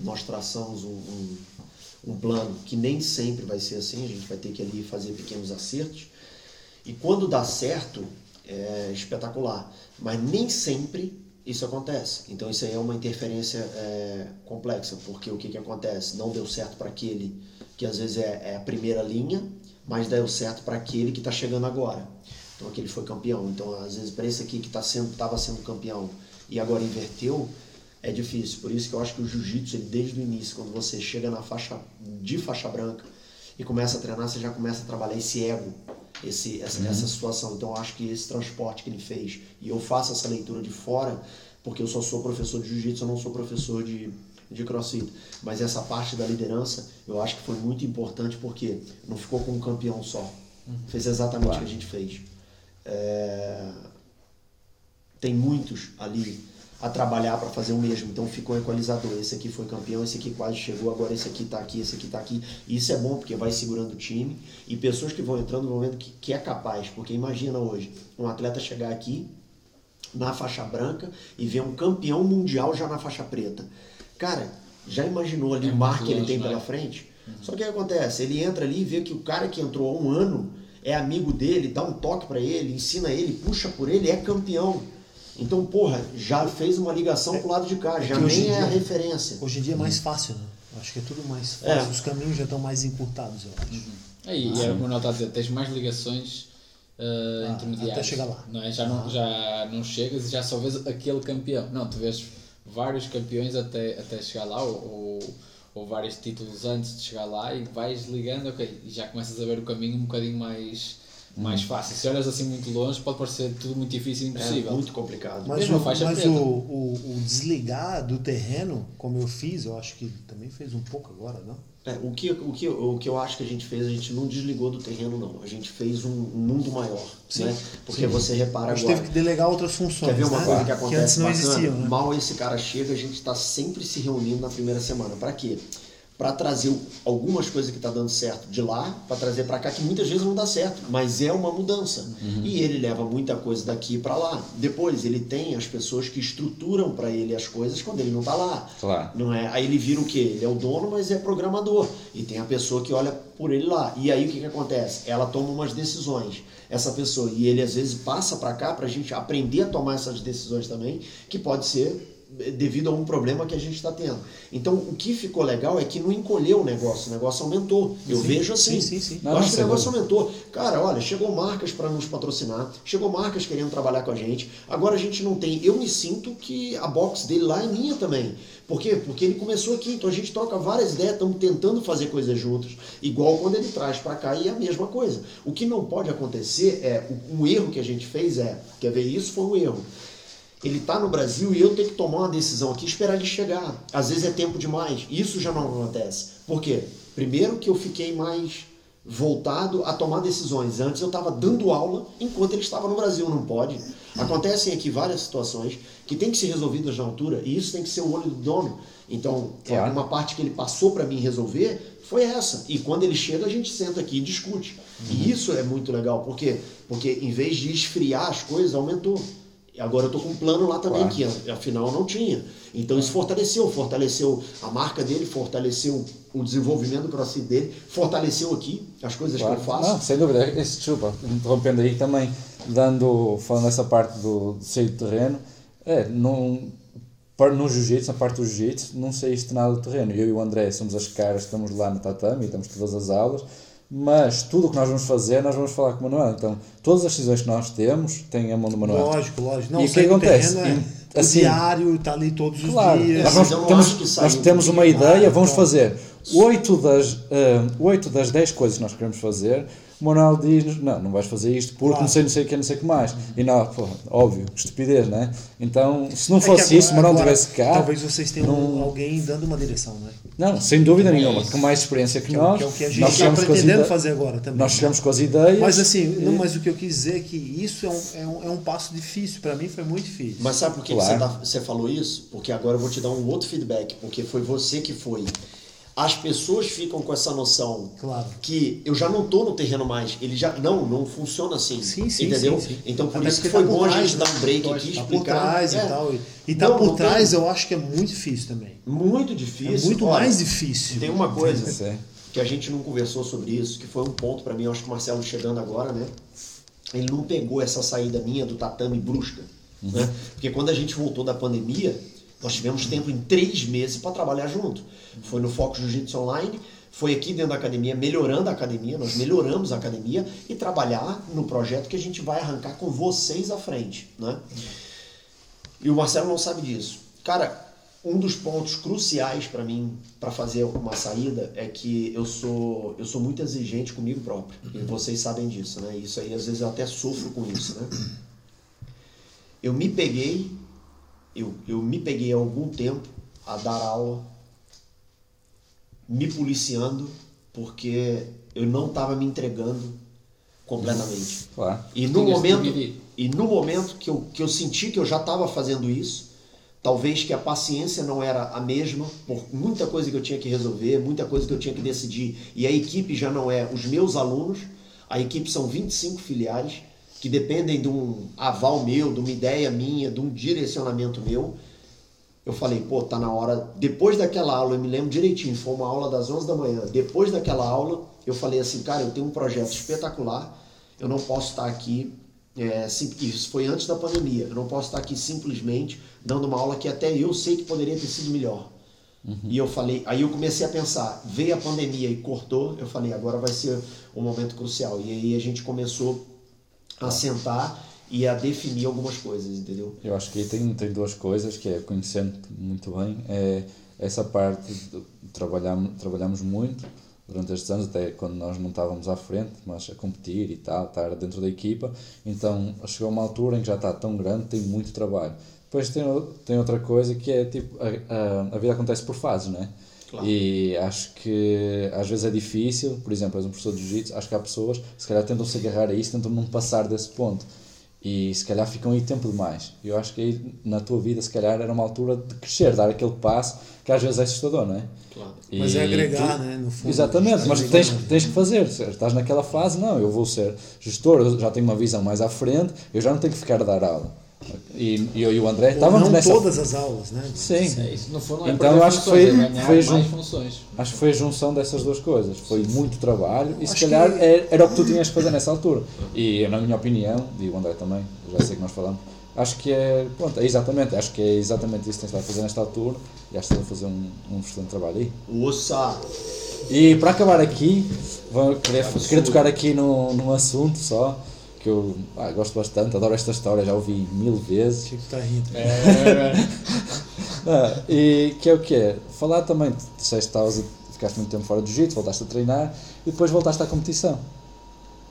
nós traçamos um, um, um plano que nem sempre vai ser assim, a gente vai ter que ali fazer pequenos acertos. E quando dá certo, é espetacular. Mas nem sempre isso acontece. Então isso aí é uma interferência é, complexa, porque o que, que acontece? Não deu certo para aquele que às vezes é, é a primeira linha, mas deu certo para aquele que está chegando agora. Então aquele foi campeão. Então às vezes para esse aqui que tá sendo, estava sendo campeão e agora inverteu, é difícil. Por isso que eu acho que o jiu-jitsu, desde o início, quando você chega na faixa de faixa branca e começa a treinar, você já começa a trabalhar esse ego, esse, essa, essa situação. Então acho que esse transporte que ele fez, e eu faço essa leitura de fora, porque eu só sou professor de jiu-jitsu, eu não sou professor de, de crossfit. Mas essa parte da liderança, eu acho que foi muito importante, porque não ficou com um campeão só. Fez exatamente o que a gente fez. É, tem muitos ali a trabalhar para fazer o mesmo. Então ficou equalizador. Esse aqui foi campeão, esse aqui quase chegou, agora esse aqui está aqui, esse aqui está aqui. E isso é bom porque vai segurando o time e pessoas que vão entrando vão vendo que, que é capaz. Porque imagina hoje um atleta chegar aqui na faixa branca e ver um campeão mundial já na faixa preta. Cara, já imaginou ali É o mar que ele tem né? pela frente? Só que o que acontece? Ele entra ali e vê que o cara que entrou há um ano é amigo dele, dá um toque para ele, ensina ele, puxa por ele, é campeão. Então, porra, já fez uma ligação pro lado de cá, já hoje nem em é a dia- referência. Hoje em dia é mais fácil, né? Acho que é tudo mais É. fácil. Os caminhos já estão mais encurtados, eu acho. É, e é como o Manuel está a dizer, tens mais ligações uh, Ah, intermediárias. até chegar lá. Não é? já, não, Ah. já não chegas e já só vês aquele campeão. Não, tu vês vários campeões até, até chegar lá, ou, ou, ou vários títulos antes de chegar lá, e vais ligando, ok, e já começas a ver o caminho um bocadinho mais, mais fácil. Se olhas assim muito longe, pode parecer tudo muito difícil e É impossível. muito complicado. Mas, Mesmo o, faixa mas preta. o, o, o desligar do terreno, como eu fiz, eu acho que também fez um pouco agora, não? É, o, que, o, que, o que eu acho que a gente fez, a gente não desligou do terreno, não. A gente fez um, um mundo maior. Sim, né? Porque sim. você repara A gente agora. teve que delegar outras funções, Quer ver uma né? coisa que acontece antes não bacana? existiam, né? Mal esse cara chega, a gente está sempre se reunindo na primeira semana. Para quê? Para trazer algumas coisas que está dando certo de lá, para trazer para cá, que muitas vezes não dá certo, mas é uma mudança. E ele leva muita coisa daqui para lá. Depois, ele tem as pessoas que estruturam para ele as coisas quando ele não está lá. Claro. Não é? Aí ele vira o quê? Ele é o dono, mas é programador. E tem a pessoa que olha por ele lá. E aí o que, que acontece? Ela toma umas decisões. Essa pessoa. E ele às vezes passa para cá para a gente aprender a tomar essas decisões também, que pode ser devido a um problema que a gente está tendo. Então o que ficou legal é que não encolheu o negócio, o negócio aumentou. Eu Sim, vejo assim. sim, sim, sim. Eu Não, acho não, que o negócio aumentou. Cara, olha, chegou marcas para nos patrocinar, chegou marcas querendo trabalhar com a gente. Agora a gente não tem. Eu me sinto que a box dele lá é minha também. Por quê? Porque ele começou aqui, então a gente troca várias ideias, estamos tentando fazer coisas juntos, igual quando ele traz para cá e é a mesma coisa. O que não pode acontecer é um erro que a gente fez é, quer ver, isso foi um erro. Ele está no Brasil e eu tenho que tomar uma decisão aqui e esperar ele chegar. Às vezes é tempo demais. Isso já não acontece. Por quê? Primeiro que eu fiquei mais voltado a tomar decisões. Antes eu estava dando aula enquanto ele estava no Brasil, não pode. Acontecem aqui várias situações que têm que ser resolvidas na altura e isso tem que ser o olho do dono. Então, é Claro. uma parte que ele passou para mim resolver foi essa. E quando ele chega, a gente senta aqui e discute. E isso é muito legal, por quê? Porque em vez de esfriar as coisas, aumentou. Agora eu tô com um plano lá também, Claro. que afinal não tinha. Então isso fortaleceu, fortaleceu a marca dele, fortaleceu o desenvolvimento do crossfit dele, fortaleceu aqui as coisas Claro. que eu faço. Não, sem dúvida. Esse, desculpa, interrompendo aí também, dando, falando essa parte do, do sair do terreno, é, não, no jiu-jitsu, na parte do jiu-jitsu, não saíste nada do terreno. Eu e o André somos as caras estamos lá no tatame e temos todas as aulas, mas tudo o que nós vamos fazer, nós vamos falar com o Manuel. Então, todas as decisões que nós temos têm a mão do Manuel. Lógico, lógico. Não, e o que acontece? terreno é- o assim, diário, tá ali todos os Claro, dias. nós, vamos- temos, nós temos uma ideia, vamos então. fazer 8 das, oito das 10 coisas que nós queremos fazer. O Manuel diz-nos: Não, não vais fazer isto porque Claro. não sei, não sei o que, não sei o que mais. E não, pô, óbvio, estupidez, né? Então, se não É que fosse agora- isso, o Manuel agora, estivesse cá. Talvez vocês tenham não- alguém dando uma direção, né? Não, sem dúvida Também é nenhuma, com mais experiência que, Que, é nós. que é o que a nós gente está chegamos com as pretendendo fazer agora também. Nós chegamos com as ideias. Mas assim, e- não, mas o que eu quis dizer é que isso é um, é um, é um passo difícil. Pra mim foi muito difícil. Mas sabe por que Claro. você, tá- você falou isso? Porque agora eu vou te dar um outro feedback, porque foi você que foi. As pessoas ficam com essa noção Claro. que eu já não tô no terreno mais. Ele já não, não funciona assim. Sim, sim, entendeu? sim, sim. Então por Até isso que foi tá por bom a trás, gente né? dar um break Tá aqui, por explicar. trás É. e tal. E, tá Não, por não tem- trás eu acho que é muito difícil também. Muito É difícil. muito Olha, mais difícil. Tem uma coisa é. que a gente não conversou sobre isso, que foi um ponto pra mim, eu acho que o Marcelo chegando agora, né? Ele não pegou essa saída minha do tatame brusca, né? Porque quando a gente voltou da pandemia, nós tivemos tempo em três meses para trabalhar junto. Foi no Foco Jiu-Jitsu Online, foi aqui dentro da academia, melhorando a academia, nós melhoramos a academia e trabalhar no projeto que a gente vai arrancar com vocês à frente, né? E o Marcelo não sabe disso. Cara, um dos pontos cruciais para mim para fazer uma saída é que eu sou eu sou muito exigente comigo próprio. E vocês sabem disso, né? Isso aí às vezes eu até sofro com isso, né? Eu me peguei eu, eu me peguei há algum tempo a dar aula me policiando porque eu não estava me entregando completamente. Claro. E no momento, e no momento que eu, que eu senti que eu já estava fazendo isso, talvez que a paciência não era a mesma, por muita coisa que eu tinha que resolver, muita coisa que eu tinha que decidir, e a equipe já não é os meus alunos, a equipe são 25 filiais que dependem de um aval meu, de uma ideia minha, de um direcionamento meu. Eu falei, pô, tá na hora. Depois daquela aula, eu me lembro direitinho, foi uma aula das 11 da manhã. Depois daquela aula, eu falei assim, cara, eu tenho um projeto espetacular, eu não posso estar aqui. é, sim- isso foi antes da pandemia. Eu não posso estar aqui simplesmente dando uma aula que até eu sei que poderia ter sido melhor. E eu falei, aí eu comecei a pensar, veio a pandemia e cortou, eu falei, agora vai ser um momento crucial. E aí a gente começou a sentar e a definir algumas coisas, entendeu? Eu acho que aí tem, tem duas coisas, que é conhecendo muito bem, é essa parte de trabalhamos, trabalhamos muito durante estes anos, até quando nós não estávamos à frente, mas a competir e tal, estar dentro da equipa, então chegou uma altura em que já está tão grande, tem muito trabalho. Depois tem, tem outra coisa que é tipo, a, a, a vida acontece por fases, não é? Claro. E acho que às vezes é difícil, por exemplo, és um professor de jiu-jitsu, acho que há pessoas que se calhar tentam se agarrar a isso, tentam não passar desse ponto. E se calhar ficam aí tempo demais. Eu acho que aí na tua vida, se calhar, era uma altura de crescer, dar aquele passo que às vezes é assustador, não é? Claro. Mas E é agregar, tu- né? No fundo. Exatamente, mas Agregar. tens, tens que fazer. Se Estás naquela fase, não, eu vou ser gestor, eu já tenho uma visão mais à frente, eu já não tenho que ficar a dar aula. E e eu e o André estávamos não nessa. todas as aulas, né? Sim, É isso. No fundo, não é Então, eu acho que foi- é foi mais jun- funções. acho que foi a junção dessas duas coisas. Foi muito trabalho e se Acho calhar que- era, era o que tu tinhas que fazer nessa altura. E na minha opinião, e o André também, já sei que nós falamos, acho que é, pronto, é exatamente, acho que é exatamente isso que tens de fazer nesta altura e acho que estás a fazer um, um excelente trabalho aí. Ouça! E para acabar aqui, vou querer, querer tocar aqui num, num assunto só, que eu ah, gosto bastante, adoro esta história, já ouvi mil vezes. Chico tá rindo. É, Ah, e que é o que é? Falar também, disseste que ficaste muito tempo fora do jiu-jitsu, voltaste a treinar e depois voltaste à competição.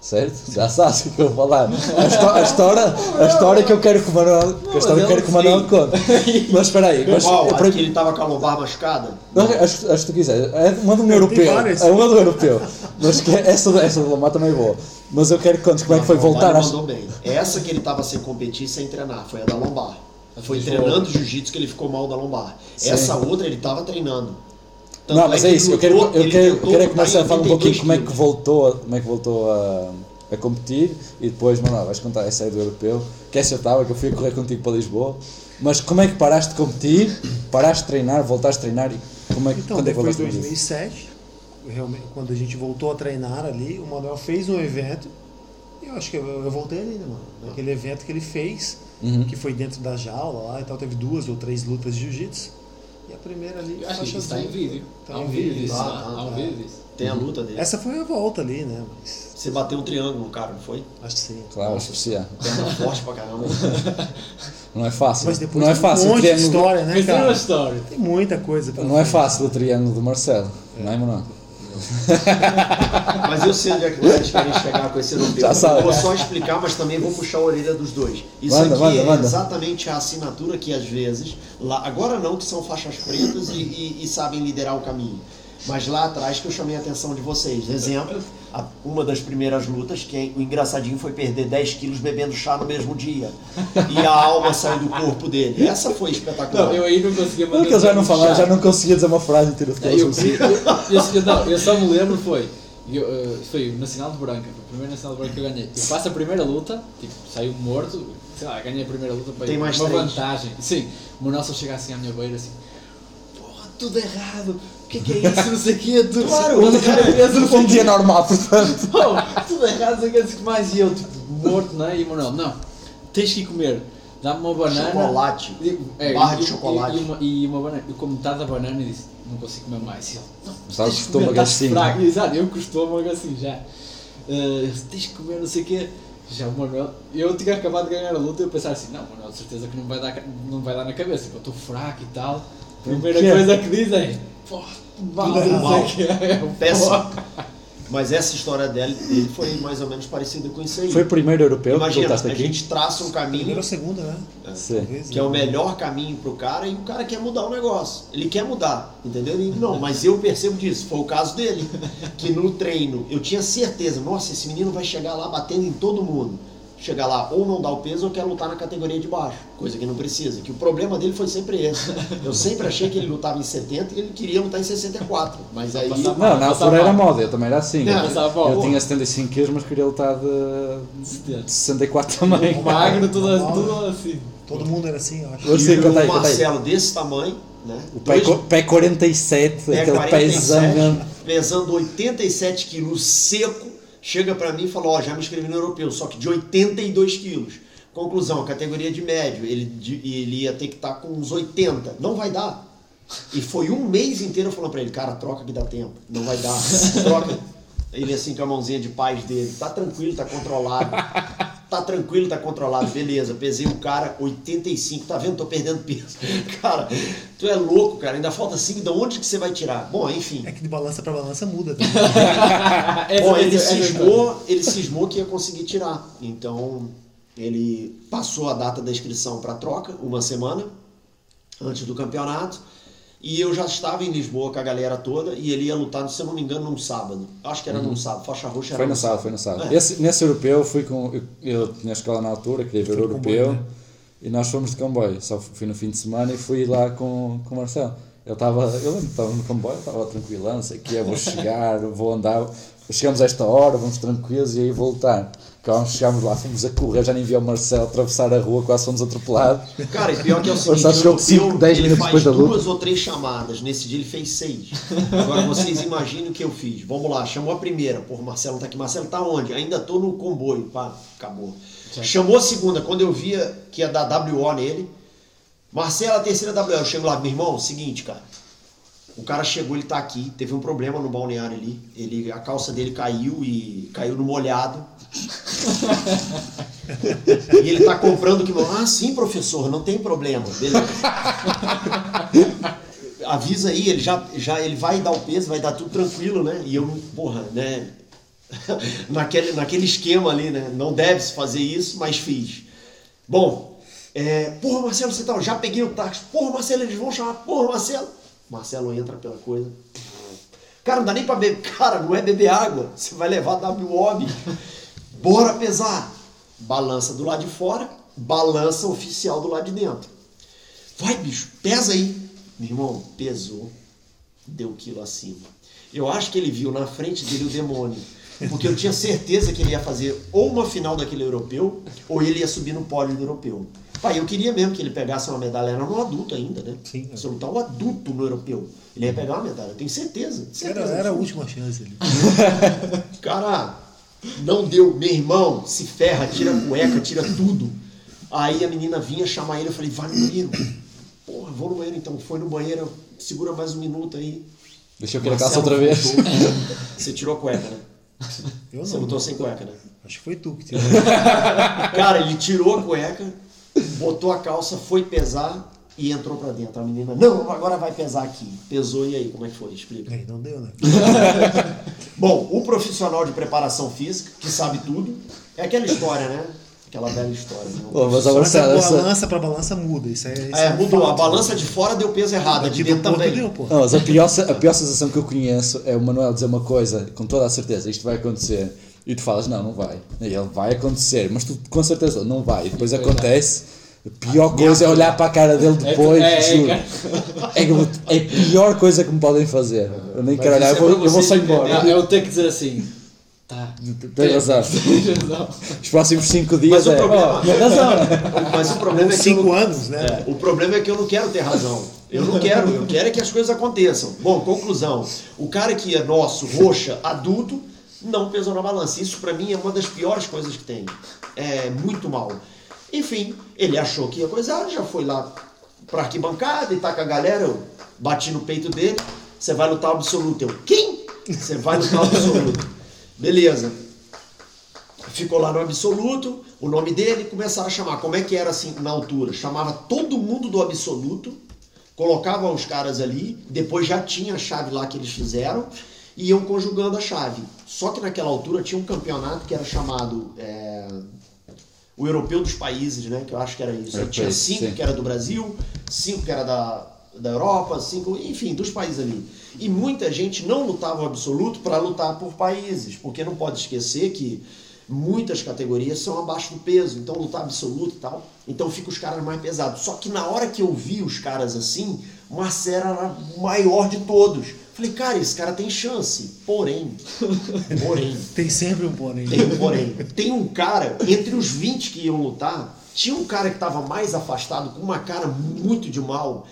Certo? Já sabes o que eu vou falar. A, histó- a história, a história que eu quero que o Manuel, que a história que eu quero que o Manuel conte. Mas espera aí, mas Qual? eu, ele tava com a lombar machucada? não, acho, acho que tu quiser. É uma do Tem europeu. É uma do europeu. Mas que essa, essa do Lomar também é boa. Mas eu quero que contes como é que foi A lombar voltar ele mandou bem. Essa que ele tava sem competir, sem treinar, foi a da lombar. Foi que treinando jiu-jitsu que ele ficou mal da lombar. Sim. Essa outra ele tava treinando. Tanto Não, mas que é isso. Eu quero, lutou- eu quero, eu quero é lutar começar a falar um 82 pouquinho como é que voltou, como é que voltou a, a competir e depois, Manuel, vais contar essa aí do europeu. Que essa eu estava, que eu fui a correr contigo para Lisboa. Mas como é que paraste de competir, paraste de treinar, voltaste a treinar e como é que Então, quando é que depois de voltaste a competir? 2007, realmente, quando a gente voltou a treinar ali, o Manuel fez um evento. E eu acho que eu, eu voltei ali, né, mano? Naquele evento que ele fez, Uhum. que foi dentro da jaula lá e tal, teve duas ou três lutas de jiu-jitsu. E a primeira ali. Eu acho que está em vídeo. Tá um tá, tá, um tá. vídeo disso. Tem a luta dele. Essa foi a volta ali, né? Mas Você bateu um triângulo no cara, não foi? acho que sim. Claro, especial. Perna forte pra caramba. Não é fácil. Mas depois não é fácil um monte de triângulo. história, né, Mas tem cara? história. Tem muita coisa. pela Não é frente. fácil o triângulo do Marcelo. Não é, Mas eu sei onde é que vocês querem chegar com esse sabe. Eu vou só explicar, mas também vou puxar a orelha dos dois. Isso Manda, aqui manda, é manda. exatamente a assinatura que às vezes, lá, agora não que são faixas pretas e, e- e sabem liderar o caminho. Mas lá atrás que eu chamei a atenção de vocês. Exemplo, a- uma das primeiras lutas, que o engraçadinho foi perder 10 quilos bebendo chá no mesmo dia. E a alma saiu do corpo dele. Essa foi espetacular. Não, eu aí não conseguia que ele já não falava, já não conseguia dizer uma frase inteira de Eu, eu, eu, eu- não, eu só me lembro foi. Eu, eh, foi o Nacional de Branca, foi o primeiro Nacional de Branca que eu ganhei. Eu faço a primeira luta, tipo, saio morto, sei lá, ganhei a primeira luta para Tem mais uma três. vantagem. Sim, o meu Nelson chega assim à minha beira assim, porra, tudo errado, que é que é isso, não sei o tudo Claro, tudo errado, não sei Um dia normal, portanto. Oh, tudo errado, não sei o que, que mais. E eu, tipo, morto, não é? E o Manuel, não, tens que ir comer, dá-me uma banana. Chocolate. É, Barra de chocolate. E, uma, e uma banana. Eu como metade da banana e disse, não consigo comer mais. E ele, não, Sabes que estômago assim. fraco. Exato, eu com o estômago assim já. Disse, tens que comer não sei o quê. Já o Manuel, eu tinha acabado de ganhar a luta e eu pensava assim, não, Manuel, de certeza que não vai dar, não vai dar na cabeça, eu estou fraco e tal. Primeira coisa que diz é, pô, mal, Tudo não mal. o quê. Eu, Péssimo. Mas essa história dele, dele foi mais ou menos parecida com isso aí. Foi o primeiro europeu que Imagina, lutaste a aqui? gente traça um caminho Primeira ou segunda, né? Talvez, que é o né? melhor caminho pro cara e o cara quer mudar o negócio. Ele quer mudar, entendeu? Ele, não, mas eu percebo disso. Foi o caso dele. Que no treino eu tinha certeza, nossa, esse menino vai chegar lá batendo em todo mundo. Chegar lá, ou não dá o peso ou quer lutar na categoria de baixo, coisa que não precisa. Que o problema dele foi sempre esse. Eu sempre achei que ele lutava em 70 e ele queria lutar em 64. Mas aí. Passava Não, na altura era moda, eu também era assim. Não, eu passava eu tinha 75 quilos, mas queria lutar de, de 64 também. Magro, tudo, tudo assim. Todo mundo era assim, eu acho. Eu sei, e o. Marcelo desse tamanho, né? O pé, Dois- pé 47, pé aquele 47, pezão mesmo. pesando 87 quilos seco, chega pra mim e fala, ó, já me inscrevi no europeu, só que de 82 quilos. Conclusão, categoria de médio, ele, de- ele ia ter que estar com uns 80. Não vai dar. E foi um mês inteiro falando pra ele, cara, troca que dá tempo. Não vai dar. Troca. Ele assim com a mãozinha de paz dele. Tá tranquilo, tá controlado. Tá tranquilo, tá controlado. Beleza, pesei o cara 85. Tá vendo? Tô perdendo peso. Cara, tu é louco, cara. Ainda falta 5. De onde que você vai tirar? Bom, enfim. É que de balança pra balança muda. Né? Bom, ele essa- essa- cismou, ele cismou que ia conseguir tirar. Então, ele passou a data da inscrição para troca, uma semana antes do campeonato. E eu já estava em Lisboa com a galera toda e ele ia lutar, se eu não me engano, num sábado. Acho que era num sábado, faixa roxa era Foi no sábado, foi no sábado. É. Esse, nesse europeu fui com. Eu, eu tinha escola na altura, queria ver o europeu. comboio, né? E nós fomos de comboio. Só fui no fim de semana e fui lá com, com o Marcelo. Eu estava, eu lembro que estava no comboio, estava tranquilão, não sei o quê, vou chegar, vou andar. Chegamos a esta hora, vamos tranquilos e aí voltar. Quando chegámos lá, fomos a correr, já nem vi o Marcelo atravessar a rua, quase fomos atropelados. Cara, e pior que é o seguinte, Marcelo chegou eu- cinco, eu- dez ele minutos faz depois da luta. duas ou três chamadas. Nesse dia ele fez seis. Agora vocês imaginem o que eu fiz. Vamos lá, chamou a primeira. Porra, Marcelo tá aqui. Marcelo tá onde? Ainda tô no comboio. Pá, acabou. Chamou a segunda. Quando eu via que ia dar WO nele. Marcelo, a terceira WO. Eu chego lá, meu irmão, seguinte, cara. O cara chegou, ele tá aqui, teve um problema no balneário ali. Ele, a calça dele caiu e caiu no molhado. E ele tá comprando que Ah, sim, professor, não tem problema. Beleza. Avisa aí, ele já, já ele vai dar o peso, vai dar tudo tranquilo, né? E eu, porra, né? naquele, naquele esquema ali, né? Não deve se fazer isso, mas fiz. Bom, é, porra, Marcelo, você tá, já peguei o táxi. Porra, Marcelo, eles vão chamar. Porra, Marcelo. Marcelo entra pela coisa. Cara, não dá nem pra beber. Cara, não é beber água. Você vai levar WO, bicho. Bora pesar. Balança do lado de fora, balança oficial do lado de dentro. Vai, bicho, pesa aí. Meu irmão, pesou, deu quilo acima. Eu acho que ele viu na frente dele o demônio. Porque eu tinha certeza que ele ia fazer ou uma final daquele europeu, ou ele ia subir no pódio do europeu. Pai, eu queria mesmo que ele pegasse uma medalha, era um adulto ainda, né? Sim. Se eu lutar um adulto no europeu, ele ia pegar uma medalha, eu tenho certeza. Era, certeza era a absoluta. última chance ali. Cara, não deu. Meu irmão, se ferra, tira a cueca, tira tudo. Aí a menina vinha chamar ele, eu falei, vai no banheiro. Porra, vou no banheiro então. Foi no banheiro, segura mais um minuto aí. Deixa eu a Marcelo calça outra vez. voltou. Você tirou a cueca, né? Eu Você não. botou sem cueca, né? Acho que foi tu que tirou. Cara, ele tirou a cueca, botou a calça, foi pesar e entrou pra dentro. A menina, não, agora vai pesar aqui. Pesou e aí, como é que foi? Explica. Aí, não deu, né? Bom, o profissional de preparação física, que sabe tudo, é aquela história, né? Aquela velha história. Né? Pô, mas a essa, essa- balança pra balança muda. Isso é, isso É, um mudou. A fato. balança de fora deu peso errado, a de dentro também. deu, pô. Não, mas a pior, a pior sensação que eu conheço é o Manuel dizer uma coisa com toda a certeza, isto vai acontecer, e tu falas, não, não vai. E ele vai acontecer, mas tu com certeza não vai. E depois depois acontece. A pior coisa é olhar para a cara dele depois. é, é, juro. É, eu- é a pior coisa que me podem fazer. Eu nem quero olhar, eu é vou, para eu vou só embora. Não, eu tenho que dizer assim. Tá. Tem razão. Razão. Os próximos 5 Mas dias o é. problema- Oh, tinha razão. Mas o problema é que eu Cinco não- anos, né? É, o problema é que eu não quero ter razão. Eu não quero, eu quero é que as coisas aconteçam. Bom, conclusão. O cara que é nosso, roxa, adulto, não pesou na balança. Isso pra mim é uma das piores coisas que tem. É muito mal. Enfim, ele achou que ia coisar, já foi lá pra arquibancada e tá com a galera, eu bati no peito dele. Você vai lutar absoluto. Eu, quem? Você vai lutar absoluto. Beleza. Ficou lá no absoluto, o nome dele, começaram a chamar. Como é que era assim na altura? Chamava todo mundo do absoluto, colocava os caras ali, depois já tinha a chave lá que eles fizeram, e iam conjugando a chave. Só que naquela altura tinha um campeonato que era chamado é, o Europeu dos Países, né? Que eu acho que era isso. Aí tinha Europeu, cinco sim. que era do Brasil, cinco que era da, da Europa, cinco, enfim, dos países ali. E muita gente não lutava o absoluto para lutar por países, porque não pode esquecer que muitas categorias são abaixo do peso, então lutar absoluto e tal. Então fica os caras mais pesados. Só que na hora que eu vi os caras assim, Marcelo era o maior de todos. Falei, cara, esse cara tem chance. Porém, porém, Tem sempre um porém. tem um porém. Tem um cara, entre os 20 que iam lutar, tinha um cara que estava mais afastado, com uma cara muito de mal.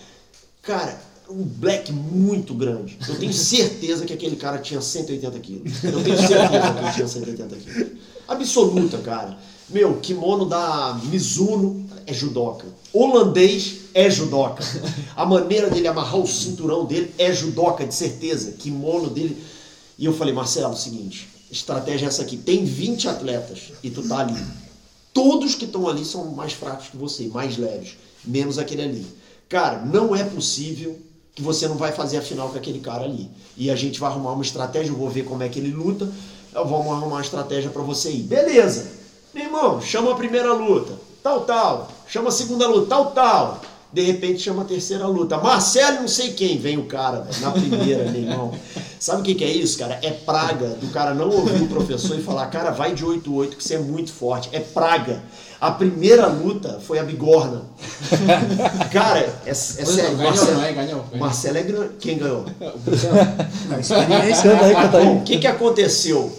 Cara, um black muito grande. Eu tenho certeza que aquele cara tinha 180 quilos. Eu tenho certeza que ele tinha 180 quilos. Absoluta, cara. Meu, kimono da Mizuno é judoca. Holandês é judoca. A maneira dele amarrar o cinturão dele é judoca, de certeza. Kimono dele. E eu falei, Marcelo, é o seguinte, estratégia é essa aqui. Tem 20 atletas e tu tá ali. Todos que estão ali são mais fracos que você, mais leves, menos aquele ali. Cara, não é possível que você não vai fazer a final com aquele cara ali. E a gente vai arrumar uma estratégia, eu vou ver como é que ele luta, vamos arrumar uma estratégia pra você ir. Beleza. Meu irmão, chama a primeira luta, tal, tal. Chama a segunda luta, tal, tal. De repente chama a terceira luta. Marcelo não sei quem. Vem o cara, velho, na primeira, meu irmão. Sabe o que, que é isso, cara? É praga do cara não ouvir o professor e falar, cara, vai de 8-8 que você é muito forte. É praga. A primeira luta foi a bigorna. Cara, é, é sério. ganhou, Marcelo, não é? Ganhou. ganhou. Marcelo é grande. Quem ganhou? Conta aí, né? Bom, o que que aconteceu?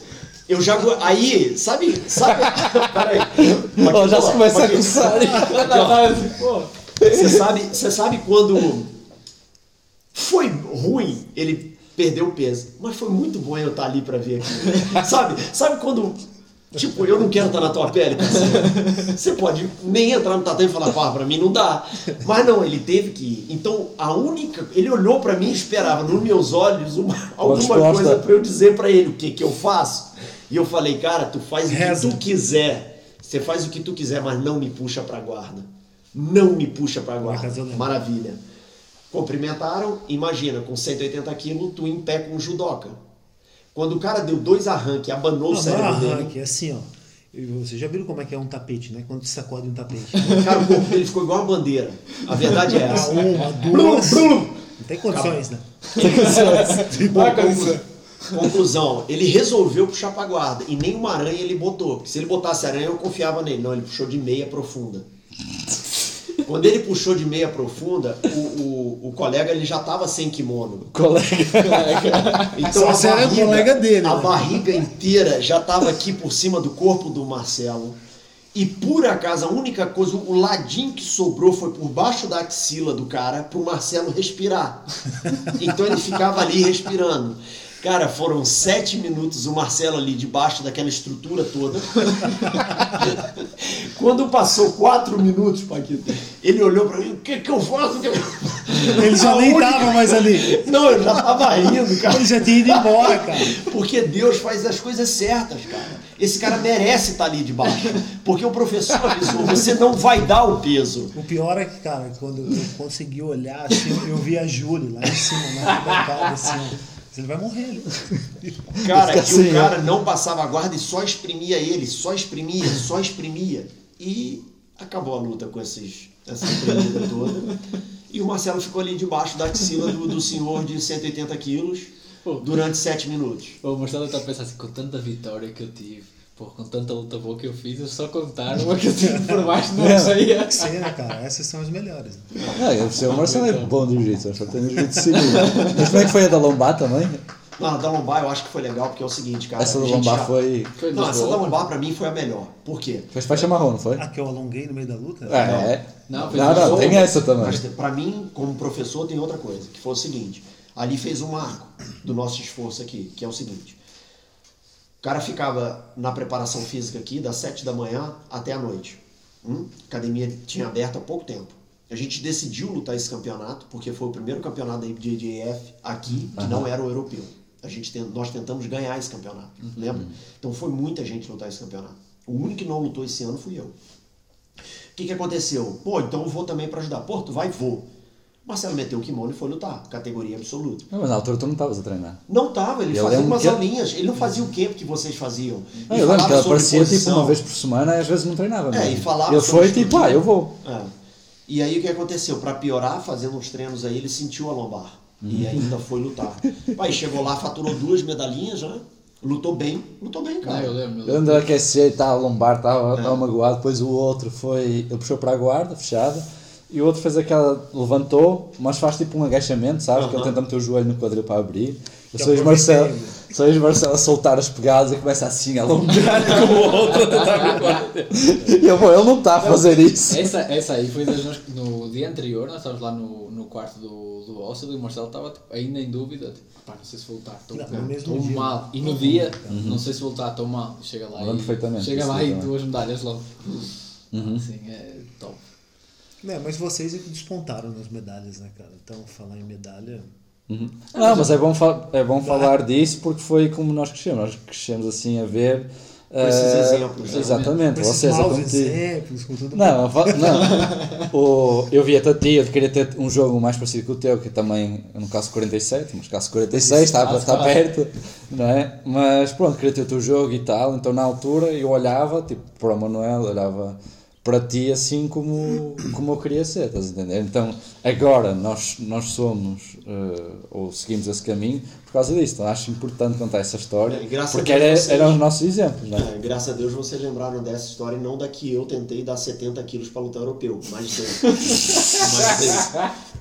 Eu já. Aí, sabe. sabe peraí. Oh, já se começa a coçar. Você sabe, você sabe quando foi ruim ele perdeu o peso, mas foi muito bom eu estar ali pra ver aquilo. Sabe? Sabe quando tipo, eu não quero estar na tua pele, parceiro. Você pode nem entrar no tatame e falar, pá, pra mim não dá. Mas não, ele teve que ir. Então, a única, ele olhou pra mim e esperava nos meus olhos uma, alguma coisa pra eu dizer pra ele o que que eu faço. E eu falei, cara, tu faz o que Reza. tu quiser. Você faz o que tu quiser, mas não me puxa pra guarda. Não me puxa pra guarda. Maravilha. Cumprimentaram, imagina, com 180 quilos, tu em pé com um judoca. Quando o cara deu dois arranques, abanou o Não, não é cérebro dele. arranque, é assim, ó. Vocês já viram como é que é um tapete, né? Quando sacode um tapete. Cara, o corpo dele ficou igual uma bandeira. A verdade é essa. Uma, Blum, duas. blum. Não tem condições, né? Bom, conclu- Conclusão, ele resolveu puxar pra guarda e nem uma aranha ele botou. Porque se ele botasse aranha, eu confiava nele. Não, ele puxou de meia profunda. Quando ele puxou de meia profunda, o, o, o colega ele já tava sem kimono. Colega. Então era o colega dele, a né? barriga inteira já estava aqui por cima do corpo do Marcelo. E por acaso, a única coisa, o ladinho que sobrou foi por baixo da axila do cara pro Marcelo respirar. Então ele ficava ali respirando. Cara, foram sete minutos o Marcelo ali debaixo daquela estrutura toda. Quando passou quatro minutos, Paquito, ele olhou pra mim, o que que eu faço? O que que eu faço?" Ele já nem única- tava mais ali. Não, eu já tava rindo, cara. Ele já tinha ido embora, cara. Porque Deus faz as coisas certas, cara. Esse cara merece estar ali debaixo. Porque o professor avisou, você não vai dar o peso. O pior é que, cara, quando eu consegui olhar assim, eu vi a Júlia lá em cima, na bancada, assim, ó. Ele vai morrer ali. Cara, e assim, o cara não passava a guarda e só exprimia ele, só exprimia, só exprimia. E acabou a luta com esses, essa exprimida toda. E o Marcelo ficou ali debaixo da axila do, do senhor de 180 quilos durante sete minutos. O Marcelo está a pensar assim, com tanta vitória que eu tive, pô, com tanta luta boa que eu fiz, eu só contar uma que eu tive por baixo não saía. Que cena, cara. Essas são as melhores. Não, eu o Marcelo é bom de jiu-jitsu, só tem jiu-jitsu civil. Mas como é que foi a da lombar também? Não, a da lombar eu acho que foi legal, porque é o seguinte, cara. Essa da lombar já- foi. Foi Não, essa da lombar pra mim foi a melhor. Por quê? Foi faixa marrom, não foi? Ah, que eu alonguei no meio da luta? É. Não, Não, foi não, das tem essa também. Mas pra mim, como professor, tem outra coisa, que foi o seguinte. Ali fez um marco do nosso esforço aqui, que é o seguinte. O cara ficava na preparação física aqui das 7 da manhã até a noite. Hum? A academia tinha aberto há pouco tempo. A gente decidiu lutar esse campeonato, porque foi o primeiro campeonato da IBJJF aqui, que não era o europeu. A gente tem- nós tentamos ganhar esse campeonato, lembra? Então foi muita gente lutar esse campeonato. O único que não lutou esse ano fui eu. O que, que aconteceu? Pô, então eu vou também pra ajudar. Pô, tu vai? Vou. Marcelo meteu o kimono e foi lutar, categoria absoluta. Não, mas na altura tu não estavas a treinar. Não tava, ele Eu fazia umas que- aulinhas. Ele não fazia o camp que vocês faziam. Não, eu lembro que ele sobre aparecia tipo uma vez por semana e às vezes não treinava. É, mesmo. e falava Ele foi tipo, ah, eu vou. É. E aí o que aconteceu? Pra piorar, fazendo uns treinos aí, ele sentiu a lombar. E ainda foi lutar. Aí chegou lá, faturou duas medalhinhas, né? Lutou bem. Lutou bem, Não, cara. eu lembro. Eu lembro de aquecer e tal, a lombar estava É. estava magoado, depois o outro foi. Ele puxou para a guarda, fechada, e o outro fez aquela. levantou, mas faz tipo um agachamento, sabes? Que ele tenta meter o joelho no quadril para abrir. Eu Que sou. Marcelo, sou Marcelo a soltar as pegadas e começa assim a alongar com o outro a tentar. E eu, pô, ele não está a fazer isso. Essa, essa aí foi das no dia anterior, nós estávamos lá no, no quarto do, do Ócio e o Marcelo estava tipo, ainda em dúvida, tipo, pá, não sei se vou lutar, estou mal. E no dia, não sei se vou lutar, estou mal. Chega lá e, perfeitamente chega lá e também. duas medalhas logo. Uhum. Assim, é top. É, mas vocês é que despontaram nas medalhas, né, cara? Então, falar em medalha. Uhum. Não, mas é bom, fa- é bom falar disso porque foi como nós crescemos. Nós crescemos assim a ver. esses eh, exemplos, né? Exatamente, Com vocês a competir. exemplos, com tudo. Não, não. O, eu via-te a ti, eu queria ter um jogo mais parecido com o teu, que também, eu não caso 47, mas caso 46, está, está perto, não é? Mas pronto, queria ter o teu jogo e tal, então na altura eu olhava, tipo, para o Manuel, olhava para ti assim como, como eu queria ser, estás a entender? Então agora nós, nós somos, eh, ou seguimos esse caminho por causa disso, então acho importante contar essa história, É, porque era, vocês- eram os nossos exemplos, não é? É, graças a Deus vocês lembraram dessa história e não da que eu tentei dar 70 quilos para lutar europeu. Mais tempo.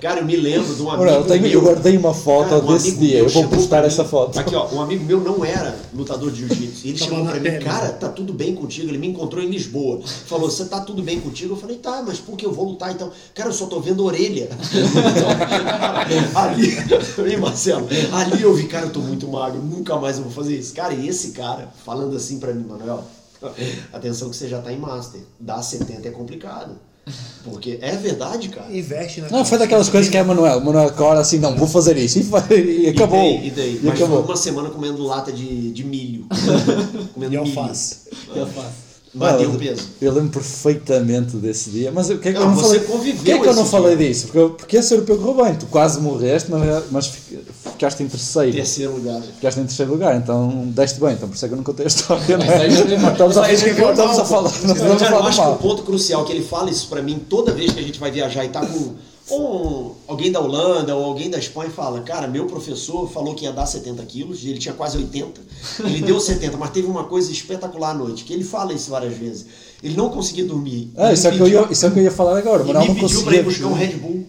Cara, eu me lembro de um amigo Ora, eu, tenho, meu. eu guardei uma foto Cara, um desse dia, eu vou postar essa foto. Aqui, ó, um amigo meu não era lutador de jiu-jitsu. Ele Tava chegou pra mim, pele. cara, tá tudo bem contigo? Ele me encontrou em Lisboa. Falou, você tá tudo bem contigo? Eu falei, tá, mas por que eu vou lutar então? Cara, eu só tô vendo orelha. ali, Ei, Marcelo, ali eu vi, cara, eu tô muito magro, nunca mais eu vou fazer isso. Cara, e esse cara, falando assim pra mim, Manuel, atenção que você já tá em master. Dar 70 é complicado. Porque é verdade, cara. Investe na Não, foi daquelas coisas que é Manuel. Manuel acorda assim, não, vou fazer isso. E, e acabou. E daí? E daí? E Mas acabou. foi uma semana comendo lata de, de milho. comendo E milho. alface. Faço. Mas Não, deu eu- peso. Eu lembro perfeitamente desse dia. Mas o que é que Não, eu não falei? conviveu Por que é que eu não falei dia. disso? Porque, porque esse europeu correu bem. Tu quase morreste, mas, mas fi- ficaste em terceiro. Terceiro lugar. Ficaste em terceiro lugar, então deste bem. Então por isso é que eu não contei a história. É? mal. Estamos a, eu estamos a falar. estamos a Cara, eu falar acho que o mal. ponto crucial que ele fala isso pra mim toda vez que a gente vai viajar e tá com ou alguém da Holanda ou alguém da Espanha fala, cara, meu professor falou que ia dar 70 quilos, ele tinha quase 80, ele deu 70, mas teve uma coisa espetacular à noite, que ele fala isso várias vezes. Ele não conseguia dormir. Ah, Ele isso, é me que eu pediu- ia, isso é o que eu ia falar agora. Ele não me pediu pra ir conseguia. buscar um Red Bull.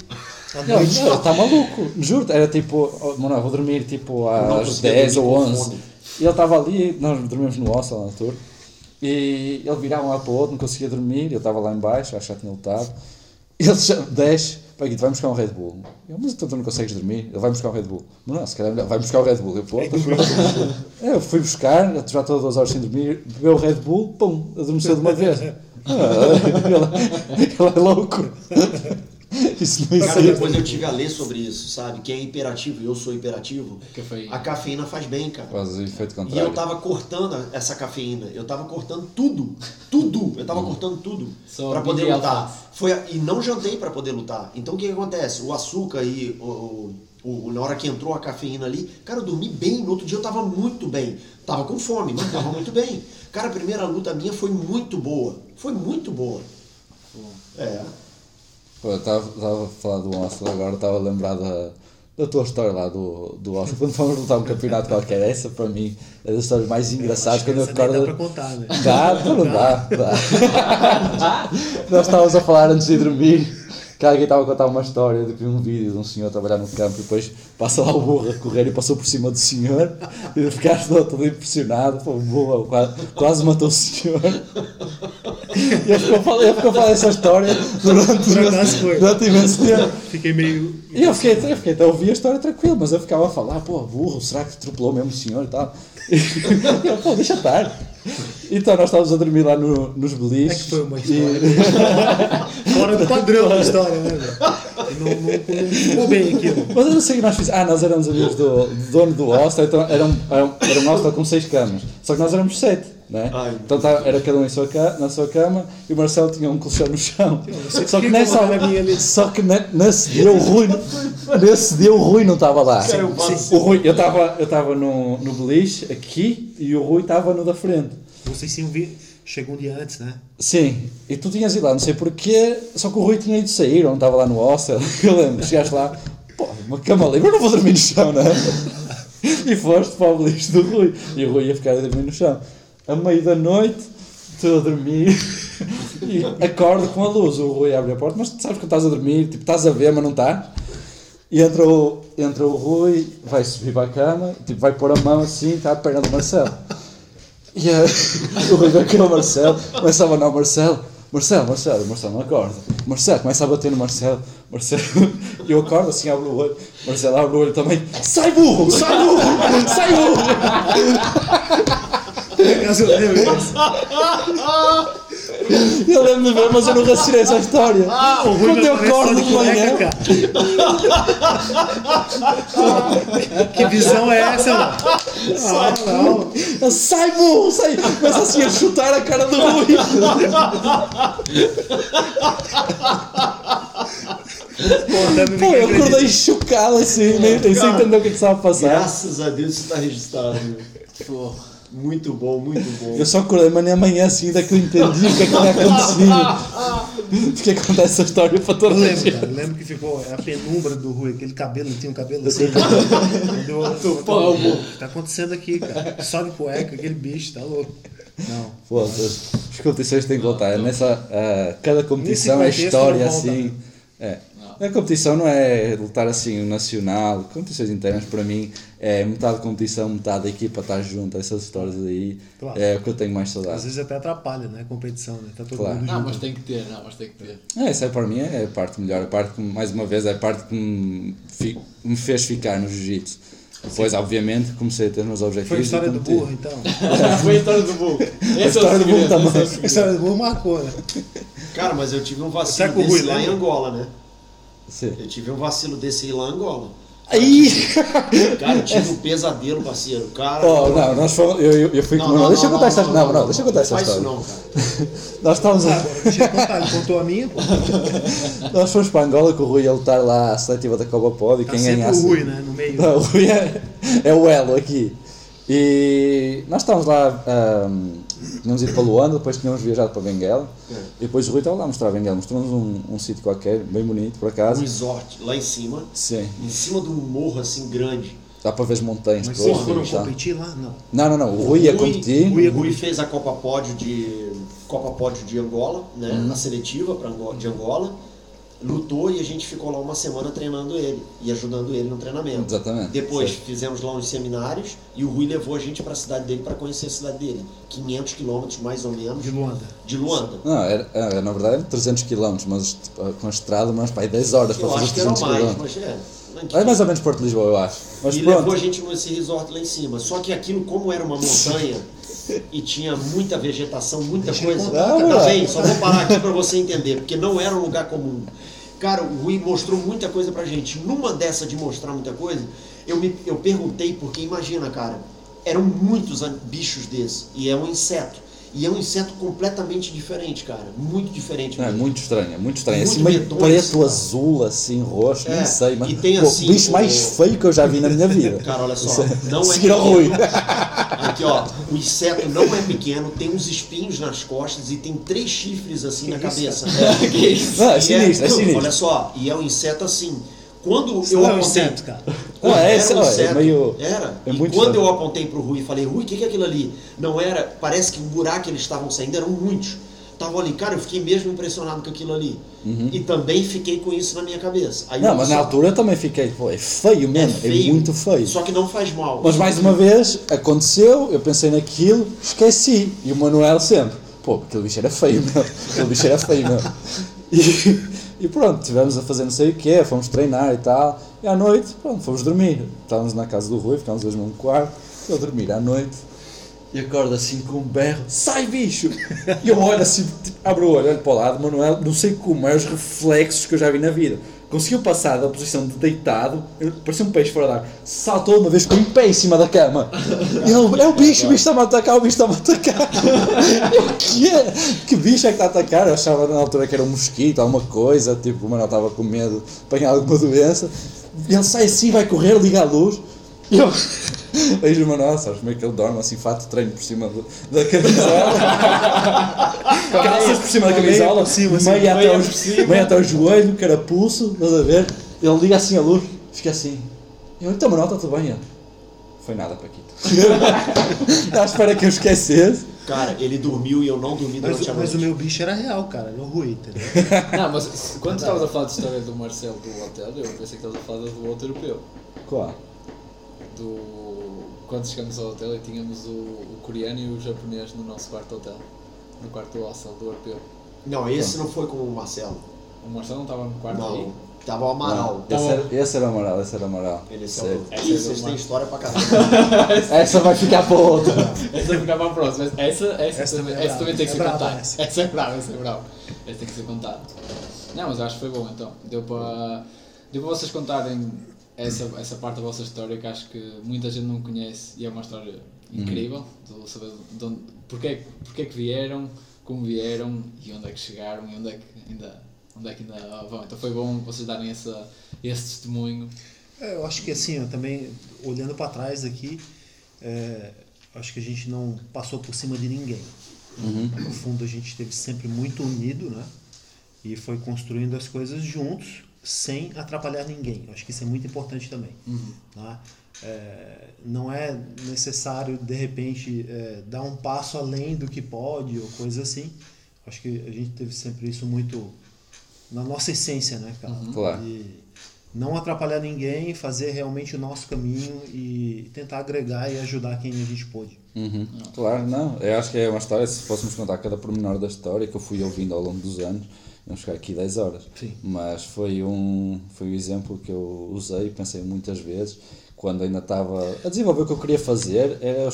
Não, não, está maluco, juro. Era tipo, mano, vou dormir tipo às conseguia 10 dormir ou com 11. fome. E ele estava ali, nós dormimos no hostel na altura. E ele virava um lado para o outro, não conseguia dormir. Eu estava lá em baixo, acho que já tinha lutado. Ele já desce, pá, Guito, vai buscar um Red Bull. Eu, mas então tu não consegues dormir? Ele vai buscar um Red Bull. Não, não, se calhar é melhor, vai buscar o Red Bull. Eu, pô, É, eu fui buscar, já estou duas horas sem dormir, bebeu o Red Bull, pum, adormeceu de uma vez. Ah, ele, ele é louco. Isso não Cara, existe. depois eu tive a ler sobre isso, sabe? Quem é hiperativo e eu sou hiperativo, Cafeína. a cafeína faz bem, cara. Faz o efeito E eu contrário. tava cortando essa cafeína, eu tava cortando tudo, tudo, eu tava cortando tudo pra poder mini lutar. Foi a- e não jantei pra poder lutar. Então o que, que acontece? O açúcar e o, o- o- na hora que entrou a cafeína ali, cara, eu dormi bem. No outro dia eu tava muito bem. Tava com fome, mas tava muito bem. Cara, a primeira luta minha foi muito boa. Foi muito boa. É. Pô, eu estava a falar do Oscar agora, estava a lembrar da, da tua história lá do, do Oscar. Quando fomos lutar um campeonato qualquer, essa para mim é das histórias mais engraçadas. Quando eu Essa nem recordo. dá pra contar, né? Dá, não dá, dá. Nós estávamos a falar antes de dormir que alguém estava a contar uma história de um vídeo de um senhor trabalhar no campo e depois passa lá o burro a correr e passou por cima do senhor e ficaste todo impressionado, pô, burro quase, quase matou o senhor. E ele ficou ele ficou a falar essa história durante, foi. durante imenso tempo. Fiquei meio. E eu fiquei, eu fiquei até a ouvir a história tranquilo, mas eu ficava a falar, pô, burro, será que atropelou mesmo o senhor e tal? E eu, pô, deixa estar. Então nós estávamos a dormir lá no, nos É beliches. que foi uma e- história. Fora do padrão da história, né? Não, não, bem aquilo. Mas eu não sei o que nós fizemos. Ah, nós éramos amigos do, do dono do hostel, então era um, era um, era um hostel com seis camas. Só que nós éramos sete, né? Ai, então tá- era cada um em sua na sua cama e o Marcelo tinha um colchão no chão. Só que nessa ali. Só que ne- nesse dia o Rui, nesse dia o Rui não estava lá. Cara, eu passo- O Rui, eu estava eu estava no, no beliche aqui e o Rui estava no da frente. Vocês tinham vi... Chegou um dia antes, né? Sim, e tu tinhas ido lá, não sei porquê, só que o Rui tinha ido sair, ou não estava lá no hostel. Eu lembro, chegaste lá, pô, uma cama livre, eu não vou dormir no chão, não é? E foste para o beliche do Rui, e o Rui ia ficar a dormir no chão. A meio da noite, estou a dormir, e acordo com a luz. O Rui abre a porta, mas tu sabes que estás a dormir, tipo, estás a ver, mas não estás. E entra o, entra o Rui, vai subir para a cama, tipo, vai pôr a mão assim, está a perna do Marcelo. E eh, o Rui vai com o Marcelo, começa a abanar o Marcelo. Marcelo, Marcelo, Marcelo não acorda. Marcelo, começa a bater no Marcelo. Marcelo, eu acordo assim, abro o olho. Marcelo abre o olho também. Sai burro, sai burro, sai burro. Eu lembro. Eu lembro de ver, mas eu não raciocinei essa história. O Rui Quando eu aparece só acordo de de manhã, cueca. Que visão é essa, mano? Não, não. sai burro, sai. Começa assim a chutar a cara do Rui. Pô, até não Pô, eu acordei chocado assim, nem, nem sem entender o que é que estava a passar. Graças a Deus isso tá registrado. meu. Pô. Muito bom, muito bom. Eu só acordei, mas nem amanhã assim, ainda que eu entendi o que é que tinha acontecido. Porque contar essa história para Eu toda a lembro, gente. cara. Eu lembro que ficou a penumbra do Rui, aquele cabelo, ele tinha um cabelo assim. Quando eu- Pô, O que tá acontecendo aqui, cara? Só de cueca, aquele bicho, tá louco. Não. Foda-se. As competições têm que voltar. Nessa, ah, cada competição é história não volta. assim. É. A competição não é lutar assim o nacional, competições internas para mim é metade competição, metade da equipa estar junto, essas histórias aí Claro. é o que eu tenho mais Às saudade. vezes até atrapalha, né? A competição, né? Tá todo Claro. mundo Não, junto. mas tem que ter, não, mas tem que ter. É, essa é para mim é a parte melhor, a parte que, mais uma vez, é a parte que me, fez ficar no jiu-jitsu. Depois, obviamente, comecei a ter meus objetivos. Foi a história do burro, então. Foi a história do Bull. Esse é o história do segredo, Bull também. é A história do burro marcou, né? Cara, mas eu tive um vacilo desse Rui lá em? Angola, né? Sim. Eu tive um vacilo desse aí lá em Angola. Aí! Cara, eu tive um pesadelo, parceiro. Cara. Oh, não, nós fomos, eu, eu, eu fui com. Não, deixa eu contar essa Não, não, deixa eu contar essa Faz isso história. não, cara. Nós estávamos Ah, deixa eu contar, ele contou a minha, pô. Nós fomos para Angola com o Rui a lutar lá a seletiva da Copa Pod e Tá quem ganhasse. o Rui, né? No meio. Não, o Rui é, é o elo aqui. E nós estávamos lá, ahm, tínhamos ido para Luanda, depois tínhamos viajado para Benguela. E depois o Rui estava lá a mostrar a Benguela. Mostrou-nos um, um sítio qualquer, bem bonito, por Um acaso. resort lá em cima. Sim, Em cima de um morro assim grande. dá para ver as montanhas Mas vocês foram tal. competir lá? Não. Não, não, não. O Rui ia competir. O Rui fez a Copa Pódio de Copa Pódio de Angola, né? Uhum. A seletiva pra Ango- de Angola. Lutou e a gente ficou lá uma semana treinando ele e ajudando ele no treinamento. Exatamente. Depois Sim. fizemos lá uns seminários e o Rui levou a gente para a cidade dele para conhecer a cidade dele. 500 quilômetros mais ou menos De Luanda. de Luanda. Não, era, era, na verdade era 300 km, mas tipo, com a estrada, mas aí 10 horas para fazer acho os que eram 300 mais, km. mas é. É mais ou menos Porto Lisboa, eu acho. Mas e pronto. levou a gente nesse resort lá em cima. Só que aquilo, como era uma montanha e tinha muita vegetação, muita Deixa coisa. contar, tá bem, só vou parar aqui pra você entender, porque não era um lugar comum. Cara, o Rui mostrou muita coisa pra gente. Numa dessa de mostrar muita coisa, eu, me, eu perguntei, porque imagina, cara, eram muitos bichos desses, e é um inseto. E é um inseto completamente diferente, cara. Muito diferente. Não, é mesmo. muito estranho, é muito estranho. Muito assim, meio preto, cara. azul, assim, roxo, É, nem sei, mas e tem assim, o bicho mais o- feio que eu já vi na minha vida. Cara, olha só, Isso não é ao pequeno. Rui. Aqui, ó, o inseto não é pequeno, tem uns espinhos nas costas e tem três chifres assim na cabeça. É, que isso? Não, é E sinistro, é sinistro. Olha só, e é um inseto assim. Quando Isso eu é um apontei. inseto, cara. Não, é, era um é inseto, meio- Era. é e muito quando estranho. eu apontei pro Rui e falei, Rui, o que, que é aquilo ali? Não era. Parece que o buraco que eles estavam saindo eram muitos. Estavam ali, cara, eu fiquei mesmo impressionado com aquilo ali. E também fiquei com isso na minha cabeça. Aí Uhum. Não, eu mas só- na altura eu também fiquei, pô, é feio mesmo, é, feio, muito feio. Só que não faz mal. Mas mais uma vez, aconteceu, eu pensei naquilo, esqueci. E o Manuel sempre, pô, aquele bicho era feio, meu. Aquele bicho era feio, meu. E, e pronto, estivemos a fazer não sei o que, fomos treinar e tal. E à noite, pronto, fomos dormir. Estávamos na casa do Rui, ficámos dois num quarto. Eu dormir à noite. E acordo assim com um berro, sai bicho! E eu olho assim, tipo, abro o olho, olho para o lado, Manuel, não sei como, é os reflexos que eu já vi na vida. Conseguiu passar da posição de deitado, parecia um peixe fora d'água, saltou uma vez com em pé em cima da cama. Ele, é o bicho, o bicho está-me a atacar, o bicho está-me a atacar. Eu, que é? Que bicho é que está a atacar? Eu achava na altura que era um mosquito, alguma coisa, tipo, o Manuel estava com medo de apanhar alguma doença. Ele sai assim, vai correr, liga a luz. E eu vejo o Manuel, sabes como é que ele dorme assim, fato de treino por cima do- da camisola. Calças por cima da camisola, por cima, assim, meia, até os- por cima. meia até o joelho, carapuço, estás a ver? Ele liga assim a luz, fica assim. Eu, então Manuel, está tudo bem? Ele, Foi nada, Paquito. à espera que eu esquecesse. Cara, ele dormiu e eu não dormi Mas, durante a mas noite. o meu bicho era real, cara. Era o Rui, entendeu? Não, mas quando estavas a falar de história do Marcelo do hotel, eu pensei que estavas a falar do outro europeu. Qual? Do... Quando chegamos ao hotel e tínhamos o, o coreano e o japonês no nosso quarto hotel. No quarto do hostel do europeu. Não, esse não foi com o Marcelo. O Marcelo não estava no quarto aí? Não, tava o Amaral. Esse, era, esse era o Amaral, esse era o Amaral. Ele é o... É vocês têm história pra caramba. Essa vai ficar para outra. Essa ficava a próxima. Essa, essa, essa, Essa também, é essa também tem que ser é brava contada. essa. Essa é brava, essa é brava. Essa tem que ser contada. Não, mas acho que foi bom então. Deu para, deu para vocês contarem essa, essa parte da vossa história que acho que muita gente não conhece e é uma história incrível. De saber de onde, porque, é que- porque é que vieram, como vieram e onde é que chegaram e onde é que ainda, onde é que ainda vão. Então foi bom vocês darem essa, esse testemunho. É, eu acho que assim, eu também, olhando para trás aqui, é, acho que a gente não passou por cima de ninguém. No fundo, a gente esteve sempre muito unido, né? E foi construindo as coisas juntos, sem atrapalhar ninguém. Eu acho que isso é muito importante também. Tá? É, não é necessário, de repente, é, dar um passo além do que pode ou coisa assim. Acho que a gente teve sempre isso muito na nossa essência, né, cara? Claro. E não atrapalhar ninguém, fazer realmente o nosso caminho e tentar agregar e ajudar quem a gente pôde. Uhum. Claro, não. Eu acho que é uma história, se fôssemos contar cada pormenor da história que eu fui ouvindo ao longo dos anos, vamos ficar aqui 10 horas. Sim. Mas foi um, foi um exemplo que eu usei, pensei muitas vezes, quando ainda estava a desenvolver o que eu queria fazer, era,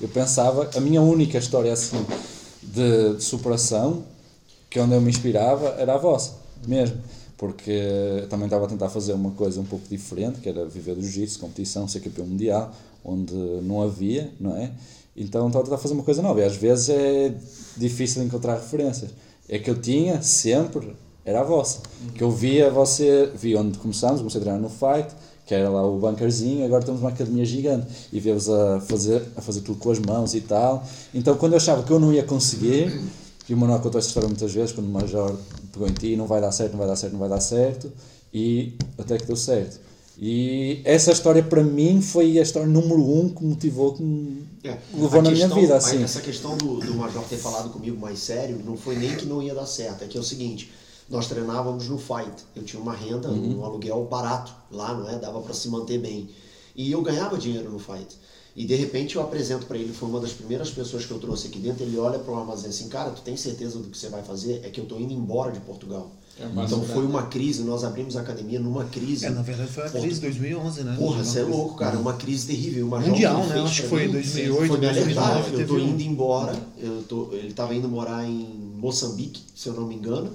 eu pensava, a minha única história assim de, de superação, que é onde eu me inspirava, era a vossa, mesmo. Porque também estava a tentar fazer uma coisa um pouco diferente, que era viver do jiu-jitsu, competição, ser campeão mundial, onde não havia, não é? Então estava a tentar fazer uma coisa nova. E às vezes é difícil encontrar referências. É que eu tinha sempre, era a vossa. Que eu via você, vi onde começámos, comecei a treinar no Fight, que era lá o bunkerzinho, agora temos uma academia gigante. E vê-vos a fazer, a fazer tudo com as mãos e tal. Então quando eu achava que eu não ia conseguir, e o Manuel contou esta história muitas vezes, quando o Major pegou em ti, não vai dar certo, não vai dar certo, não vai dar certo, e até que deu certo. E essa história para mim foi a história número um que motivou, que me É, levou a na minha vida, assim. Essa questão do, do Major ter falado comigo mais sério não foi nem que não ia dar certo, é que é o seguinte, nós treinávamos no fight. Eu tinha uma renda, Uhum. um aluguel barato lá, não é? Dava para se manter bem. E eu ganhava dinheiro no fight. E de repente eu apresento para ele, foi uma das primeiras pessoas que eu trouxe aqui dentro, ele olha para o armazém assim, cara, tu tem certeza do que você vai fazer? É que eu tô indo embora de Portugal. É uma então foi grande. uma crise, nós abrimos a academia numa crise. É, na verdade foi a crise de 2011, né? Porra, Uma você é louco, cara. Uma crise terrível. Uma Mundial, né? Acho que foi mim, 2008, Foi me alertar. 2009, Eu tô indo embora. Eu tô, ele tava indo morar em Moçambique, se eu não me engano,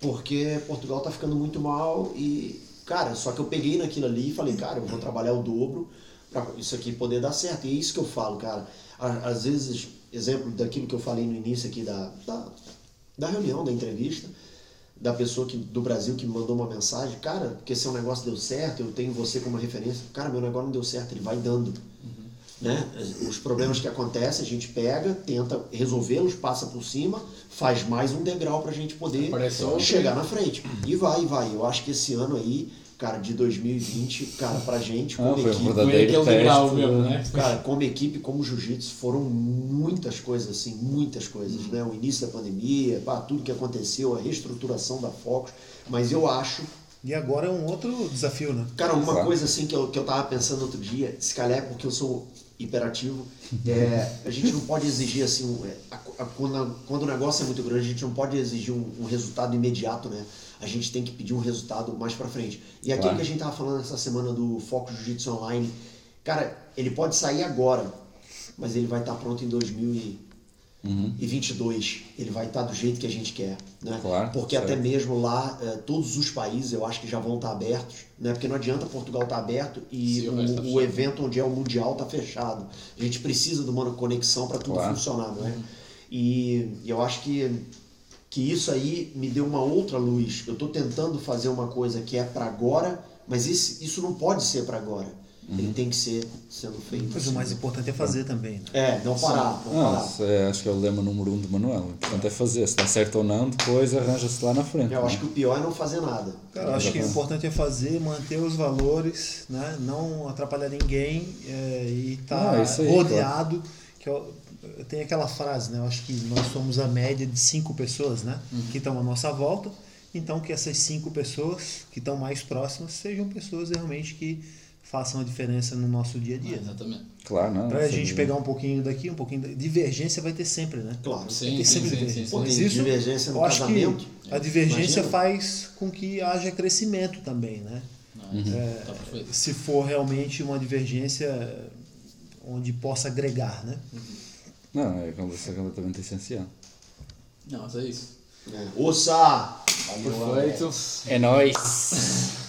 porque Portugal tá ficando muito mal e, cara, só que eu peguei naquilo ali e falei, cara, eu vou trabalhar o dobro pra isso aqui poder dar certo. E é isso que eu falo, cara. Às vezes, exemplo daquilo que eu falei no início aqui da, da, da reunião, da entrevista, da pessoa que, do Brasil que me mandou uma mensagem, cara, porque seu negócio deu certo, eu tenho você como referência. Cara, meu negócio não deu certo, ele vai dando. Né? Os problemas que acontecem, a gente pega, tenta resolvê-los, passa por cima, faz mais um degrau pra gente poder chegar na frente. E vai, e vai. Eu acho que esse ano aí, cara, de 2020, cara, pra gente, Ah, como foi um equipe, Foi verdadeiro aquele degrau teste. mesmo, de- né? Cara, como equipe, como jiu-jitsu, foram muitas coisas, assim, muitas coisas, né? O início da pandemia, pá, tudo que aconteceu, a reestruturação da Focus, mas eu acho, E agora é um outro desafio, né? cara, uma Claro. coisa assim que eu, que eu tava pensando outro dia, se calhar é porque eu sou hiperativo, é, a gente não pode exigir assim, um- é, a- a- quando, a- quando o negócio é muito grande, a gente não pode exigir um, um resultado imediato, né? A gente tem que pedir um resultado mais pra frente. E aquilo Claro. que a gente tava falando essa semana do Foco Jiu-Jitsu Online, cara, ele pode sair agora, mas ele vai estar pronto em 2022. Ele vai estar do jeito que a gente quer, né? Claro, Porque certo. até mesmo lá, eh, todos os países eu acho que já vão estar abertos, né? Porque não adianta Portugal estar aberto e Sim, o tá o, evento onde é o Mundial está fechado. A gente precisa de uma conexão para tudo Claro. funcionar, não é? E, e eu acho que, que isso aí me deu uma outra luz. Eu estou tentando fazer uma coisa que é para agora, mas esse, isso não pode ser para agora. Uhum. Ele tem que ser sendo feito. Mas o assim. mais importante é fazer também, né? É, não parar, não parar. isso é- acho que é o lema número um de Manuel. O importante é fazer. Se dá certo ou não, depois arranja-se lá na frente. Eu né? acho que o pior é não fazer nada. Cara, eu acho que o importante é fazer, manter os valores, né? não atrapalhar ninguém é, e estar Ah, isso aí, rodeado. Que eu, tem aquela frase, né? Eu acho que nós somos a média de cinco pessoas né? Uhum. que estão à nossa volta. Então que essas cinco pessoas que estão mais próximas sejam pessoas realmente que façam a diferença no nosso dia a dia. né? Exatamente. Claro, não. Pra sem gente pegar um pouquinho daqui, um pouquinho da... Divergência vai ter sempre, né? Claro. Sim, Tem sim, sempre sim, divergência. sim, Mas tem isso, divergência no eu acho casamento. que a divergência Imagina. faz com que haja crescimento também, né? Não, Tá perfeito. Se for realmente uma divergência onde possa agregar, né? Não, é é completamente essencial. Não, mas é isso. É. Ouça! Perfeito. É nóis!